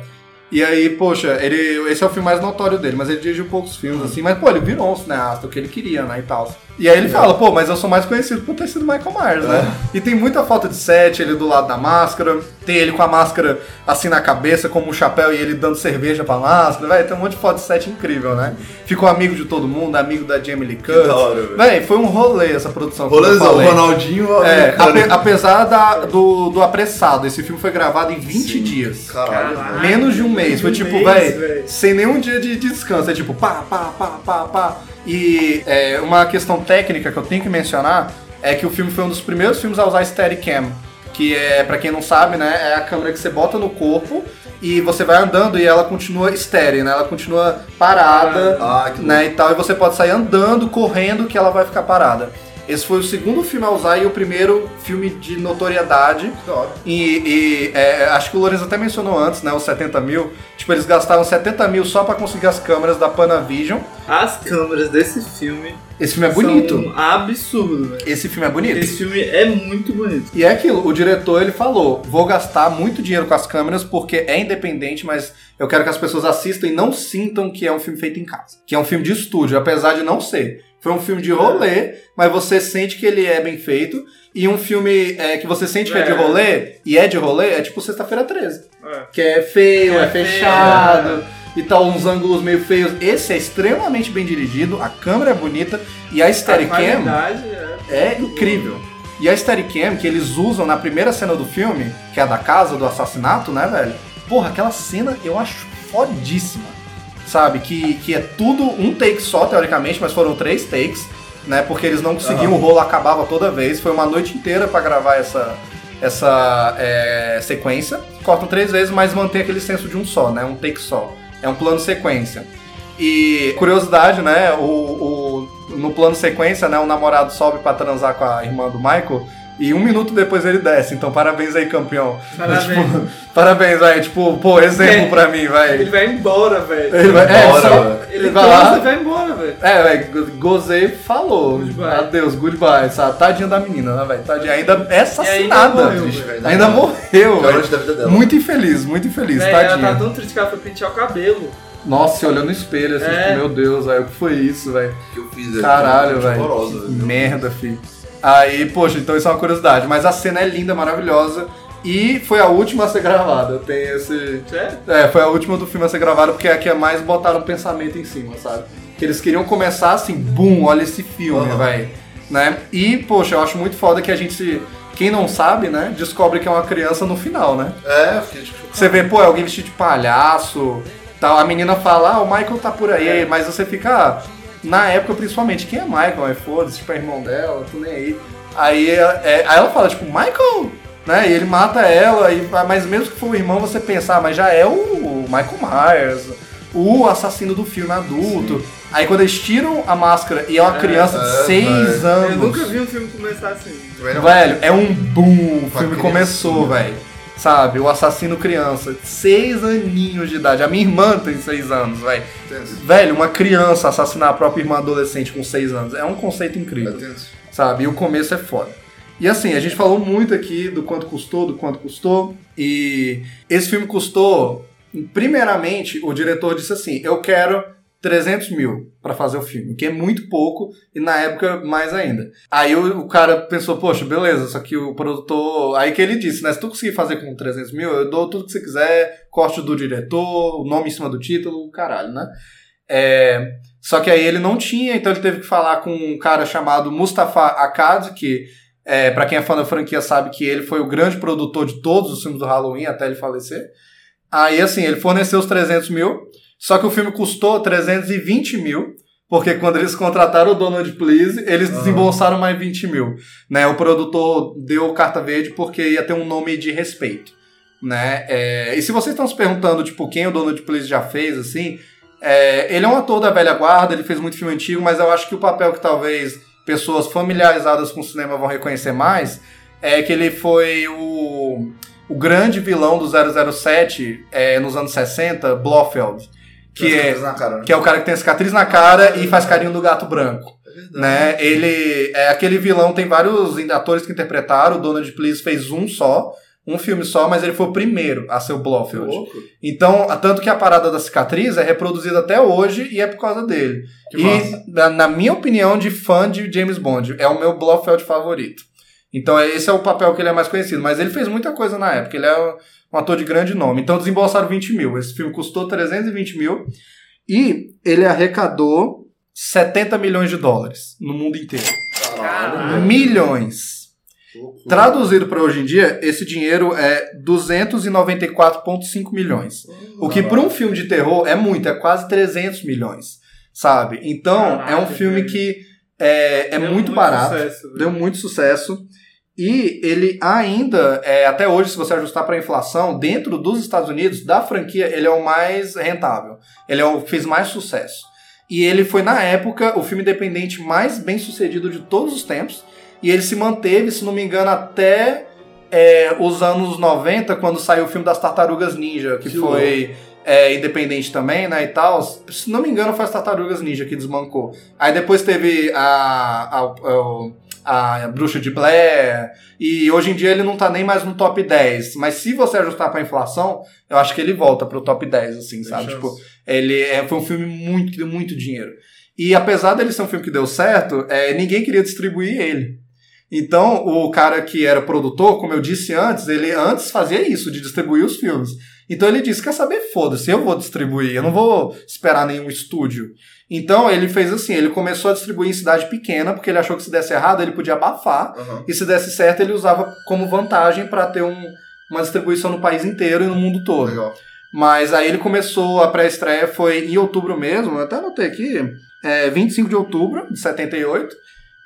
E aí, poxa, ele, esse é o filme mais notório dele, mas ele dirigiu poucos filmes, assim. Mas, pô, ele virou um cineasta, o que ele queria, né, e tal. E aí ele fala, pô, mas eu sou mais conhecido por ter sido Michael Myers, né? E tem muita falta de set, ele do lado da máscara, tem ele com a máscara assim na cabeça, como um chapéu, e ele dando cerveja pra máscara, velho, tem um monte de foto de set incrível, né? Ficou amigo de todo mundo, amigo da Jamie Lee Curtis. da hora, velho. Véi, foi um rolê essa produção. Rolezão. Ronaldinho É, ape- apesar da- do, do apressado, esse filme foi gravado em 20 dias. Caralho. Caralho. Menos de um mês. Foi um tipo, véi, véi. sem nenhum dia de descanso. É tipo, pá, pá, pá, pá, pá. E é, uma questão técnica que eu tenho que mencionar é que o filme foi um dos primeiros filmes a usar Steadicam. Que é, pra quem não sabe, né, é a câmera que você bota no corpo e você vai andando e ela continua estéreo, né? Ela continua parada, Ah, né, e tal. E você pode sair andando, correndo, que ela vai ficar parada. Esse foi o segundo filme a usar e o primeiro filme de notoriedade. E, e, é, acho que o Lourenço até mencionou antes, né? Os 70 mil. Tipo, eles gastaram 70 mil só pra conseguir as câmeras da Panavision. As câmeras desse filme Esse filme é bonito. são absurdo, velho. Esse filme é bonito. Esse filme é muito bonito. E é aquilo, o diretor ele falou: vou gastar muito dinheiro com as câmeras porque é independente, mas eu quero que as pessoas assistam e não sintam que é um filme feito em casa. Que é um filme de estúdio, apesar de não ser. Foi um filme de rolê, mas você sente que ele é bem feito. E um filme é, que você sente que é de É. rolê, e é de rolê, é tipo Sexta-feira 13. É. Que é feio, é é, fechado. E tal, uns ângulos meio feios. Esse é extremamente bem dirigido, a câmera é bonita e a Steadicam é... é incrível. E a Steadicam que eles usam na primeira cena do filme, que é a da casa, do assassinato, né, velho? Porra, aquela cena eu acho fodíssima. Sabe? Que, que é tudo um take só, teoricamente, mas foram três takes, né? Porque eles não conseguiam, o rolo acabava toda vez. Foi uma noite inteira pra gravar essa, essa é, sequência. Cortam três vezes, mas mantém aquele senso de um só, né? Um take só. É um plano sequência. E curiosidade, né? O, o- no plano sequência, né? O namorado sobe pra transar com a irmã do Michael. E um minuto depois ele desce. Então, parabéns aí, campeão. Parabéns. Tipo, parabéns, vai. Tipo, pô, exemplo É. pra mim, vai. Ele vai embora, velho. Ele vai, é, Embora, só-. Ele vai lá. e vai embora, velho. É, velho, gozei, falou. Goodbye. Adeus, goodbye, sabe? Tadinha da menina, né, velho? Tadinha. Ainda é ainda assassinada. morreu, velho. Ainda morreu, velho. Muito infeliz, muito infeliz, Véi, ela tadinha. tá tão triste que ela foi pentear o cabelo. Nossa, você olhou no espelho assim, É. tipo, meu Deus, velho, o que foi isso, velho? que eu fiz. Caralho, velho. Merda, filho. Aí, poxa, então isso é uma curiosidade. Mas a cena é linda, maravilhosa. E foi a última a ser gravada. Tem esse. Sério? É, foi a última do filme a ser gravada, porque é a que mais botaram pensamento em cima, sabe? Que eles queriam começar assim, boom, olha esse filme, Aham. velho. Né? E, poxa, eu acho muito foda que a gente. Quem não sabe, né, descobre que é uma criança no final, né? É, fiquei. Você vê, pô, é alguém vestido de palhaço, tal. A menina fala, ah, o Michael tá por aí, É. mas você fica, ah, na época principalmente, quem é Michael? Aí foda-se, tipo, é irmão dela, tô nem aí. Aí, é, aí ela fala, tipo, Michael, né? E ele mata ela, e, mas mesmo que for o irmão, você pensar, mas já é o, o Michael Myers, o assassino do filme adulto. Aí quando eles tiram a máscara e é uma É, criança é, de 6 velho. anos. Eu nunca vi um filme começar assim. Velho, é um boom. O filme criança. começou, velho. Sabe? O assassino criança. Seis aninhos de idade. A minha irmã tem seis anos, velho. Velho, uma criança assassinar a própria irmã adolescente com seis anos. É um conceito É incrível. tenso. Sabe? E o começo é foda. E assim, a gente falou muito aqui do quanto custou, do quanto custou. E esse filme custou. Primeiramente, o diretor disse assim: Eu quero 300 mil pra fazer o filme, que é muito pouco, e na época mais ainda. Aí o, o cara pensou, poxa, beleza, só que o produtor. Aí que ele disse, né? Se tu conseguir fazer com 300 mil, eu dou tudo que você quiser, corte do diretor, o nome em cima do título, caralho, né? É, só que aí ele não tinha, então ele teve que falar com um cara chamado Mustafa Akkad, que é, para quem é fã da franquia sabe que ele foi o grande produtor de todos os filmes do Halloween até ele falecer. Aí assim, ele forneceu os 300 mil, só que o filme custou 320 mil, porque quando eles contrataram o Donald Please, eles desembolsaram mais 20 mil. Né? O produtor deu carta verde porque ia ter um nome de respeito. Né? É, e se vocês estão se perguntando, tipo, quem o Donald Please já fez, assim, é, ele é um ator da velha guarda, ele fez muito filme antigo, mas eu acho que o papel que talvez pessoas familiarizadas com o cinema vão reconhecer mais é que ele foi o, o grande vilão do 007 é, nos anos 60, Blofeld, que é, cara, né? que é o cara que tem cicatriz na cara e faz carinho do gato branco. É. Né? Ele é aquele vilão, tem vários atores que interpretaram, o Donald Please fez um só, Um filme só, mas ele foi o primeiro a ser o Blofeld. Louco. Então, tanto que a parada da cicatriz é reproduzida até hoje e é por causa dele. Que e, na, na minha opinião, de fã de James Bond, é o meu Blofeld favorito. Então, é- esse é o papel que ele é mais conhecido. Mas ele fez muita coisa na época. Ele é um, ator de grande nome. Então, desembolsaram 20 mil. Esse filme custou 320 mil. E ele arrecadou 70 milhões de dólares no mundo inteiro. Caralho. Milhões. Traduzido para hoje em dia, esse dinheiro é 294,5 milhões. O que para um filme de terror é muito, é quase 300 milhões, sabe? Então, é um filme que é, é muito, barato, sucesso, velho. deu muito sucesso. E ele ainda, é, até hoje, se você ajustar para a inflação, dentro dos Estados Unidos, da franquia, ele é o mais rentável. Ele é o fez mais sucesso. E ele foi, na época, o filme independente mais bem sucedido de todos os tempos. E ele se manteve, se não me engano, até é, os anos 90, quando saiu o filme das Tartarugas Ninja, que, Que foi é, independente também, né, e tal. Se não me engano, foi as Tartarugas Ninja que desbancou. Aí depois teve a, a, a, a Bruxa de Blair, e hoje em dia ele não tá nem mais no top 10. Mas se você ajustar pra inflação, eu acho que ele volta pro top 10, assim, sabe? chance. Tipo, ele é, foi um filme muito, que deu muito dinheiro. E apesar dele ser um filme que deu certo, é, ninguém queria distribuir ele. Então, o cara que era produtor, como eu disse antes, ele antes fazia isso, de distribuir os filmes. Então ele disse: quer saber? Foda-se, eu vou distribuir, eu não vou esperar nenhum estúdio. Então ele fez assim: ele começou a distribuir em cidade pequena, porque ele achou que se desse errado ele podia abafar, Aham. e se desse certo ele usava como vantagem para ter um- uma distribuição no país inteiro e no mundo todo. Legal. Mas aí ele começou, a pré-estreia foi em outubro mesmo, eu até anotei aqui, é, 25 de outubro de 78,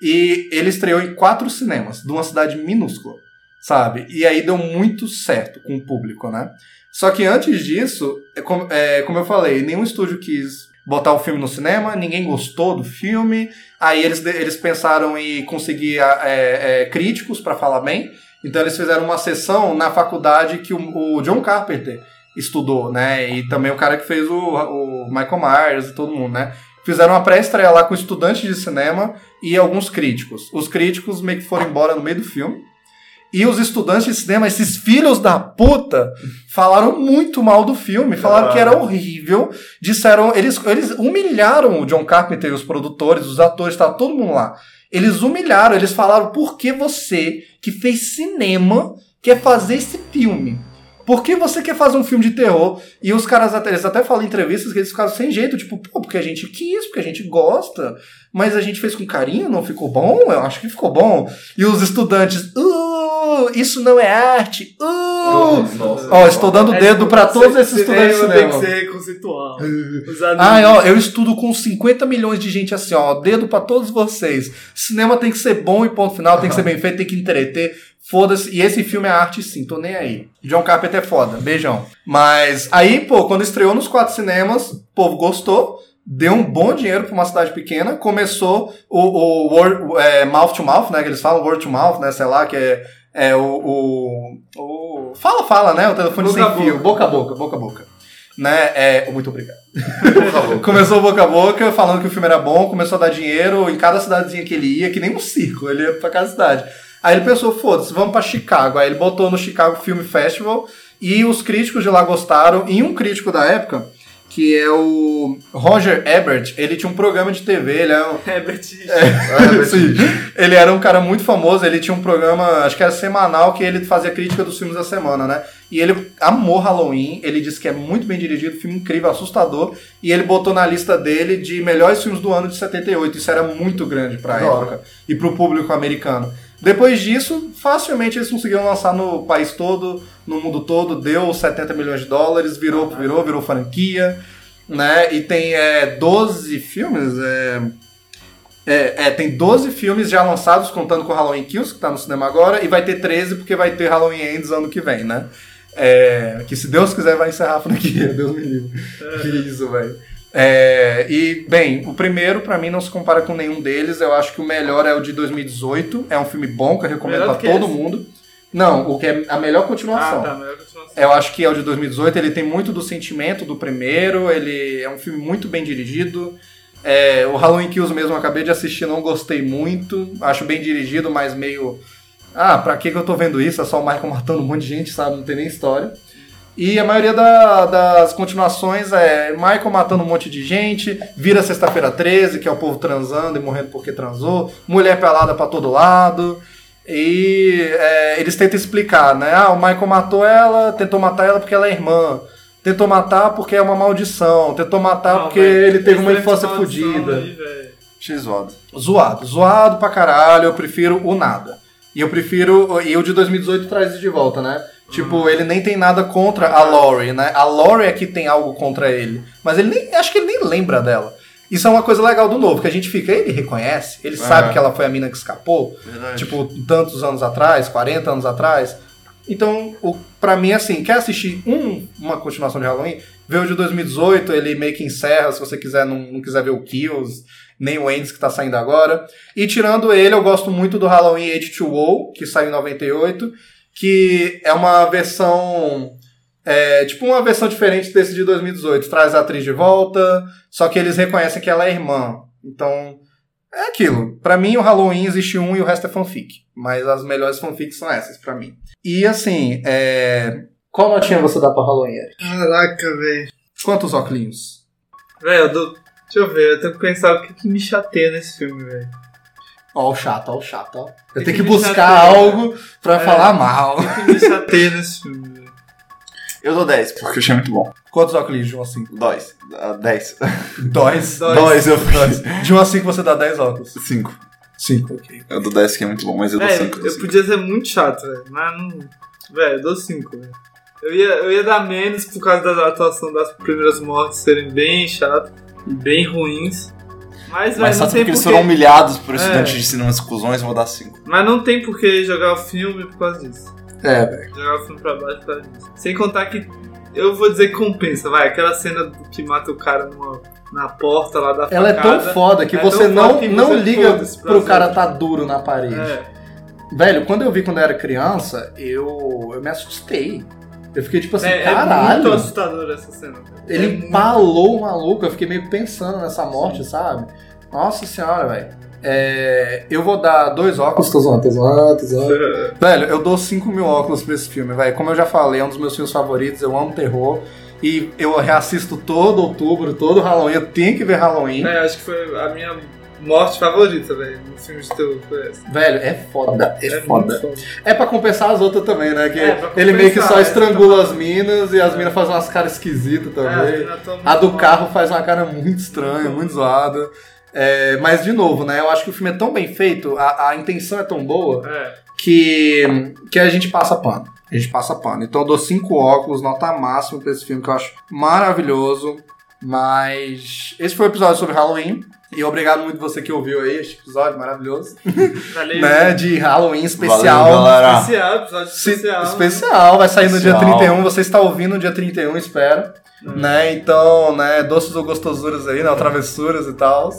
e ele estreou em quatro cinemas, de uma cidade minúscula, sabe? E aí deu muito certo com o público, né? Só que antes disso, é como, é, como eu falei, nenhum estúdio quis botar o filme no cinema, ninguém gostou do filme, aí eles, eles pensaram em conseguir é, é, críticos para falar bem, então eles fizeram uma sessão na faculdade que o, o John Carpenter estudou, né? E também o cara que fez o, o Michael Myers e todo mundo, né? Fizeram uma pré-estreia lá com estudantes de cinema e alguns críticos. Os críticos meio que foram embora no meio do filme. E os estudantes de cinema, esses filhos da puta, falaram muito mal do filme, falaram que era horrível, disseram, eles, eles humilharam o John Carpenter e os produtores, os atores, tava todo mundo lá. Eles humilharam, eles falaram, por que você, que fez cinema, quer fazer esse filme? Por que você quer fazer um filme de terror? E os caras até, eles até falam em entrevistas que eles ficaram sem jeito, tipo, pô, porque a gente quis, porque a gente gosta, mas a gente fez com carinho, não ficou bom? Eu acho que ficou bom. E os estudantes, uh, isso não é arte, uh. Nossa. Ó, estou dando É, dedo pra todos cê- esses estudantes de Tem que cinema. ser conceitual. Ai, ó, eu estudo com 50 milhões de gente assim, ó, dedo pra todos vocês. Cinema tem que ser bom e ponto final, tem que ser bem feito, tem que entreter. Foda-se. E esse filme é arte sim, tô nem aí. John Carpenter é foda, beijão. Mas aí, pô, quando estreou nos quatro cinemas, o povo gostou. Deu um bom dinheiro pra uma cidade pequena. Começou o, o word, é, mouth to mouth, né? Que eles falam word to mouth, né? Sei lá, que é, é o, o, o- Fala, fala, né? O telefone Boca sem fio. boca. Boca a boca, boca a boca. Né? É, muito obrigado. Começou boca a boca, falando que o filme era bom, começou a dar dinheiro em cada cidadezinha que ele ia, que nem um circo, ele ia pra cada cidade. Aí ele pensou, foda-se, vamos pra Chicago. Aí ele botou no Chicago Film Festival e os críticos de lá gostaram. E um crítico da época, que é o Roger Ebert, ele tinha um programa de TV, ele é um, Herbert. Sim. Ele era um cara muito famoso, ele tinha um programa, acho que era semanal, que ele fazia crítica dos filmes da semana, né? E ele amou Halloween, ele disse que é muito bem dirigido, filme incrível, assustador, e ele botou na lista dele de melhores filmes do ano de 78. Isso era muito grande pra Da hora. época e pro público americano. Depois disso, facilmente eles conseguiram lançar no país todo, no mundo todo, deu 70 milhões de dólares, virou, virou, virou franquia, né? E tem é, 12 filmes, é, é, é, tem 12 filmes já lançados, contando com Halloween Kills, que tá no cinema agora, e vai ter 13 porque vai ter Halloween Ends ano que vem, né? É, que se Deus quiser vai encerrar a franquia, Deus me livre. Que isso, velho. É, e, bem, o primeiro pra mim não se compara com nenhum deles. Eu acho que o melhor é o de 2018. É um filme bom que eu recomendo que todo esse? mundo. Não, o que é a melhor Ah, continuação. tá, melhor continuação. Eu acho que é o de 2018, ele tem muito do sentimento do primeiro, ele é um filme muito bem dirigido. É, o Halloween Kills mesmo eu acabei de assistir, não gostei muito. Acho bem dirigido, mas meio Ah, pra que, que eu tô vendo isso? É só o Michael matando um monte de gente, sabe? Não tem nem história. E a maioria da- das continuações é Michael matando um monte de gente, vira sexta-feira 13, que é o povo transando e morrendo porque transou, mulher pelada pra todo lado. E é, eles tentam explicar, né? Ah, o Michael matou ela, tentou matar ela porque ela é irmã. Tentou matar porque é uma maldição. Tentou matar Não, porque velho, ele teve uma infância fodida. aí, velho. X zoado. Zoado. Zoado pra caralho, eu prefiro o nada. E eu prefiro. E o de 2018 traz isso de volta, né? Tipo, ele nem tem nada contra a Laurie, né? A Laurie é que tem algo contra ele. Mas ele nem. Acho que ele nem lembra dela. Isso é uma coisa legal do novo, que a gente fica, ele reconhece, ele sabe que ela foi a mina que escapou, Verdade. tipo, tantos anos atrás, 40 anos atrás. Então, o, pra mim, assim, quer assistir um, uma continuação de Halloween? Vê o de 2018, ele meio que encerra, se você quiser, não, não quiser ver o Kills, nem o Ends que tá saindo agora. E tirando ele, eu gosto muito do Halloween H2O, que saiu em 98, que é uma versão. É, tipo uma versão diferente desse de 2018. Traz a atriz de volta, só que eles reconhecem que ela é irmã. Então, é aquilo. Pra mim, o Halloween existe um e o resto é fanfic. Mas as melhores fanfics são essas, pra mim. E assim, é... qual notinha você dá pra Halloween? Caraca, velho. Quantos óculos? Velho, eu dou... Deixa eu ver, eu tenho que pensar o que, que me chateia nesse filme, velho. Ó, o chato, ó, o chato, ó. Eu Tem tenho que que buscar chatear. algo pra É. falar mal. O que me chateia nesse filme, velho. Eu dou 10, porque eu achei muito bom. Quantos óculos de 1 a 5? 2. 10. Dois. Dois. 2, eu Dois. De 1 a 5 você dá 10 óculos. 5. 5, ok. Eu dou 10 que é muito bom, mas eu dou Velho, 5. eu podia ser muito chato, velho, mas não. Velho, eu dou 5, velho. Eu ia, eu ia dar menos por causa da atuação das primeiras mortes serem bem chatas bem ruins. Mas, Mas só não tem porque eles foram humilhados por É. estudantes de cinema exclusões, vou dar 5. Mas não tem por que jogar o filme por causa disso. É, velho. Jogar o filme pra baixo por causa disso. Sem contar que. Eu vou dizer que compensa, vai. Aquela cena que mata o cara numa, na porta lá da Ela é tão facada. foda que É você não, que não você liga pro cara tá duro na parede. É. Velho, quando eu vi quando eu era criança, eu, eu me assustei. Eu fiquei tipo assim, É, é caralho. muito assustador essa cena. velho. É ele muito- o maluco, eu fiquei meio pensando nessa morte, sabe? Nossa senhora, velho. É, eu vou dar dois óculos. Tô zoando, tô zoando, tô zoando. Velho, eu dou 5 mil óculos pra esse filme, velho. Como eu já falei, é um dos meus filmes favoritos, eu amo terror. E eu reassisto todo outubro, todo Halloween, eu tenho que ver Halloween. É, acho que foi a minha morte favorita, velho, no filme de terror. Essa. Velho, é foda, é, É foda. foda. É pra compensar as outras também, né? Que É, ele meio que só é, estrangula as minas e as minas fazem umas caras esquisitas É, também. A do carro faz uma cara muito estranha, muito zoada. É, mas, de novo, né? Eu acho que o filme é tão bem feito, a, a intenção é tão boa, que, que a gente passa pano. A gente passa pano. Então eu dou cinco óculos, nota máxima pra esse filme, que eu acho maravilhoso. Mas esse foi o episódio sobre Halloween. E obrigado muito você que ouviu aí este episódio maravilhoso. Valeu. né? De Halloween especial. Valeu, galera. Especial, episódio Se- especial. especial, vai sair no dia Especial. 31. Você está ouvindo no dia 31, espero. Né? Então, né, doces ou gostosuras aí, né? Travessuras e tal.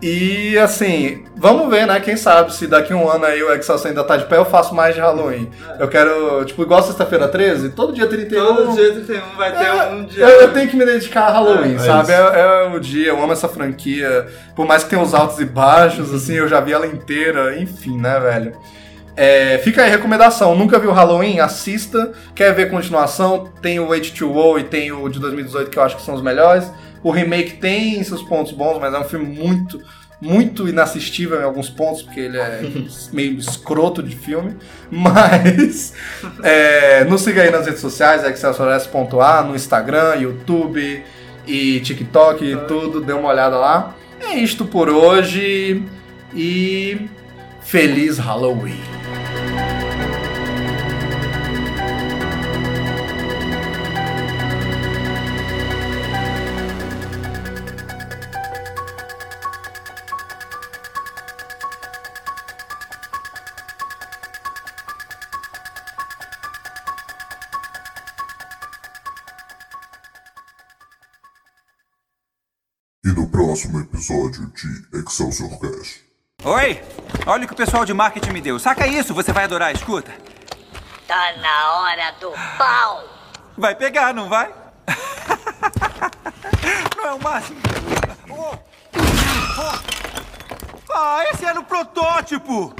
E assim, vamos ver, né? Quem sabe se daqui a um ano aí o Excelsior ainda tá de pé, eu faço mais de Halloween. Eu quero, tipo, igual sexta-feira 13, todo dia 31. Todo dia 31 vai ter É, um dia. Eu, eu tenho que me dedicar a Halloween, É, é sabe? É, é o dia, eu amo essa franquia. Por mais que tenha os altos e baixos, assim, eu já vi ela inteira, enfim, né, velho? É, fica aí a recomendação. Nunca viu Halloween? Assista. Quer ver continuação? Tem o H2O e tem o de 2018 que eu acho que são os melhores. O remake tem seus pontos bons, mas é um filme muito, muito inassistível em alguns pontos, porque ele é meio escroto de filme. Mas é, nos siga aí nas redes sociais, excelsiores.a, no Instagram, YouTube e TikTok e tudo. Dê uma olhada lá. É isto por hoje e feliz Halloween. E no próximo episódio de Excelsior Cast. Oi! Olha o que o pessoal de marketing me deu. Saca isso, você vai adorar, escuta. Tá na hora do pau. Vai pegar, não vai? Não é o máximo. Oh. Oh. Ah, esse era o protótipo!